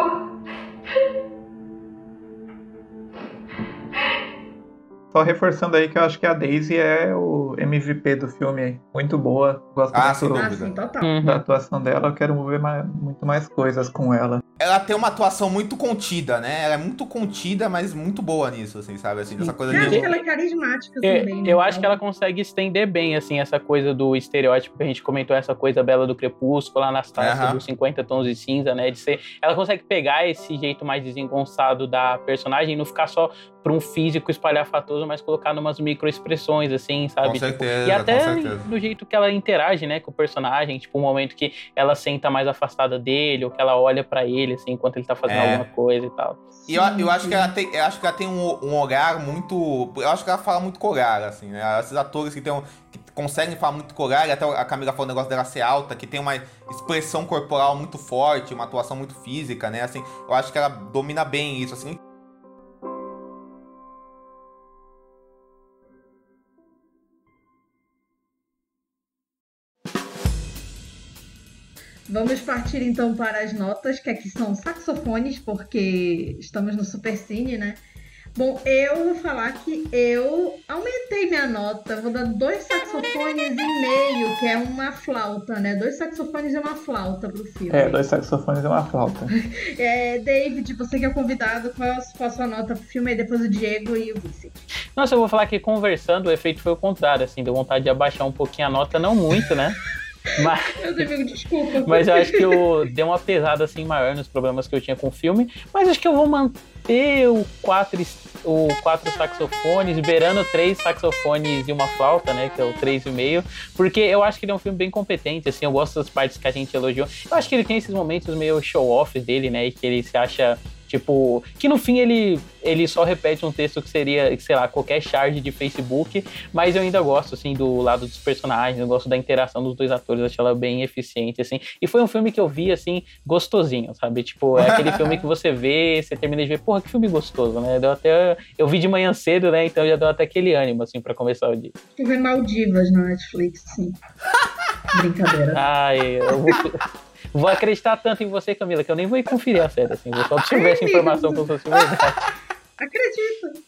Só reforçando aí que eu acho que a Daisy é o MVP do filme. Muito boa. Gosto Ah, muito do- Ah. Uhum. da atuação dela. Eu quero ver mais- muito mais coisas com ela. Ela tem uma atuação muito contida, né? Ela é muito contida, mas muito boa nisso, assim, sabe? Assim, dessa coisa Eu acho de. que ela é carismática Eu, também. né? eu acho que ela consegue estender bem, assim, essa coisa do estereótipo que a gente comentou, essa coisa bela do crepúsculo, Anastácia, Aham. dos 50 tons de cinza, né? De ser. Ela consegue pegar esse jeito mais desengonçado da personagem e não ficar só pra um físico espalhafatoso, mas colocar numas microexpressões, assim, sabe? Certeza, e até certeza. do jeito que ela interage, né, com o personagem, tipo, um momento que ela senta mais afastada dele, ou que ela olha pra ele, assim, enquanto ele tá fazendo É. alguma coisa e tal. E eu, eu acho que ela tem, eu acho que ela tem um, um olhar muito. Eu acho que ela fala muito com olhar, assim, né? Esses atores que, tem um- que conseguem falar muito com olhar, e até a Camila falou o negócio dela ser alta, que tem uma expressão corporal muito forte, uma atuação muito física, né? Assim, eu acho que ela domina bem isso, assim. Vamos partir então para as notas, que aqui são saxofones, porque estamos no Supercine, né? Bom, eu vou falar que eu aumentei minha nota. Vou dar dois saxofones e meio, que é uma flauta, né? Dois saxofones e uma flauta pro filme. É, dois saxofones e uma flauta. <laughs> É, David, você que é o convidado, qual é a qual a sua nota pro filme? Aí depois o Diego e o Vincent. Nossa, eu vou falar que conversando, o efeito foi o contrário, assim, deu vontade de abaixar um pouquinho a nota, não muito, né? <laughs> Mas, <laughs> amigos, desculpa. mas eu acho que eu dei uma pesada assim maior nos problemas que eu tinha com o filme. Mas acho que eu vou manter o quatro, o quatro saxofones, beirando três saxofones e uma flauta, né? Que é o três e meio. Porque eu acho que ele é um filme bem competente, assim. Eu gosto das partes que a gente elogiou. Eu acho que ele tem esses momentos meio show-off dele, né? E que ele se acha. Tipo, que no fim ele, ele só repete um texto que seria, sei lá, qualquer charge de Facebook, mas eu ainda gosto, assim, do lado dos personagens, eu gosto da interação dos dois atores, acho ela bem eficiente, assim. E foi um filme que eu vi, assim, gostosinho, sabe? Tipo, é aquele <laughs> filme que você vê, você termina de ver, porra, que filme gostoso, né? Deu até. Eu vi de manhã cedo, né? Então já deu até aquele ânimo, assim, pra começar o dia. Tô vendo Maldivas na Netflix, sim. <laughs> Brincadeira. Ai, eu vou. Vou acreditar tanto em você, Camila, que eu nem vou ir conferir a série, assim. Vou só absorver essa informação como se fosse verdade. Acredito.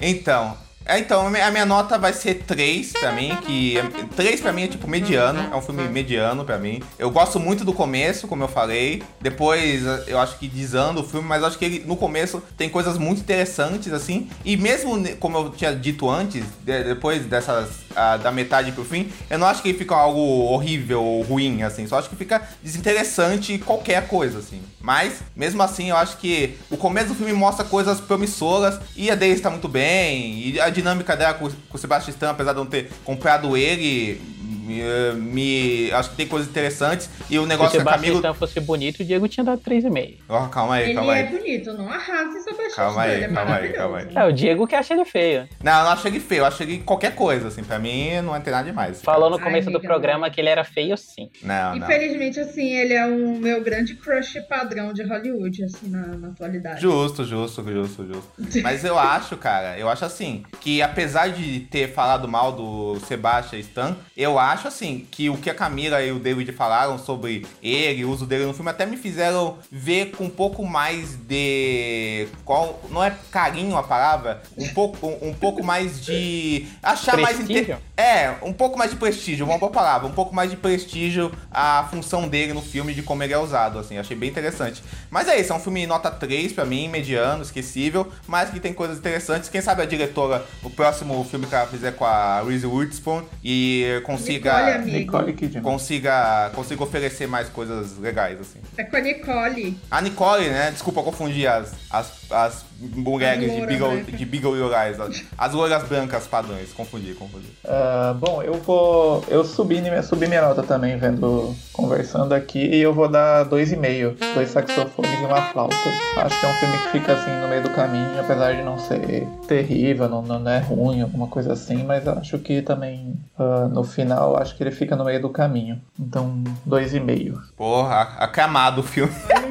Então, é, então, a minha- nota vai ser 3 pra mim, que 3 pra mim é tipo mediano, é um filme mediano pra mim. Eu gosto muito do começo, como eu falei. Depois eu acho que desanda o filme, mas eu acho que ele no começo tem coisas muito interessantes assim. E mesmo como eu tinha dito antes, de- depois dessas ah, da metade pro fim, eu não acho que fica algo horrível ou ruim assim, só acho que fica desinteressante qualquer coisa assim. Mas mesmo assim, eu acho que o começo do filme mostra coisas promissoras e a Daisy tá muito bem e a dinâmica dela com, com o Sebastian Stan, apesar de eu não ter comprado ele, me, me- acho que tem coisas interessantes e o Se o negócio é a Sebastião Camilo Stan fosse bonito, o Diego tinha dado 3,5. Ó, calma aí, Ele calma é aí. bonito, não arrasa Calma aí, é calma aí, calma aí. É, o Diego que acha ele feio. Não, eu não acho ele feio, eu acho ele qualquer coisa, assim, pra mim não tem nada demais. Falou no Ai, começo do amiga, programa que ele era feio, sim. Não, não. Infelizmente, assim, ele é um meu grande crush padrão de Hollywood, assim, na, na atualidade. Justo, justo, justo, justo. <laughs> Mas eu acho, cara, eu acho assim, que apesar de ter falado mal do Sebastian Stan, eu acho assim, que o que a Camila e o David falaram sobre ele, o uso dele no filme, até me fizeram ver com um pouco mais de. Qual, não é carinho a palavra? Um pouco, um, pouco mais de. Achar mais. inte- Prestígio? É, um pouco mais de prestígio, uma boa palavra, um pouco mais de prestígio a função dele no filme, de como ele é usado, assim, achei bem interessante. Mas é isso, é um filme nota 3 pra mim, mediano, esquecível, mas que tem coisas interessantes. Quem sabe a diretora, o próximo filme que ela fizer com a Reese Witherspoon e consiga. Nicole consiga, consiga oferecer mais coisas legais, assim. É com a Nicole. A Nicole, né, desculpa, eu confundi as, as, as mulheres de brancas. de Big Little Lies, as, as loiras brancas padrões, confundi, confundi. Uh, bom, eu vou. Eu subi, subi minha nota também, vendo, conversando aqui, e eu vou dar dois e meio, dois saxofones e uma flauta. Acho que é um filme que fica assim no meio do caminho, apesar de não ser terrível, não, não é ruim, alguma coisa assim, mas acho que também uh, no final acho que ele fica no meio do caminho. Então, dois e meio. Porra, aclamado o filme. Olha,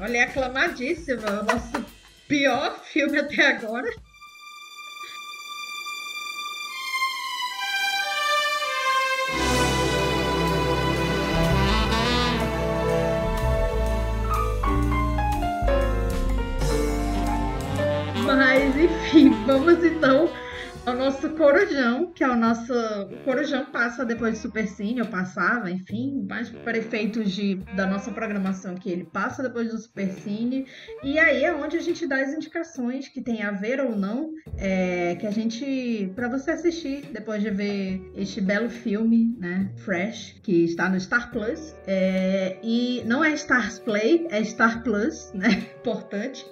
olha aclamadíssimo. O nosso pior filme até agora. Mas enfim, vamos então ao nosso Corujão, que é o nosso. O Corujão passa depois de Super Cine, ou passava, enfim, mais para efeitos de, da nossa programação que ele passa depois do Super Cine. E aí é onde a gente dá as indicações que tem a ver ou não, é, que a gente. para você assistir depois de ver este belo filme, né? Fresh, que está no Star Plus. É, e não é Stars Play, é Star Plus, né? <laughs> Importante.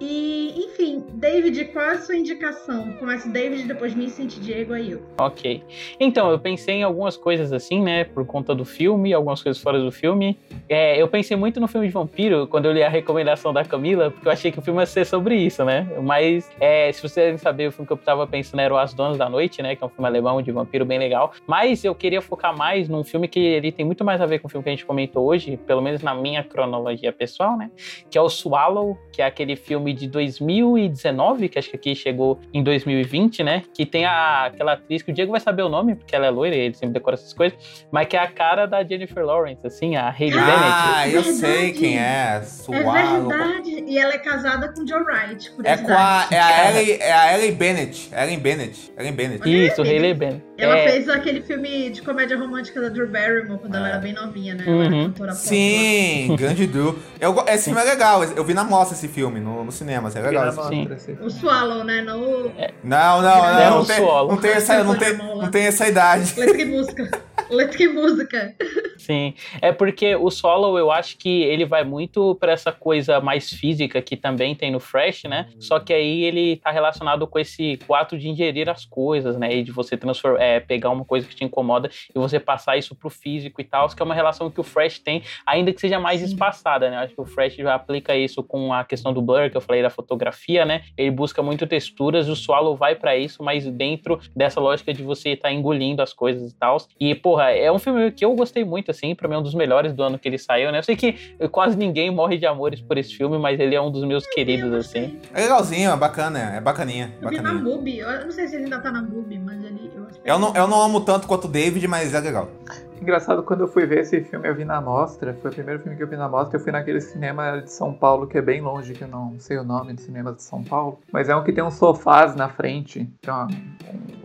E, enfim, David, qual é a sua indicação? Começa David, depois Vincent, Diego, aí eu. Ok. Então, eu pensei em algumas coisas assim, né? Por conta do filme, algumas coisas fora do filme. É, eu pensei muito no filme de vampiro, quando eu li a recomendação da Camila, porque eu achei que o filme ia ser sobre isso, né? Mas, é, se vocês saber, o filme que eu tava pensando era o As Donas da Noite, né? Que é um filme alemão de vampiro bem legal. Mas eu queria focar mais num filme que ele tem muito mais a ver com o filme que a gente comentou hoje, pelo menos na minha cronologia pessoal, né? Que é o Swallow, que é aquele filme filme de 2019, que acho que aqui chegou em 2020, né? Que tem a, aquela atriz que o Diego vai saber o nome, porque ela é loira e ele sempre decora essas coisas, mas que é a cara da Jennifer Lawrence, assim, a Hayley ah, Bennett. Ah, eu sei quem é. Suado. É verdade. E ela é casada com Joe Wright, É com a, é a Ellie, é a Ellie Bennett. Ellen Bennett. Ellen Bennett. Isso, Hayley Bennett. Ela é... fez aquele filme de comédia romântica da Drew Barrymore quando é. ela era bem novinha, né? Ela uhum. era cantora Sim, grande Drew. Eu, esse Sim. filme é legal. Eu vi na mostra esse filme, no, no cinema. É legal esse filme. O Swallow, né? Não, o... é. não, não, não, é não, tem, não, tem essa, não, tem, não tem essa idade. Letra que música. Letra que música. Sim, é porque o Swallow eu acho que ele vai muito para essa coisa mais física que também tem no Fresh, né? Só que aí ele tá relacionado com esse ato de ingerir as coisas, né? E de você transformar, é, pegar uma coisa que te incomoda e você passar isso pro físico e tal, que é uma relação que o Fresh tem, ainda que seja mais espaçada, né? Acho que o Fresh já aplica isso com a questão do blur, que eu falei da fotografia, né? Ele busca muito texturas, o Swallow vai para isso, mas dentro dessa lógica de você estar tá engolindo as coisas e tal. E, porra, é um filme que eu gostei muito, assim, pra mim é um dos melhores do ano que ele saiu, né? Eu sei que quase ninguém morre de amores por esse filme, mas ele é um dos meus queridos, assim. É legalzinho, é bacana, é bacaninha. Eu vi na MUBI, eu não sei se ele ainda tá na MUBI, mas ele... Eu, eu, não, eu não amo tanto quanto o David, mas é legal. Engraçado, quando eu fui ver esse filme, eu vi na mostra. Foi o primeiro filme que eu vi na mostra. Eu fui naquele cinema de São Paulo, que é bem longe, que eu não sei o nome de cinema de São Paulo. Mas é um que tem uns sofás na frente, tem uma,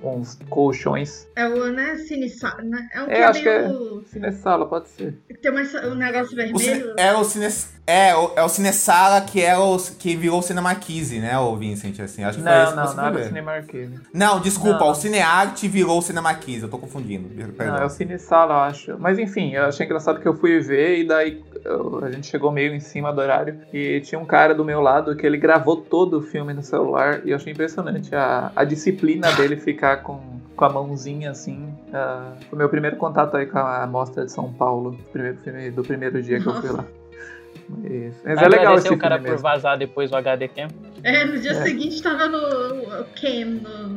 um, uns colchões. É o, né, Cinesala, né? É, um é, que acho é meio... que é Cinesala, pode ser. Tem uma, um negócio vermelho. O cine, é o Cine... É, o, é o Cinesala que, é o, que virou o Cinemarquise, né, o Vincent, assim. Acho que não, foi isso não, que não, não é o Cinemarquise. Não, desculpa, não. o Cinearte virou o Cinemarquise, eu tô confundindo. Perdão. Não, é o Cinesala, eu acho. Mas enfim, eu achei engraçado que eu fui ver e daí eu, a gente chegou meio em cima do horário e tinha um cara do meu lado que ele gravou todo o filme no celular e eu achei impressionante a, a disciplina dele ficar com, com a mãozinha assim. Uh, foi meu primeiro contato aí com a Mostra de São Paulo, primeiro filme do primeiro dia que eu fui lá. <laughs> Mas, mas é legal esse o cara por mesmo. vazar depois o HD. É, no dia é. seguinte tava no Cam, no,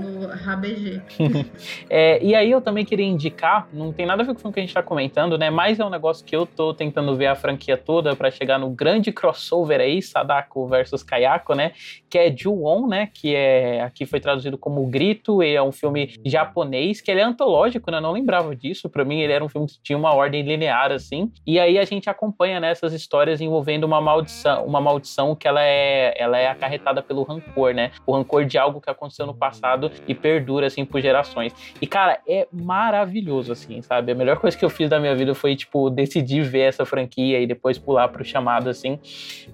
no HBG. <laughs> é, e aí eu também queria indicar, não tem nada a ver com o que a gente tá comentando, né? Mas é um negócio que eu tô tentando ver a franquia toda para chegar no grande crossover aí, Sadako versus Kayako, né? Que é Ju-On, né? Que é aqui foi traduzido como O Grito, ele é um filme japonês, que ele é antológico, né? Eu não lembrava disso. Para mim, ele era um filme que tinha uma ordem linear, assim. E aí a gente acompanha né, essas histórias envolvendo uma maldição, uma maldição que ela é, ela é acarretada pelo rancor, né? O rancor de algo que aconteceu no passado e perdura, assim, por gerações. E, cara, é maravilhoso, assim, sabe? A melhor coisa que eu fiz da minha vida foi, tipo, decidir ver essa franquia e depois pular pro chamado, assim.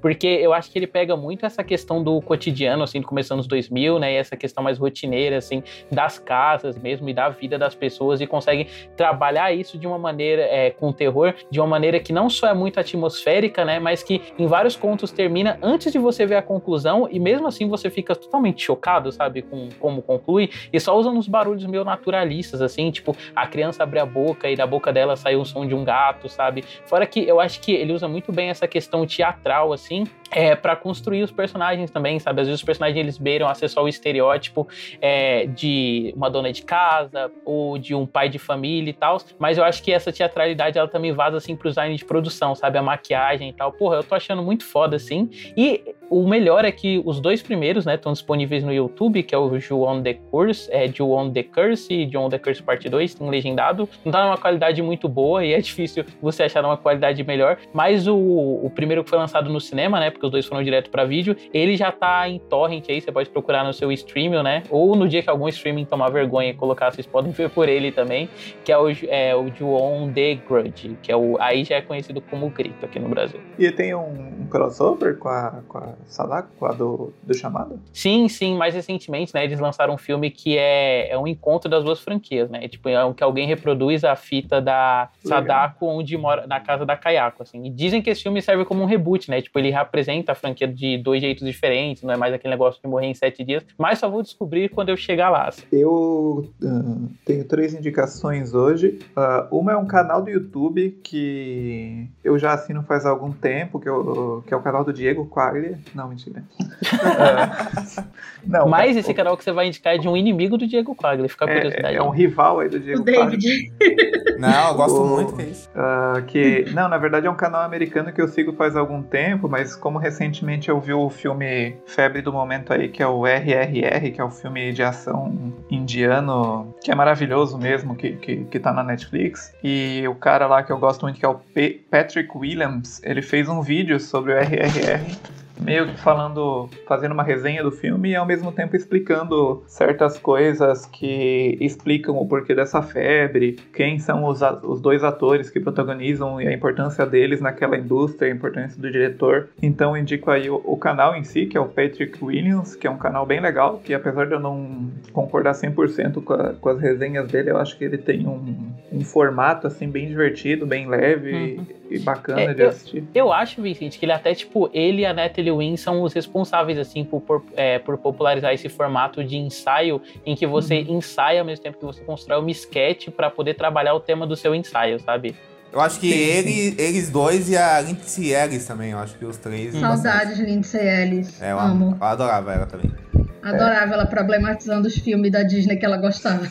Porque eu acho que ele pega muito essa questão do cotidiano, assim, começando nos 2000, né? E essa questão mais rotineira, assim, das casas mesmo e da vida das pessoas e consegue trabalhar isso de uma maneira, é, com terror, de uma maneira que não só é muito atmosférica, né? Mas que em vários contos termina antes de você ver a a conclusão e mesmo assim você fica totalmente chocado, sabe, com como conclui, e só usando uns barulhos meio naturalistas, assim, tipo, a criança abre a boca e da boca dela sai o som de um gato, sabe? Fora que eu acho que ele usa muito bem essa questão teatral, assim, é, para construir os personagens também, sabe? Às vezes os personagens eles beiram a o estereótipo é, de uma dona de casa ou de um pai de família e tal, mas eu acho que essa teatralidade ela também vaza assim pro design de produção, sabe? A maquiagem e tal. Porra, eu tô achando muito foda assim. E o melhor é que os dois primeiros, né, estão disponíveis no YouTube, que é o Ju the Curse, é Ju the Curse e Ju the Curse Parte 2, tem legendado. Não tá numa qualidade muito boa e é <laughs> difícil você achar uma qualidade melhor, mas o, o primeiro que foi lançado no cinema, né, porque os dois foram direto para vídeo, ele já tá em torrent aí, você pode procurar no seu streaming, né, ou no dia que algum streaming tomar vergonha e colocar, vocês podem ver por ele também, que é o, é, o Ju the Grudge, que é o, aí já é conhecido como Grito aqui no Brasil. E tem um, um crossover com a, com a Sadako, a do, do Chamado? Sim, sim, mais recentemente, né, eles lançaram um filme que é, é um encontro das duas franquias, né, tipo, é um, que alguém reproduz a fita da Sadako onde mora, na casa da Kayako, assim, e dizem que esse filme serve como um reboot, né, tipo, ele representa a franquia de dois jeitos diferentes, não é mais aquele negócio de morrer em sete dias, mas só vou descobrir quando eu chegar lá. Assim. Eu uh, tenho três indicações hoje, uh, uma é um canal do YouTube que eu já assino faz algum tempo, que, eu, que é o canal do Diego Quaglia, não, mentira. uh, <laughs> não, mas esse canal que você vai indicar é de um inimigo do Diego Quaglia, fica a é, curiosidade. É, é um rival aí do Diego O David. Não, eu gosto o, muito que é isso. Uh, que, não, na verdade é um canal americano que eu sigo faz algum tempo, mas como recentemente eu vi o filme Febre do Momento aí, que é o RRR, que é o filme de ação indiano, que é maravilhoso mesmo, que, que, que tá na Netflix. E o cara lá que eu gosto muito, que é o P Patrick Williams, ele fez um vídeo sobre o RRR meio que falando, fazendo uma resenha do filme e ao mesmo tempo explicando certas coisas que explicam o porquê dessa febre, quem são os, os dois atores que protagonizam e a importância deles naquela indústria, a importância do diretor. Então indico aí o, o canal em si, que é o Patrick Williams, que é um canal bem legal, que apesar de eu não concordar 100% com, a, com as resenhas dele, eu acho que ele tem um, um formato assim bem divertido, bem leve uhum. E, bacana é, de eu, assistir. Eu acho, Vicente, que ele até, tipo, ele e a Natalie Wynn são os responsáveis, assim, por, por, é, por popularizar esse formato de ensaio em que você uhum. ensaia ao mesmo tempo que você constrói uma sketch para poder trabalhar o tema do seu ensaio, sabe? Eu acho que sim, ele, sim. eles dois e a Lindsay Ellis também, eu acho que os três. Saudades de Lindsay Ellis. É, eu amo. Eu adorava ela também. Adorava é. ela problematizando os filmes da Disney que ela gostava.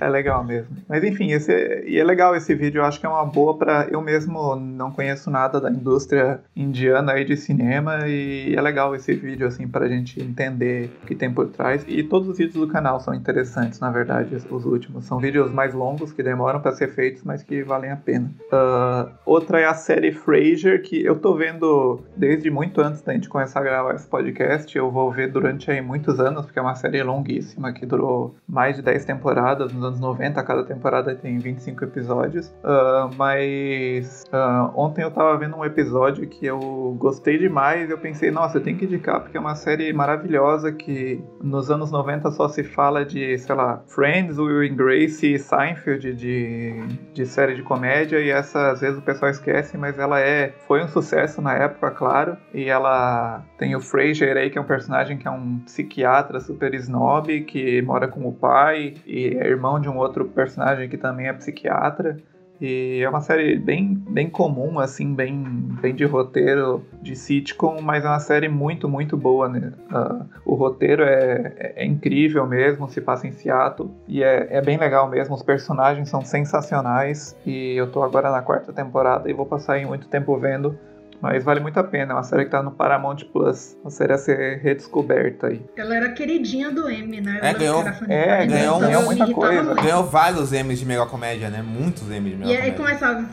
É legal mesmo. Mas enfim, esse, e é legal esse vídeo, eu acho que é uma boa para eu mesmo não conheço nada da indústria indiana aí de cinema e é legal esse vídeo assim pra gente entender o que tem por trás. E todos os vídeos do canal são interessantes, na verdade, os últimos. São vídeos mais longos que demoram para ser feitos, mas que valem a pena. Uh, outra é a série Frasier, que eu tô vendo desde muito antes da gente começar a gravar esse podcast. Eu vou ver durante aí muitos anos, porque é uma série longuíssima que durou mais de 10 temporadas nos anos 90, cada temporada tem 25 episódios. Uh, mas uh, ontem eu tava vendo um episódio que eu gostei demais. Eu pensei, nossa, eu tenho que indicar, porque é uma série maravilhosa que nos anos 90 só se fala de, sei lá, Friends, Will and Grace e Seinfeld de, de série de comédia. E essa às vezes o pessoal esquece, mas ela é foi um sucesso na época, claro. E ela tem o Frasier aí, que é um personagem que é um psiquiatra super snob que mora com o pai e é irmão de um outro personagem que também é psiquiatra. E é uma série bem, bem comum, assim, bem, bem de roteiro de sitcom, mas é uma série muito, muito boa. Né? Uh, o roteiro é, é, é, incrível mesmo, se passa em Seattle, e é, é bem legal mesmo. Os personagens são sensacionais, e eu tô agora na quarta temporada e vou passar aí muito tempo vendo mas vale muito a pena, é uma série que tá no Paramount Plus. Uma série a ser redescoberta aí. Ela era queridinha do M, né? É, ganhou, é, ganhou, ganhou muita coisa. Ganhou vários M's de melhor comédia, né? Muitos M's de melhor e comédia. E aí começava.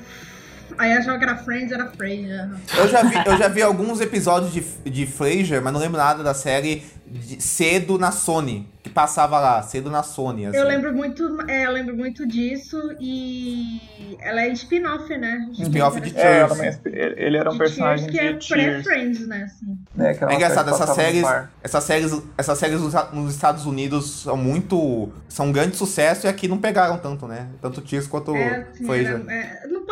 Aí achava que era Friends, era Frasier. Eu já vi, eu já vi alguns episódios de, de Frasier, mas não lembro nada da série de, cedo na Sony que passava lá, cedo na Sony. Assim. Eu lembro muito, é, eu lembro muito disso e ela é spin-off, né? Spin-off de Cheers. É, ele era um de personagem Cheers, que é pré-Friends, né? Assim. É, é, é engraçado, essas séries, essas séries, essas séries nos Estados Unidos são muito, são um grande sucesso e aqui não pegaram tanto, né? Tanto Cheers quanto é, foi. Era,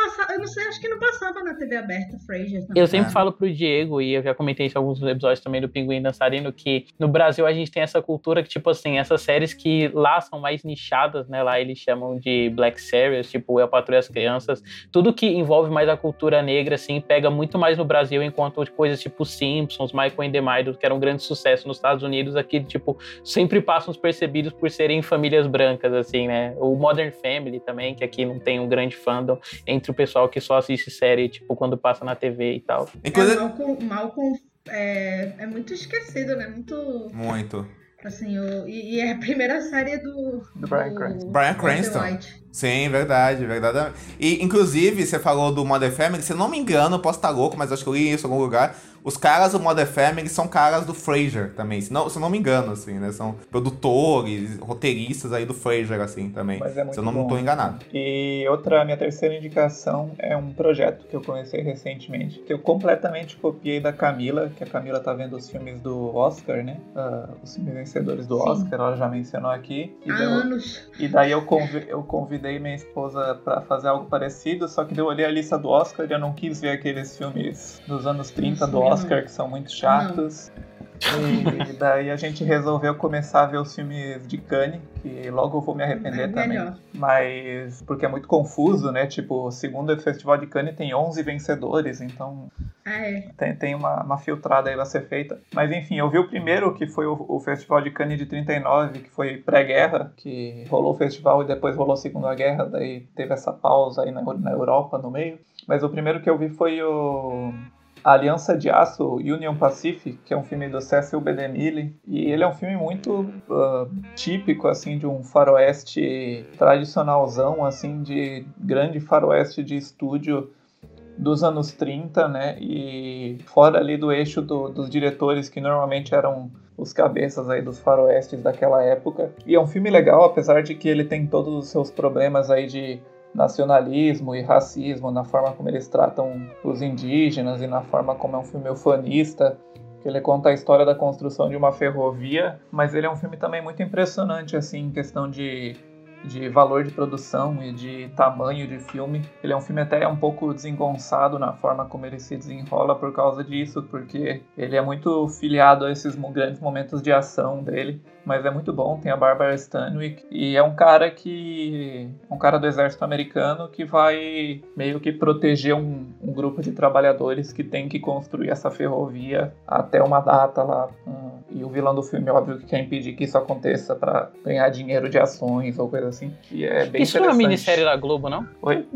no passado, não sei, acho que não passava na TV aberta, Frasier também. Eu sempre É. falo pro Diego, e eu já comentei isso em alguns episódios também do Pinguim Dançarino, que no Brasil a gente tem essa cultura que, tipo assim, essas séries que lá são mais nichadas, né? Lá eles chamam de Black Series, tipo Eu Patrulho as Crianças. Tudo que envolve mais a cultura negra, assim, pega muito mais no Brasil, enquanto coisas tipo Simpsons, Michael and the que eram um grande sucesso nos Estados Unidos, aqui, tipo, sempre passam despercebidos por serem famílias brancas, assim, né? O Modern Family também, que aqui não tem um grande fandom entre o pessoal que só assiste série, tipo, quando passa na TV e tal. Inclusive. É, Malcolm, Malcolm é, é muito esquecido, né? Muito. Muito. Assim, o, e, e é a primeira série do. Do Bryan Cranston. Walter Cranston. Sim, verdade, verdade. E, inclusive, você falou do Modern Family, se eu não me engano, eu posso estar louco, mas acho que eu li isso em algum lugar. Os caras do Modern Family são caras do Frasier também, se não, se eu não me engano, assim, né? São produtores, roteiristas aí do Frasier, assim, também. Mas é muito se eu não bom. tô enganado. E outra, minha terceira indicação é um projeto que eu comecei recentemente, que eu completamente copiei da Camila, que a Camila tá vendo os filmes do Oscar, né? Ah, os filmes vencedores do Sim. Oscar, ela já mencionou aqui. E, Há daí eu- anos. e daí eu, convi- eu convidei minha esposa pra fazer algo parecido, só que daí eu olhei a lista do Oscar e eu não quis ver aqueles filmes dos anos 30 do Sim, Oscar, que são muito chatos. E daí a gente resolveu começar a ver os filmes de Cannes, que logo eu vou me arrepender É também. melhor. Mas porque é muito confuso, né? Tipo, segundo o Festival de Cannes tem 11 vencedores, então É. tem, tem uma, uma filtrada aí a ser feita. Mas enfim, eu vi o primeiro, que foi o, o Festival de Cannes de 39, que foi pré-guerra, que rolou o festival e depois rolou a Segunda Guerra, daí teve essa pausa aí na, na Europa no meio. Mas o primeiro que eu vi foi o a Aliança de Aço Union Pacific, que é um filme do Cecil B. DeMille, e ele é um filme muito ah, típico assim de um faroeste tradicionalzão assim de grande faroeste de estúdio dos anos 30, né? E fora ali do eixo do- dos diretores que normalmente eram os cabeças aí dos faroestes daquela época. E é um filme legal, apesar de que ele tem todos os seus problemas aí de nacionalismo e racismo na forma como eles tratam os indígenas e na forma como é um filme ufanista que ele conta a história da construção de uma ferrovia, mas ele é um filme também muito impressionante assim em questão de de valor de produção e de tamanho de filme. Ele é um filme até um pouco desengonçado na forma como ele se desenrola por causa disso, porque ele é muito filiado a esses grandes momentos de ação dele. Mas é muito bom, tem a Barbara Stanwyck e é um cara que. um cara do exército americano que vai meio que proteger um, um grupo de trabalhadores que tem que construir essa ferrovia até uma data lá. Hum, E o vilão do filme, óbvio, que quer impedir que isso aconteça para ganhar dinheiro de ações ou coisa assim. E é bem Isso não é uma minissérie da Globo, não? Oi?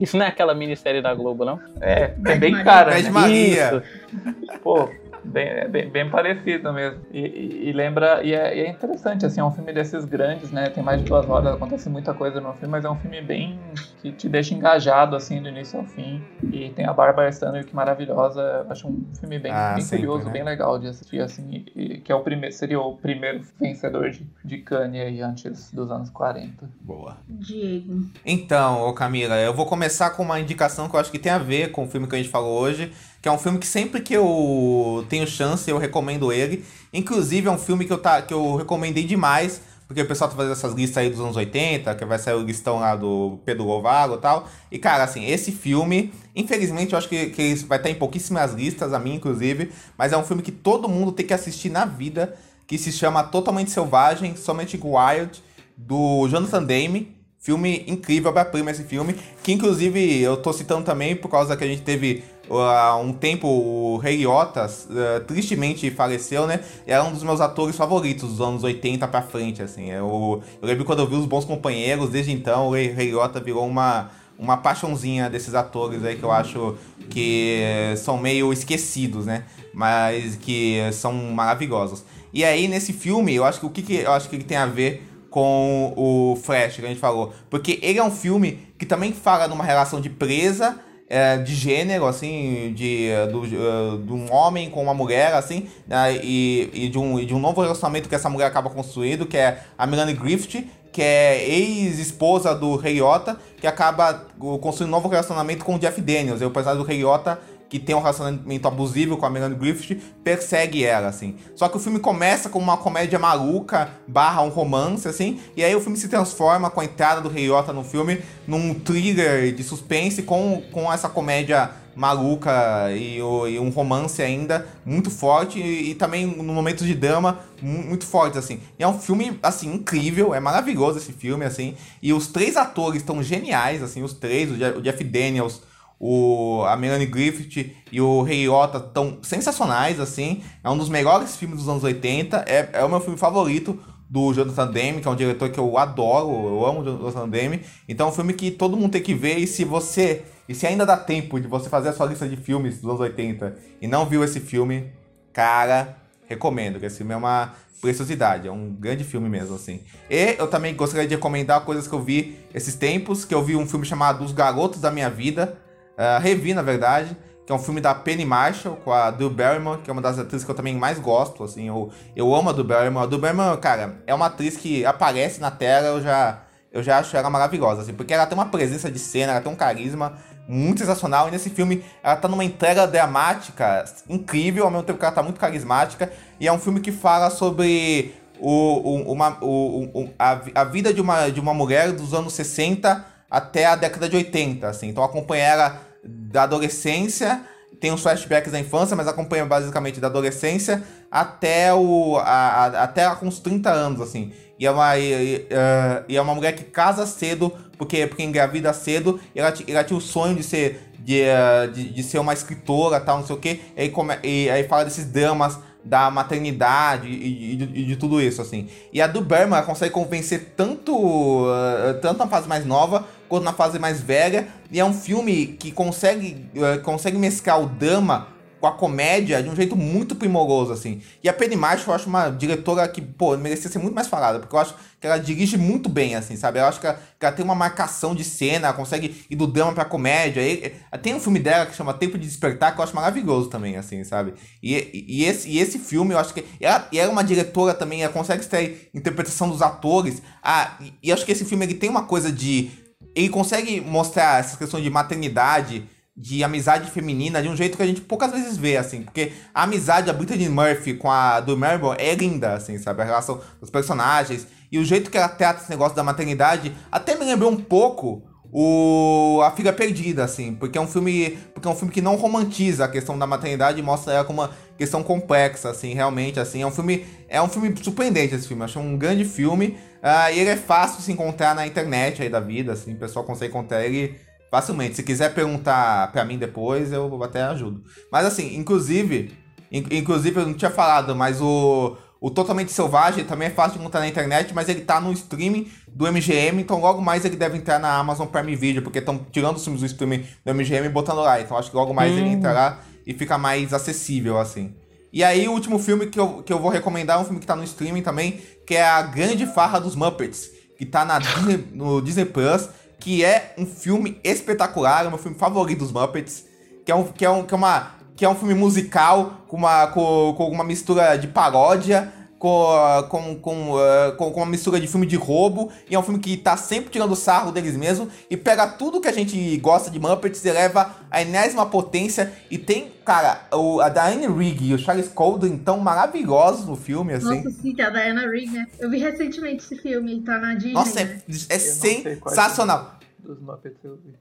Isso não é aquela minissérie da Globo, não? É, é bem cara. Né? Maria. Isso. Pô, bem, é bem, bem parecido mesmo. E, e- e lembra, e é, e é interessante, assim, é um filme desses grandes, né? Tem mais de duas horas, acontece muita coisa no filme, mas é um filme bem que te deixa engajado, assim, do início ao fim. E tem a Barbara Stanwyck maravilhosa. Eu acho um filme bem, Ah, bem sempre, curioso, né? bem legal de assistir, assim, e, e que é o primeiro, seria o primeiro vencedor de, de Cannes aí antes dos anos 40. Boa. Diego. Então, ô Camila, eu vou começar com uma indicação que eu acho que tem a ver com o filme que a gente falou hoje, que é um filme que sempre que eu tenho chance eu recomendo ele. Inclusive é um filme que eu, tá, que eu recomendei demais, porque o pessoal tá fazendo essas listas aí dos anos 80, que vai sair o listão lá do Pedro Lovago e tal. E cara, assim, esse filme, infelizmente eu acho que, que vai estar em pouquíssimas listas, a mim inclusive, mas é um filme que todo mundo tem que assistir na vida, que se chama Totalmente Selvagem, Somente Wild, do Jonathan Demme. Filme incrível, obra-prima esse filme. Que inclusive eu tô citando também por causa que a gente teve há um tempo o Rei Liotta uh, tristemente faleceu, né? Era um dos meus atores favoritos dos anos 80 pra frente, assim. Eu, eu lembro quando eu vi Os Bons Companheiros, desde então o Rei, Rei virou uma, uma paixãozinha desses atores aí que eu acho que são meio esquecidos, né? Mas que são maravilhosos. E aí, nesse filme, eu acho que o que, que eu acho que ele tem a ver com o Flash que a gente falou. Porque ele é um filme que também fala numa relação de presa, é, de gênero, assim, de, do, uh, de um homem com uma mulher, assim, né, e, e, de um, e de um novo relacionamento que essa mulher acaba construindo, que é a Melanie Griffith, que é ex-esposa do Rei Liotta, que acaba uh, construindo um novo relacionamento com o Jeff Daniels. E o personagem do Rei Liotta que tem um relacionamento abusivo com a Melanie Griffith, persegue ela, assim. Só que o filme começa com uma comédia maluca, barra um romance, assim, e aí o filme se transforma com a entrada do Reiota no filme num thriller de suspense com, com essa comédia maluca e, e, um romance ainda muito forte e, e também no momentos de drama muito fortes assim. E é um filme assim incrível, é maravilhoso esse filme assim. E os três atores estão geniais assim, os três, o Jeff Daniels, o a Melanie Griffith e o Rei Ota estão sensacionais assim. É um dos melhores filmes dos anos 80, é, é o meu filme favorito do Jonathan Demme, que é um diretor que eu adoro, eu amo o Jonathan Demme. Então é um filme que todo mundo tem que ver e se você e se ainda dá tempo de você fazer a sua lista de filmes dos anos 80 e não viu esse filme, cara, recomendo, que esse filme é uma preciosidade, é um grande filme mesmo, assim. E eu também gostaria de recomendar coisas que eu vi esses tempos, que eu vi um filme chamado Os Garotos da Minha Vida, uh, revi, na verdade, que é um filme da Penny Marshall, com a Drew Barrymore, que é uma das atrizes que eu também mais gosto, assim, eu, eu amo a Drew Barrymore. A Drew Barrymore, cara, é uma atriz que aparece na tela, eu já, eu já acho ela maravilhosa, assim, porque ela tem uma presença de cena, ela tem um carisma, muito sensacional. E nesse filme ela tá numa entrega dramática incrível, ao mesmo tempo que ela tá muito carismática. E é um filme que fala sobre o, o, uma, o, a, a vida de uma, de uma mulher dos anos 60 até a década de 80. Assim. Então acompanha ela da adolescência. Tem uns flashbacks da infância, mas acompanha basicamente da adolescência até, o, a, a, até ela com uns 30 anos, assim. E é, uma, e, uh, e é uma mulher que casa cedo porque, porque engravida cedo, e ela, ela tinha o sonho de ser de, uh, de, de, ser uma escritora, tal, não sei o quê, e aí, come, e aí fala desses dramas da maternidade e, e, de, e, de, tudo isso, assim. E a do Berman consegue convencer tanto, uh, tanto na fase mais nova quanto na fase mais velha, e é um filme que consegue, uh, consegue mesclar o drama com a comédia de um jeito muito primoroso, assim. E a Penny Marshall eu acho uma diretora que, pô, merecia ser muito mais falada, porque eu acho que ela dirige muito bem, assim, sabe? Eu acho que ela, que ela tem uma marcação de cena, consegue ir do drama pra comédia. E, tem um filme dela que chama Tempo de Despertar, que eu acho maravilhoso também, assim, sabe? E, e, esse, e esse filme, eu acho que. Ela, e ela é uma diretora também, ela consegue extrair interpretação dos atores. Ah, e, e acho que esse filme ele tem uma coisa de. Ele consegue mostrar essa questão de maternidade de amizade feminina de um jeito que a gente poucas vezes vê, assim. Porque a amizade da Brittany Murphy com a do Marble é linda, assim, sabe? A relação dos personagens. E o jeito que ela trata esse negócio da maternidade até me lembrou um pouco o A Filha Perdida, assim. Porque é um filme. Porque é um filme que não romantiza a questão da maternidade e mostra ela como uma questão complexa, assim, realmente, assim. É um filme. É um filme surpreendente esse filme. Acho um grande filme. Uh, e ele é fácil de se encontrar na internet aí da vida, assim. O pessoal consegue encontrar ele Facilmente. Se quiser perguntar para mim depois, eu até ajudo. Mas assim, inclusive, in, inclusive eu não tinha falado, mas o, o Totalmente Selvagem também é fácil de encontrar na internet, mas ele tá no streaming do MGM, então logo mais ele deve entrar na Amazon Prime Video, porque estão tirando os filmes do streaming do MGM e botando lá. Então acho que logo mais hum. ele entrará e fica mais acessível, assim. E aí, o último filme que eu, que eu vou recomendar é um filme que tá no streaming também, que é A Grande Farra dos Muppets, que tá na Disney, no Disney Plus que é um filme espetacular, é o meu filme favorito dos Muppets, que é, um, que é, um, que é, uma, que é um filme musical com uma, com, com uma mistura de paródia, com, com, com, uh, com, com, uma mistura de filme de roubo, e é um filme que tá sempre tirando sarro deles mesmo, e pega tudo que a gente gosta de Muppets e leva a enésima potência, e tem, cara, o, a Diane Rigg e o Charles Colden tão maravilhosos no filme, assim. Nossa, sim, que é a Diana Rigg, né? Eu vi recentemente esse filme, tá na Disney. Nossa, né? é, é sensacional. Dos Muppets eu vi.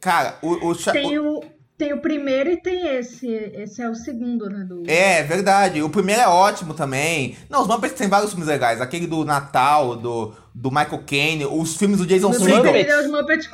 Cara, o... o, tem o, tem o primeiro e tem esse. Esse é o segundo, né? Do... É, verdade. O primeiro é ótimo também. Não, os Muppets tem vários filmes legais. Aquele do Natal, do, do Michael Caine, os filmes do Jason Segel. Os Muppets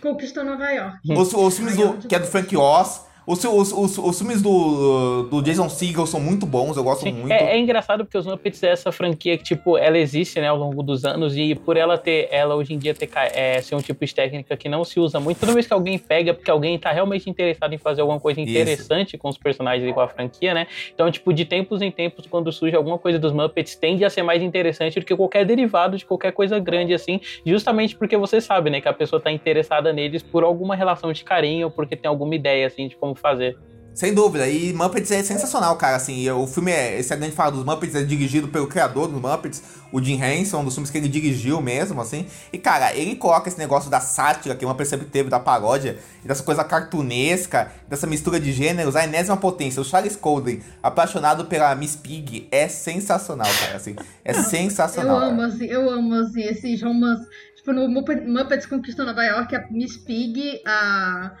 conquistou Nova York. Os, os filmes do, que é do Frank Oz. Os, os, os, os filmes do, do Jason Segel são muito bons, eu gosto Sim, muito. É, é, engraçado porque os Muppets é essa franquia que, tipo, ela existe, né, ao longo dos anos e por ela ter, ela hoje em dia ter, é, ser um tipo de técnica que não se usa muito, toda vez que alguém pega, porque alguém tá realmente interessado em fazer alguma coisa interessante Isso. com os personagens e com a franquia, né? Então, tipo, de tempos em tempos, quando surge alguma coisa dos Muppets, tende a ser mais interessante do que qualquer derivado de qualquer coisa grande, assim, justamente porque você sabe, né, que a pessoa tá interessada neles por alguma relação de carinho, porque tem alguma ideia, assim, de como fazer. Sem dúvida, e Muppets é sensacional, cara, assim, o filme é, esse é a grande fala dos Muppets, é dirigido pelo criador dos Muppets, o Jim Henson, um dos filmes que ele dirigiu mesmo, assim, e cara, ele coloca esse negócio da sátira que uma sempre teve, da paródia, e dessa coisa cartunesca, dessa mistura de gêneros, a enésima potência, o Charles Colden, apaixonado pela Miss Pig, é sensacional, cara, assim, é sensacional. Eu amo, cara. assim, eu amo, assim, esses romances, tipo, no Muppet- Muppets Conquistou Nova York, a Miss Pig, a...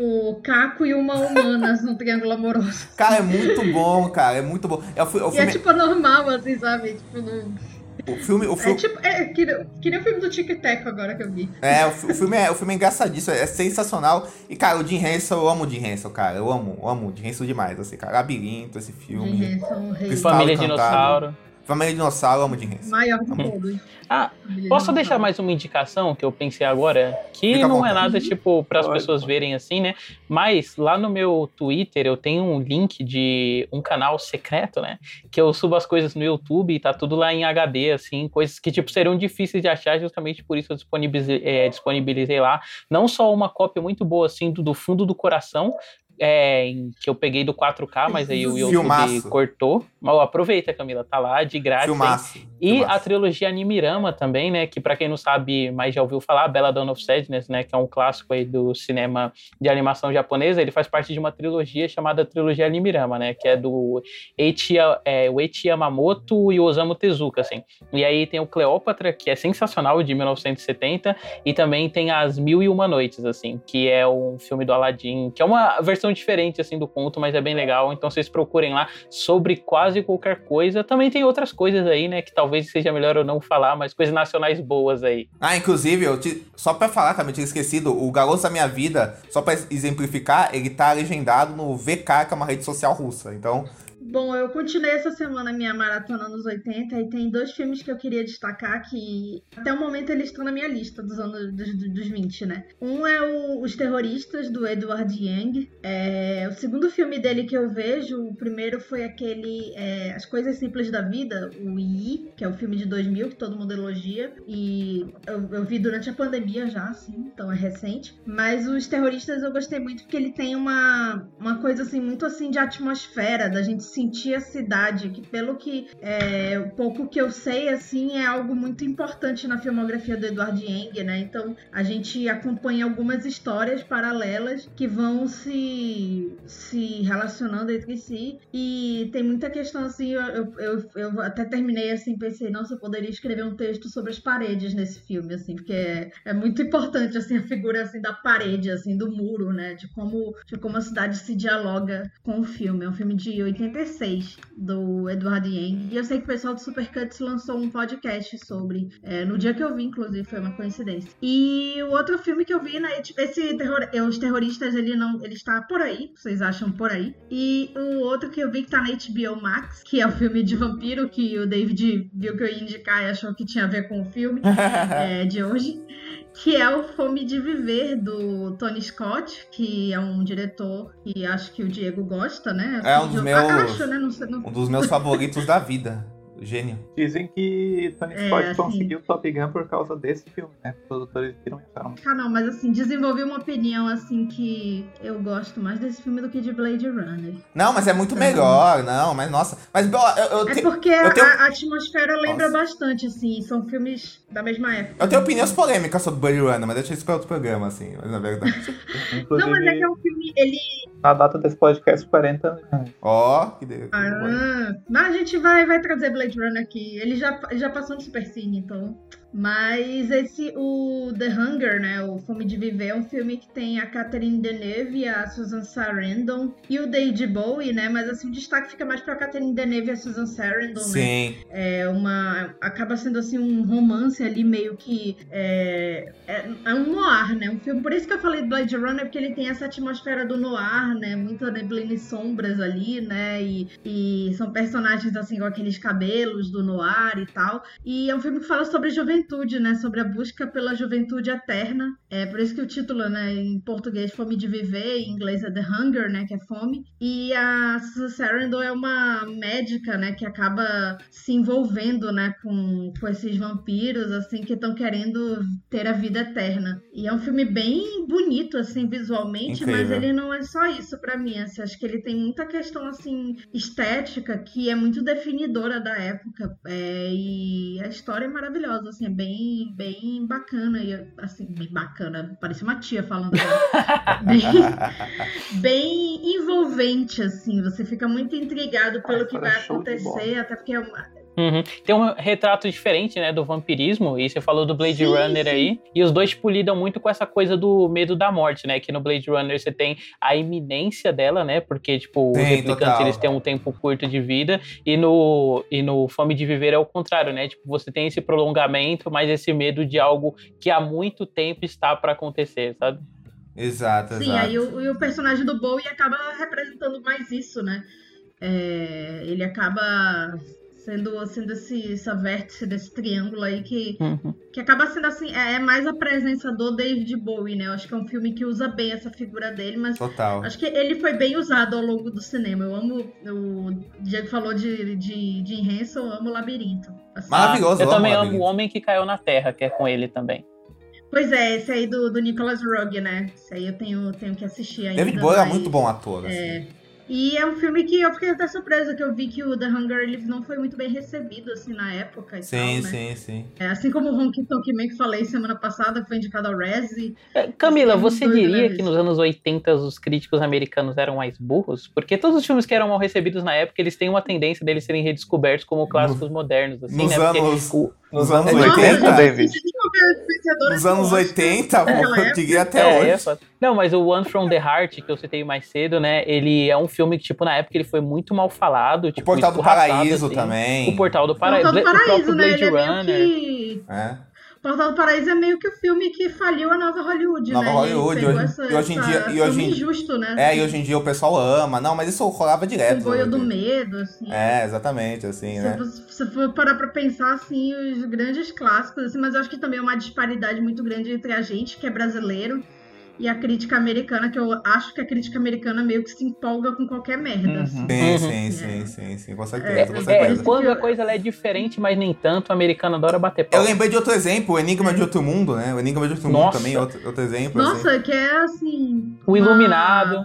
O Caco e uma Humanas no Triângulo Amoroso. Cara, é muito bom, cara, é muito bom. É o, fi- o E é filme, tipo normal, assim, sabe? Tipo, no... o filme, o É filme, tipo, é que, que nem o filme do Tic Tac agora que eu vi. É, o, o filme é, o filme é engraçadíssimo, é sensacional. E, cara, o Jim Henson, eu amo o Jim Henson, cara. Eu amo, eu amo o Jim Henson demais, assim, cara. Labirinto, esse filme. Jim Henson, Família Encantado. Dinossauro. Família Dinossauro, eu amo Jim Henson. Maior de todos. Ah, Posso deixar mais uma indicação que eu pensei agora? Que Fica não é nada, tipo, para as pessoas pode. verem assim, né? Mas lá no meu Twitter eu tenho um link de um canal secreto, né? Que eu subo as coisas no YouTube e tá tudo lá em HD, assim, coisas que, tipo, seriam difíceis de achar, justamente por isso eu disponibilizei, é, disponibilizei lá. Não só uma cópia muito boa, assim, do, do fundo do coração. É, em- que eu peguei do 4K, mas aí o YouTube cortou. Mas ó, aproveita, Camila, tá lá de grátis. Filmaço. E filmaço. a trilogia Animirama também, né? Que pra quem não sabe, mas já ouviu falar, Bella Dawn of Sadness, né? Que é um clássico aí do cinema de animação japonesa. Ele faz parte de uma trilogia chamada Trilogia Animirama, né? Que é do Eiichi, é, o Eiichi Yamamoto e o Osamu Tezuka, assim. E aí tem o Cleópatra, que é sensacional, de 1970. E também tem As Mil e Uma Noites, assim. Que é um filme do Aladdin, que é uma versão diferente, assim, do conto, mas é bem legal. Então vocês procurem lá sobre quase qualquer coisa. Também tem outras coisas aí, né? Que talvez seja melhor eu não falar, mas coisas nacionais boas aí. Ah, inclusive, eu te- só pra falar, eu tinha esquecido, o Garoto da Minha Vida, só pra exemplificar, ele tá legendado no VK, que é uma rede social russa. Então, Bom, eu continuei essa semana minha maratona nos 80 e tem dois filmes que eu queria destacar que até o momento eles estão na minha lista dos anos dos, dos 20, né? Um é o Os Terroristas, do Edward Yang. É, o segundo filme dele que eu vejo, o primeiro foi aquele é, As Coisas Simples da Vida, o I, que é o filme de 2000 que todo mundo elogia. E eu, eu vi durante a pandemia já, assim, então é recente. Mas Os Terroristas eu gostei muito porque ele tem uma, uma coisa assim, muito assim de atmosfera, da gente sentir a cidade, que pelo que é, pouco que eu sei, assim, é algo muito importante na filmografia do Edward Yang, né? Então a gente acompanha algumas histórias paralelas que vão se, se relacionando entre si. E tem muita questão assim, eu, eu, eu, até terminei assim, pensei, nossa, eu poderia escrever um texto sobre as paredes nesse filme, assim, porque é, é muito importante assim, a figura assim, da parede, assim, do muro, né? De como, de como a cidade se dialoga com o filme. É um filme de 86 do Edward Yang. E eu sei que o pessoal do Supercuts lançou um podcast sobre. é, no dia que eu vi, inclusive, foi uma coincidência. E o outro filme que eu vi, né? tipo, Esse terror, é, Os Terroristas, ele não. Ele está por aí. Vocês acham por aí. E o outro que eu vi que tá na HBO Max, que é o filme de vampiro, que o David viu que eu ia indicar e achou que tinha a ver com o filme <laughs> é, de hoje, que é o Fome de Viver do Tony Scott, que é um diretor que acho que o Diego gosta, né? É um dos Eu meus- Acho, né? Não sei, não- um dos meus favoritos da vida. Gênio. Dizem que Tony É, Scott assim- conseguiu Top Gun por causa desse filme, né? Os produtores viram e acharam. Ah, não, mas assim, desenvolvi uma opinião assim que eu gosto mais desse filme do que de Blade Runner. Não, mas é muito melhor, não, mas nossa. Mas ó, eu, eu, É te- porque eu tenho- a, a atmosfera lembra Nossa. bastante, assim, são filmes da mesma época. eu tenho opiniões polêmicas sobre Blade Runner, mas deixa isso pra outro programa, assim, mas na verdade. Inclusive, <laughs> Não, mas é que é um filme, ele... na data desse podcast, 40 anos. Ó, que de... Ah, mas a gente vai, vai trazer Blade Runner aqui. Ele já, já passou no Super Cine, então. Mas esse, o The Hunger, né? O Fome de Viver, é um filme que tem a Catherine Deneuve e a Susan Sarandon e o David Bowie, né? Mas assim, o destaque fica mais pra Catherine Deneuve e a Susan Sarandon, né? Sim. É uma. Acaba sendo assim um romance ali, meio que. É, é, é um noir, né? Um filme. Por isso que eu falei Blade Runner, porque ele tem essa atmosfera do noir, né? Muita neblina e sombras ali, né? E, e são personagens assim com aqueles cabelos do noir e tal. E é um filme que fala sobre juventude juventude, né? Sobre a busca pela juventude eterna. É por isso que o título, né, em português, Fome de Viver, em inglês é The Hunger, né, que é fome. E a Susan Sarandon é uma médica, né, que acaba se envolvendo, né, com, com esses vampiros, assim, que estão querendo ter a vida eterna. E é um filme bem bonito, assim, visualmente, Incrível. mas ele não é só isso pra mim, assim, acho que ele tem muita questão, assim, estética que é muito definidora da época. É, e a história é maravilhosa, assim, bem, bem bacana. E, assim, bem bacana. Parece uma tia falando. <laughs> bem, bem envolvente, assim. Você fica muito intrigado pelo que vai acontecer, até porque é uma, Uhum. Tem um retrato diferente, né, do vampirismo, e você falou do Blade Sim, Runner sim. aí, e os dois, tipo, lidam muito com essa coisa do medo da morte, né, que no Blade Runner você tem a iminência dela, né, porque, tipo, os replicantes, total. eles têm um tempo curto de vida, e no, e no Fome de Viver é o contrário, né, tipo, você tem esse prolongamento, mas esse medo de algo que há muito tempo está pra acontecer, sabe? Exato, Sim, exato. aí o, o personagem do Bowie acaba representando mais isso, né? É, ele acaba sendo, sendo esse, essa vértice desse triângulo aí que, Uhum. que acaba sendo assim, é, é mais a presença do David Bowie, né? Eu acho que é um filme que usa bem essa figura dele, mas Total. acho que ele foi bem usado ao longo do cinema. Eu amo, o Diego falou de, de Jim Henson, eu amo Labirinto. assim. Maravilhoso, Eu amo também amo. O Homem que Caiu na Terra, que é com ele também. Pois é, esse aí do, do Nicholas Rogue, né? Esse aí eu tenho, tenho que assistir ainda. David Bowie é mas- muito bom ator. assim. É. E é um filme que eu fiquei até surpresa, que eu vi que o The Hunger ele não foi muito bem recebido, assim, na época e Sim, tal, né? sim, sim. É, assim como o Honky Tonk Man que falei semana passada, que foi indicado ao Razzie. É, Camila, você doido, né, diria que nos anos 80 os críticos americanos eram mais burros? Porque todos os filmes que eram mal recebidos na época, eles têm uma tendência deles serem redescobertos como clássicos modernos, assim, Nos né? Porque anos, o- nos anos Nossa, 80, gente, David? nos anos do Oscar, 80, naquela eu diria até É, hoje. é. Não, mas o One from the Heart, que eu citei mais cedo, né? Ele é um filme que, tipo, na época ele foi muito mal falado. O Tipo, Portal do Paraíso assim. também. O Portal do Paraíso. Portal do O Paraíso, próprio né? Blade Ele é meio Runner. que... É. Portal do Paraíso é meio que o filme que faliu a nova Hollywood, Nova né? Hollywood, hoje- essa, e hoje em dia- e hoje em- injusto, né? É, e hoje em dia o pessoal ama. Não, mas isso rolava direto. O boio do medo, assim. É, exatamente, assim, Se né? você- Se você for parar pra pensar, assim, os grandes clássicos, assim, mas eu acho que também é uma disparidade muito grande entre a gente, que é brasileiro, e a crítica americana, que eu acho que a crítica americana meio que se empolga com qualquer merda, Uhum. assim. Sim, Uhum. sim, É. sim, sim, sim, com É, certeza, com é, É, certeza. quando a coisa ela é diferente, mas nem tanto, o americano adora bater pau. Eu lembrei de outro exemplo, o Enigma de Outro Mundo, né? O Enigma de Outro Mundo Nossa. também, é outro, outro exemplo. assim. Nossa, que é assim. O uma- Iluminado.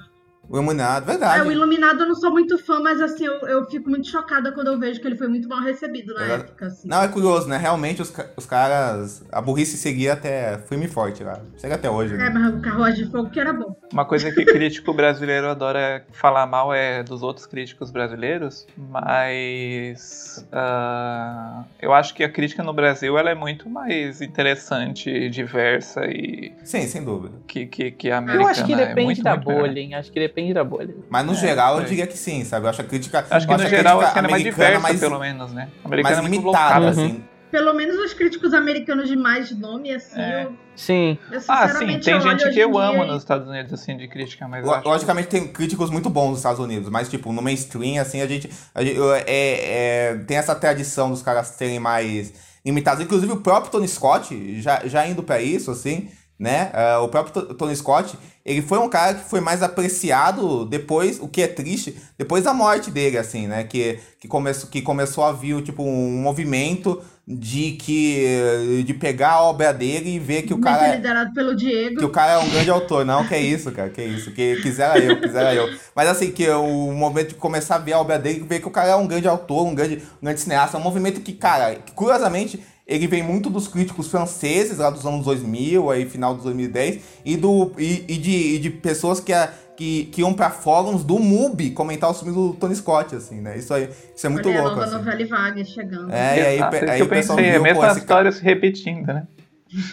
O Iluminado, É, verdade. o Iluminado eu não sou muito fã, mas assim, eu, eu fico muito chocada quando eu vejo que ele foi muito mal recebido na Verdade. época, assim. Não, é curioso, né? Realmente os, os caras. A burrice seguia até firme e forte lá. Segue até hoje, É, né? mas o Carruagem de Fogo que era bom. Uma coisa que crítico brasileiro adora falar mal é dos outros críticos brasileiros, mas ah, eu acho que a crítica no Brasil ela é muito mais interessante, diversa e Sim, sem dúvida. que, que, que a americana. Eu acho que é depende muito, da bolha, hein? Acho que depende da bolha. Mas no É, geral eu sei. diria que sim, sabe? Eu acho a crítica. Acho que no a geral crítica assim, ela é mais americana diversa, mais, pelo menos, né? A mais americana é limitada, blocada. assim. Pelo menos os críticos americanos de mais nome, assim, É. eu, Sim. eu Ah, sim, tem gente que eu amo e- nos Estados Unidos, assim, de crítica, mas Logicamente tem críticos muito bons nos Estados Unidos, mas tipo, no mainstream, assim, a gente, a gente- é, é, tem essa tradição dos caras serem mais limitados. Inclusive o próprio Tony Scott, já, já indo pra isso, assim, né? ah, o próprio To- Tony Scott, ele foi um cara que foi mais apreciado depois, o que é triste, depois da morte dele, assim, né? Que, que, começou, que começou a vir, tipo, um movimento de que de pegar a obra dele e ver que o cara que é- liderado pelo Diego. que o cara é um grande autor. Não, que é isso, cara, que é isso. Que quisera eu, quisera eu. Mas assim, que o momento de começar a ver a obra dele, ver que o cara é um grande autor, um grande, um grande cineasta. É um movimento que, cara, curiosamente, ele vem muito dos críticos franceses, lá dos anos 2000, aí final dos 2010, e, do, e, e de, e de pessoas que, a- que, que iam pra fóruns do MUBI comentar os filmes do Tony Scott, assim, né? Isso, aí, isso é muito Olha, a louco, nova assim. novela vaga chegando. É, e aí, aí que eu o pessoal pensei, é a viu, pô, mesma história se repetindo, né?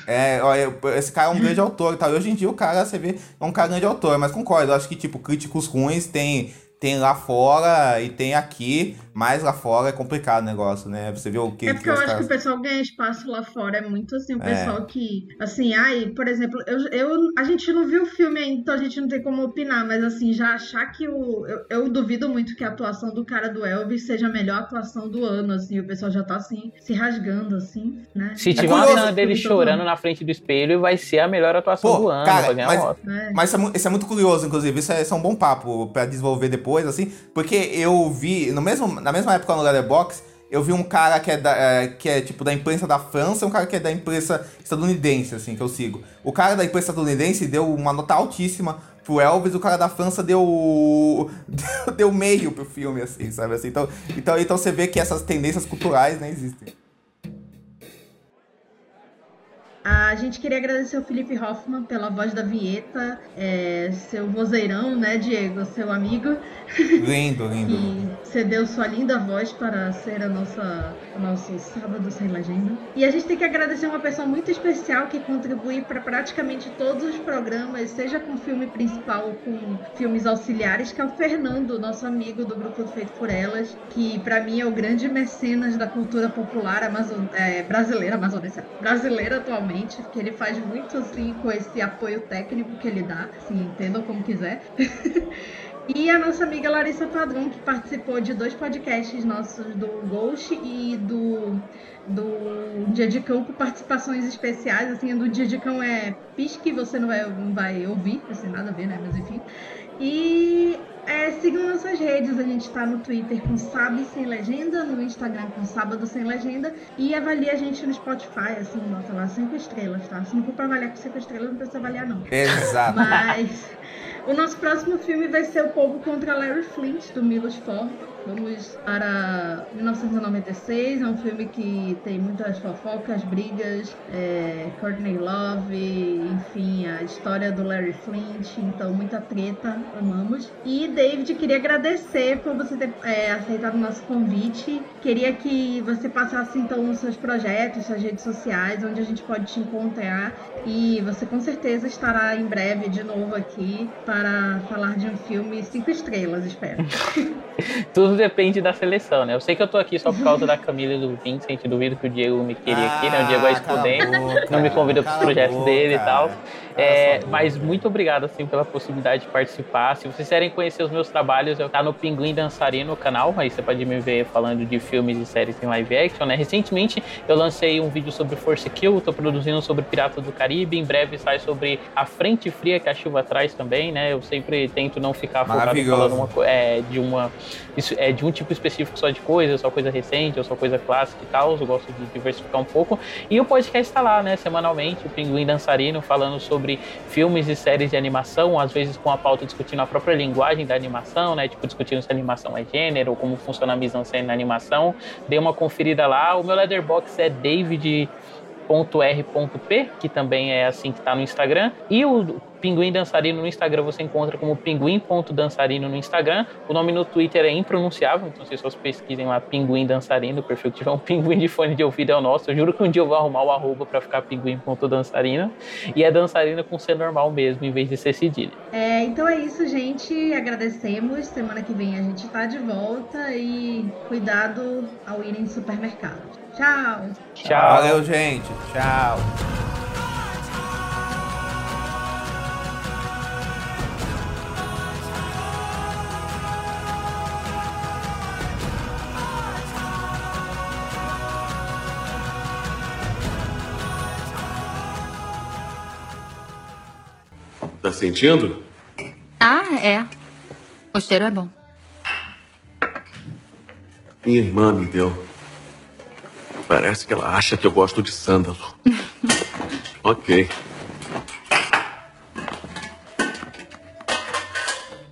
É, olha, esse cara é um <laughs> grande autor e tal. E hoje em dia o cara, você vê, é um cara grande autor, mas concordo, eu acho que, tipo, críticos ruins tem, tem lá fora e tem aqui. Mas lá fora é complicado o negócio, né? Você vê o que. É porque que eu acho caras- que o pessoal ganha espaço lá fora. É muito assim, o É. pessoal que. Assim, ai, por exemplo, eu, eu, a gente não viu o filme ainda, então a gente não tem como opinar, mas assim, já achar que o. Eu, eu duvido muito que a atuação do cara do Elvis seja a melhor atuação do ano, assim. O pessoal já tá assim, se rasgando, assim, né? Se É tiver uma cena dele chorando na frente do espelho, vai ser a melhor atuação Pô, do ano, cara, mas-. É. Mas isso é, isso é muito curioso, inclusive. Isso é, isso é um bom papo pra desenvolver depois, assim. Porque eu vi, no mesmo, na mesma época no Letterboxd, eu vi um cara que é, da, é, que é tipo da imprensa da França e um cara que é da imprensa estadunidense, assim, que eu sigo. O cara da imprensa estadunidense deu uma nota altíssima pro Elvis, o cara da França deu <laughs> deu, meio pro filme, assim, sabe? Assim, então, então, então você vê que essas tendências culturais, né, existem. A gente queria agradecer ao Felipe Hoffman pela voz da vinheta, é, seu vozeirão, né, Diego? Seu amigo, Lindo, <laughs> lindo. que cedeu sua linda voz para ser a nossa, o nosso sábado sem legenda. E a gente tem que agradecer uma pessoa muito especial que contribui para praticamente todos os programas, seja com filme principal ou com filmes auxiliares, que é o Fernando, nosso amigo do grupo Feito por Elas, que para mim é o grande mecenas da cultura popular amazon é, brasileira, amazonense, brasileira atualmente, que ele faz muito assim com esse apoio técnico que ele dá, assim, entendam como quiser. <laughs> E a nossa amiga Larissa Padrão, que participou de dois podcasts nossos do Ghost e do, do Dia de Cão, com participações especiais. Assim, do Dia de Cão é pisque, você não vai, não vai ouvir, tem nada a ver, né? Mas enfim. E é, sigam nossas redes, a gente tá no Twitter com Sabe Sem Legenda, no Instagram com Sábado Sem Legenda e avalie a gente no Spotify, assim, bota lá cinco estrelas, tá? Se não for pra avaliar com cinco estrelas, não precisa avaliar não. Exato. Mas o nosso próximo filme vai ser O Povo contra Larry Flint, do Milos Forman. Vamos para 1996, é um filme que tem muitas fofocas, brigas, é, Courtney Love, enfim, a história do Larry Flint, então muita treta, amamos. E David, queria agradecer por você ter é, aceitado o nosso convite. Queria que você passasse então os seus projetos, suas redes sociais, onde a gente pode te encontrar. E você com certeza estará em breve de novo aqui para falar de um filme cinco estrelas, espero. Tudo <laughs> <laughs> depende da seleção, né? Eu sei que eu tô aqui só por causa da Camila e do Vincent, duvido que o Diego me queria aqui, né? O Diego é Ah, boca, não me convida pros projetos boca, dele e tal. cara. É, mas muito obrigado, assim, pela possibilidade de participar. Se vocês querem conhecer os meus trabalhos, eu tá no Pinguim Dançarino canal, aí você pode me ver falando de filmes e séries em live action, né? Recentemente eu lancei um vídeo sobre Force Kill, tô produzindo sobre Piratas do Caribe, em breve sai sobre A Frente Fria que a chuva traz também, né? Eu sempre tento não ficar focado falando uma, é, de uma isso é de um tipo específico só de coisa, só coisa recente, ou só coisa clássica e tal. Eu gosto de diversificar um pouco. E o podcast tá lá, né, semanalmente, o Pinguim Dançarino, falando sobre filmes e séries de animação, às vezes com a pauta discutindo a própria linguagem da animação, né, tipo discutindo se a animação é gênero, como funciona a mise-en-scène na animação. Dê uma conferida lá. O meu letterbox é David .r.p, que também é assim que tá no Instagram, e o Pinguim Dançarino no Instagram você encontra como pinguim.dançarino no Instagram. O nome no Twitter é impronunciável, então se vocês pesquisem lá Pinguim Dançarino, o perfil que tiver um <laughs> pinguim de fone de ouvido é o nosso. Eu juro que um dia eu vou arrumar o arroba pra ficar pinguim.dançarino. E é dançarino com ser normal mesmo, em vez de ser cedilha. É, então é isso, gente. Agradecemos. Semana que vem a gente tá de volta e cuidado ao ir em supermercado. Tchau! Tchau. Valeu, gente. Tchau. Tá sentindo? Ah, é. O cheiro é bom. Minha irmã me deu. Parece que ela acha que eu gosto de sândalo. <laughs> ok.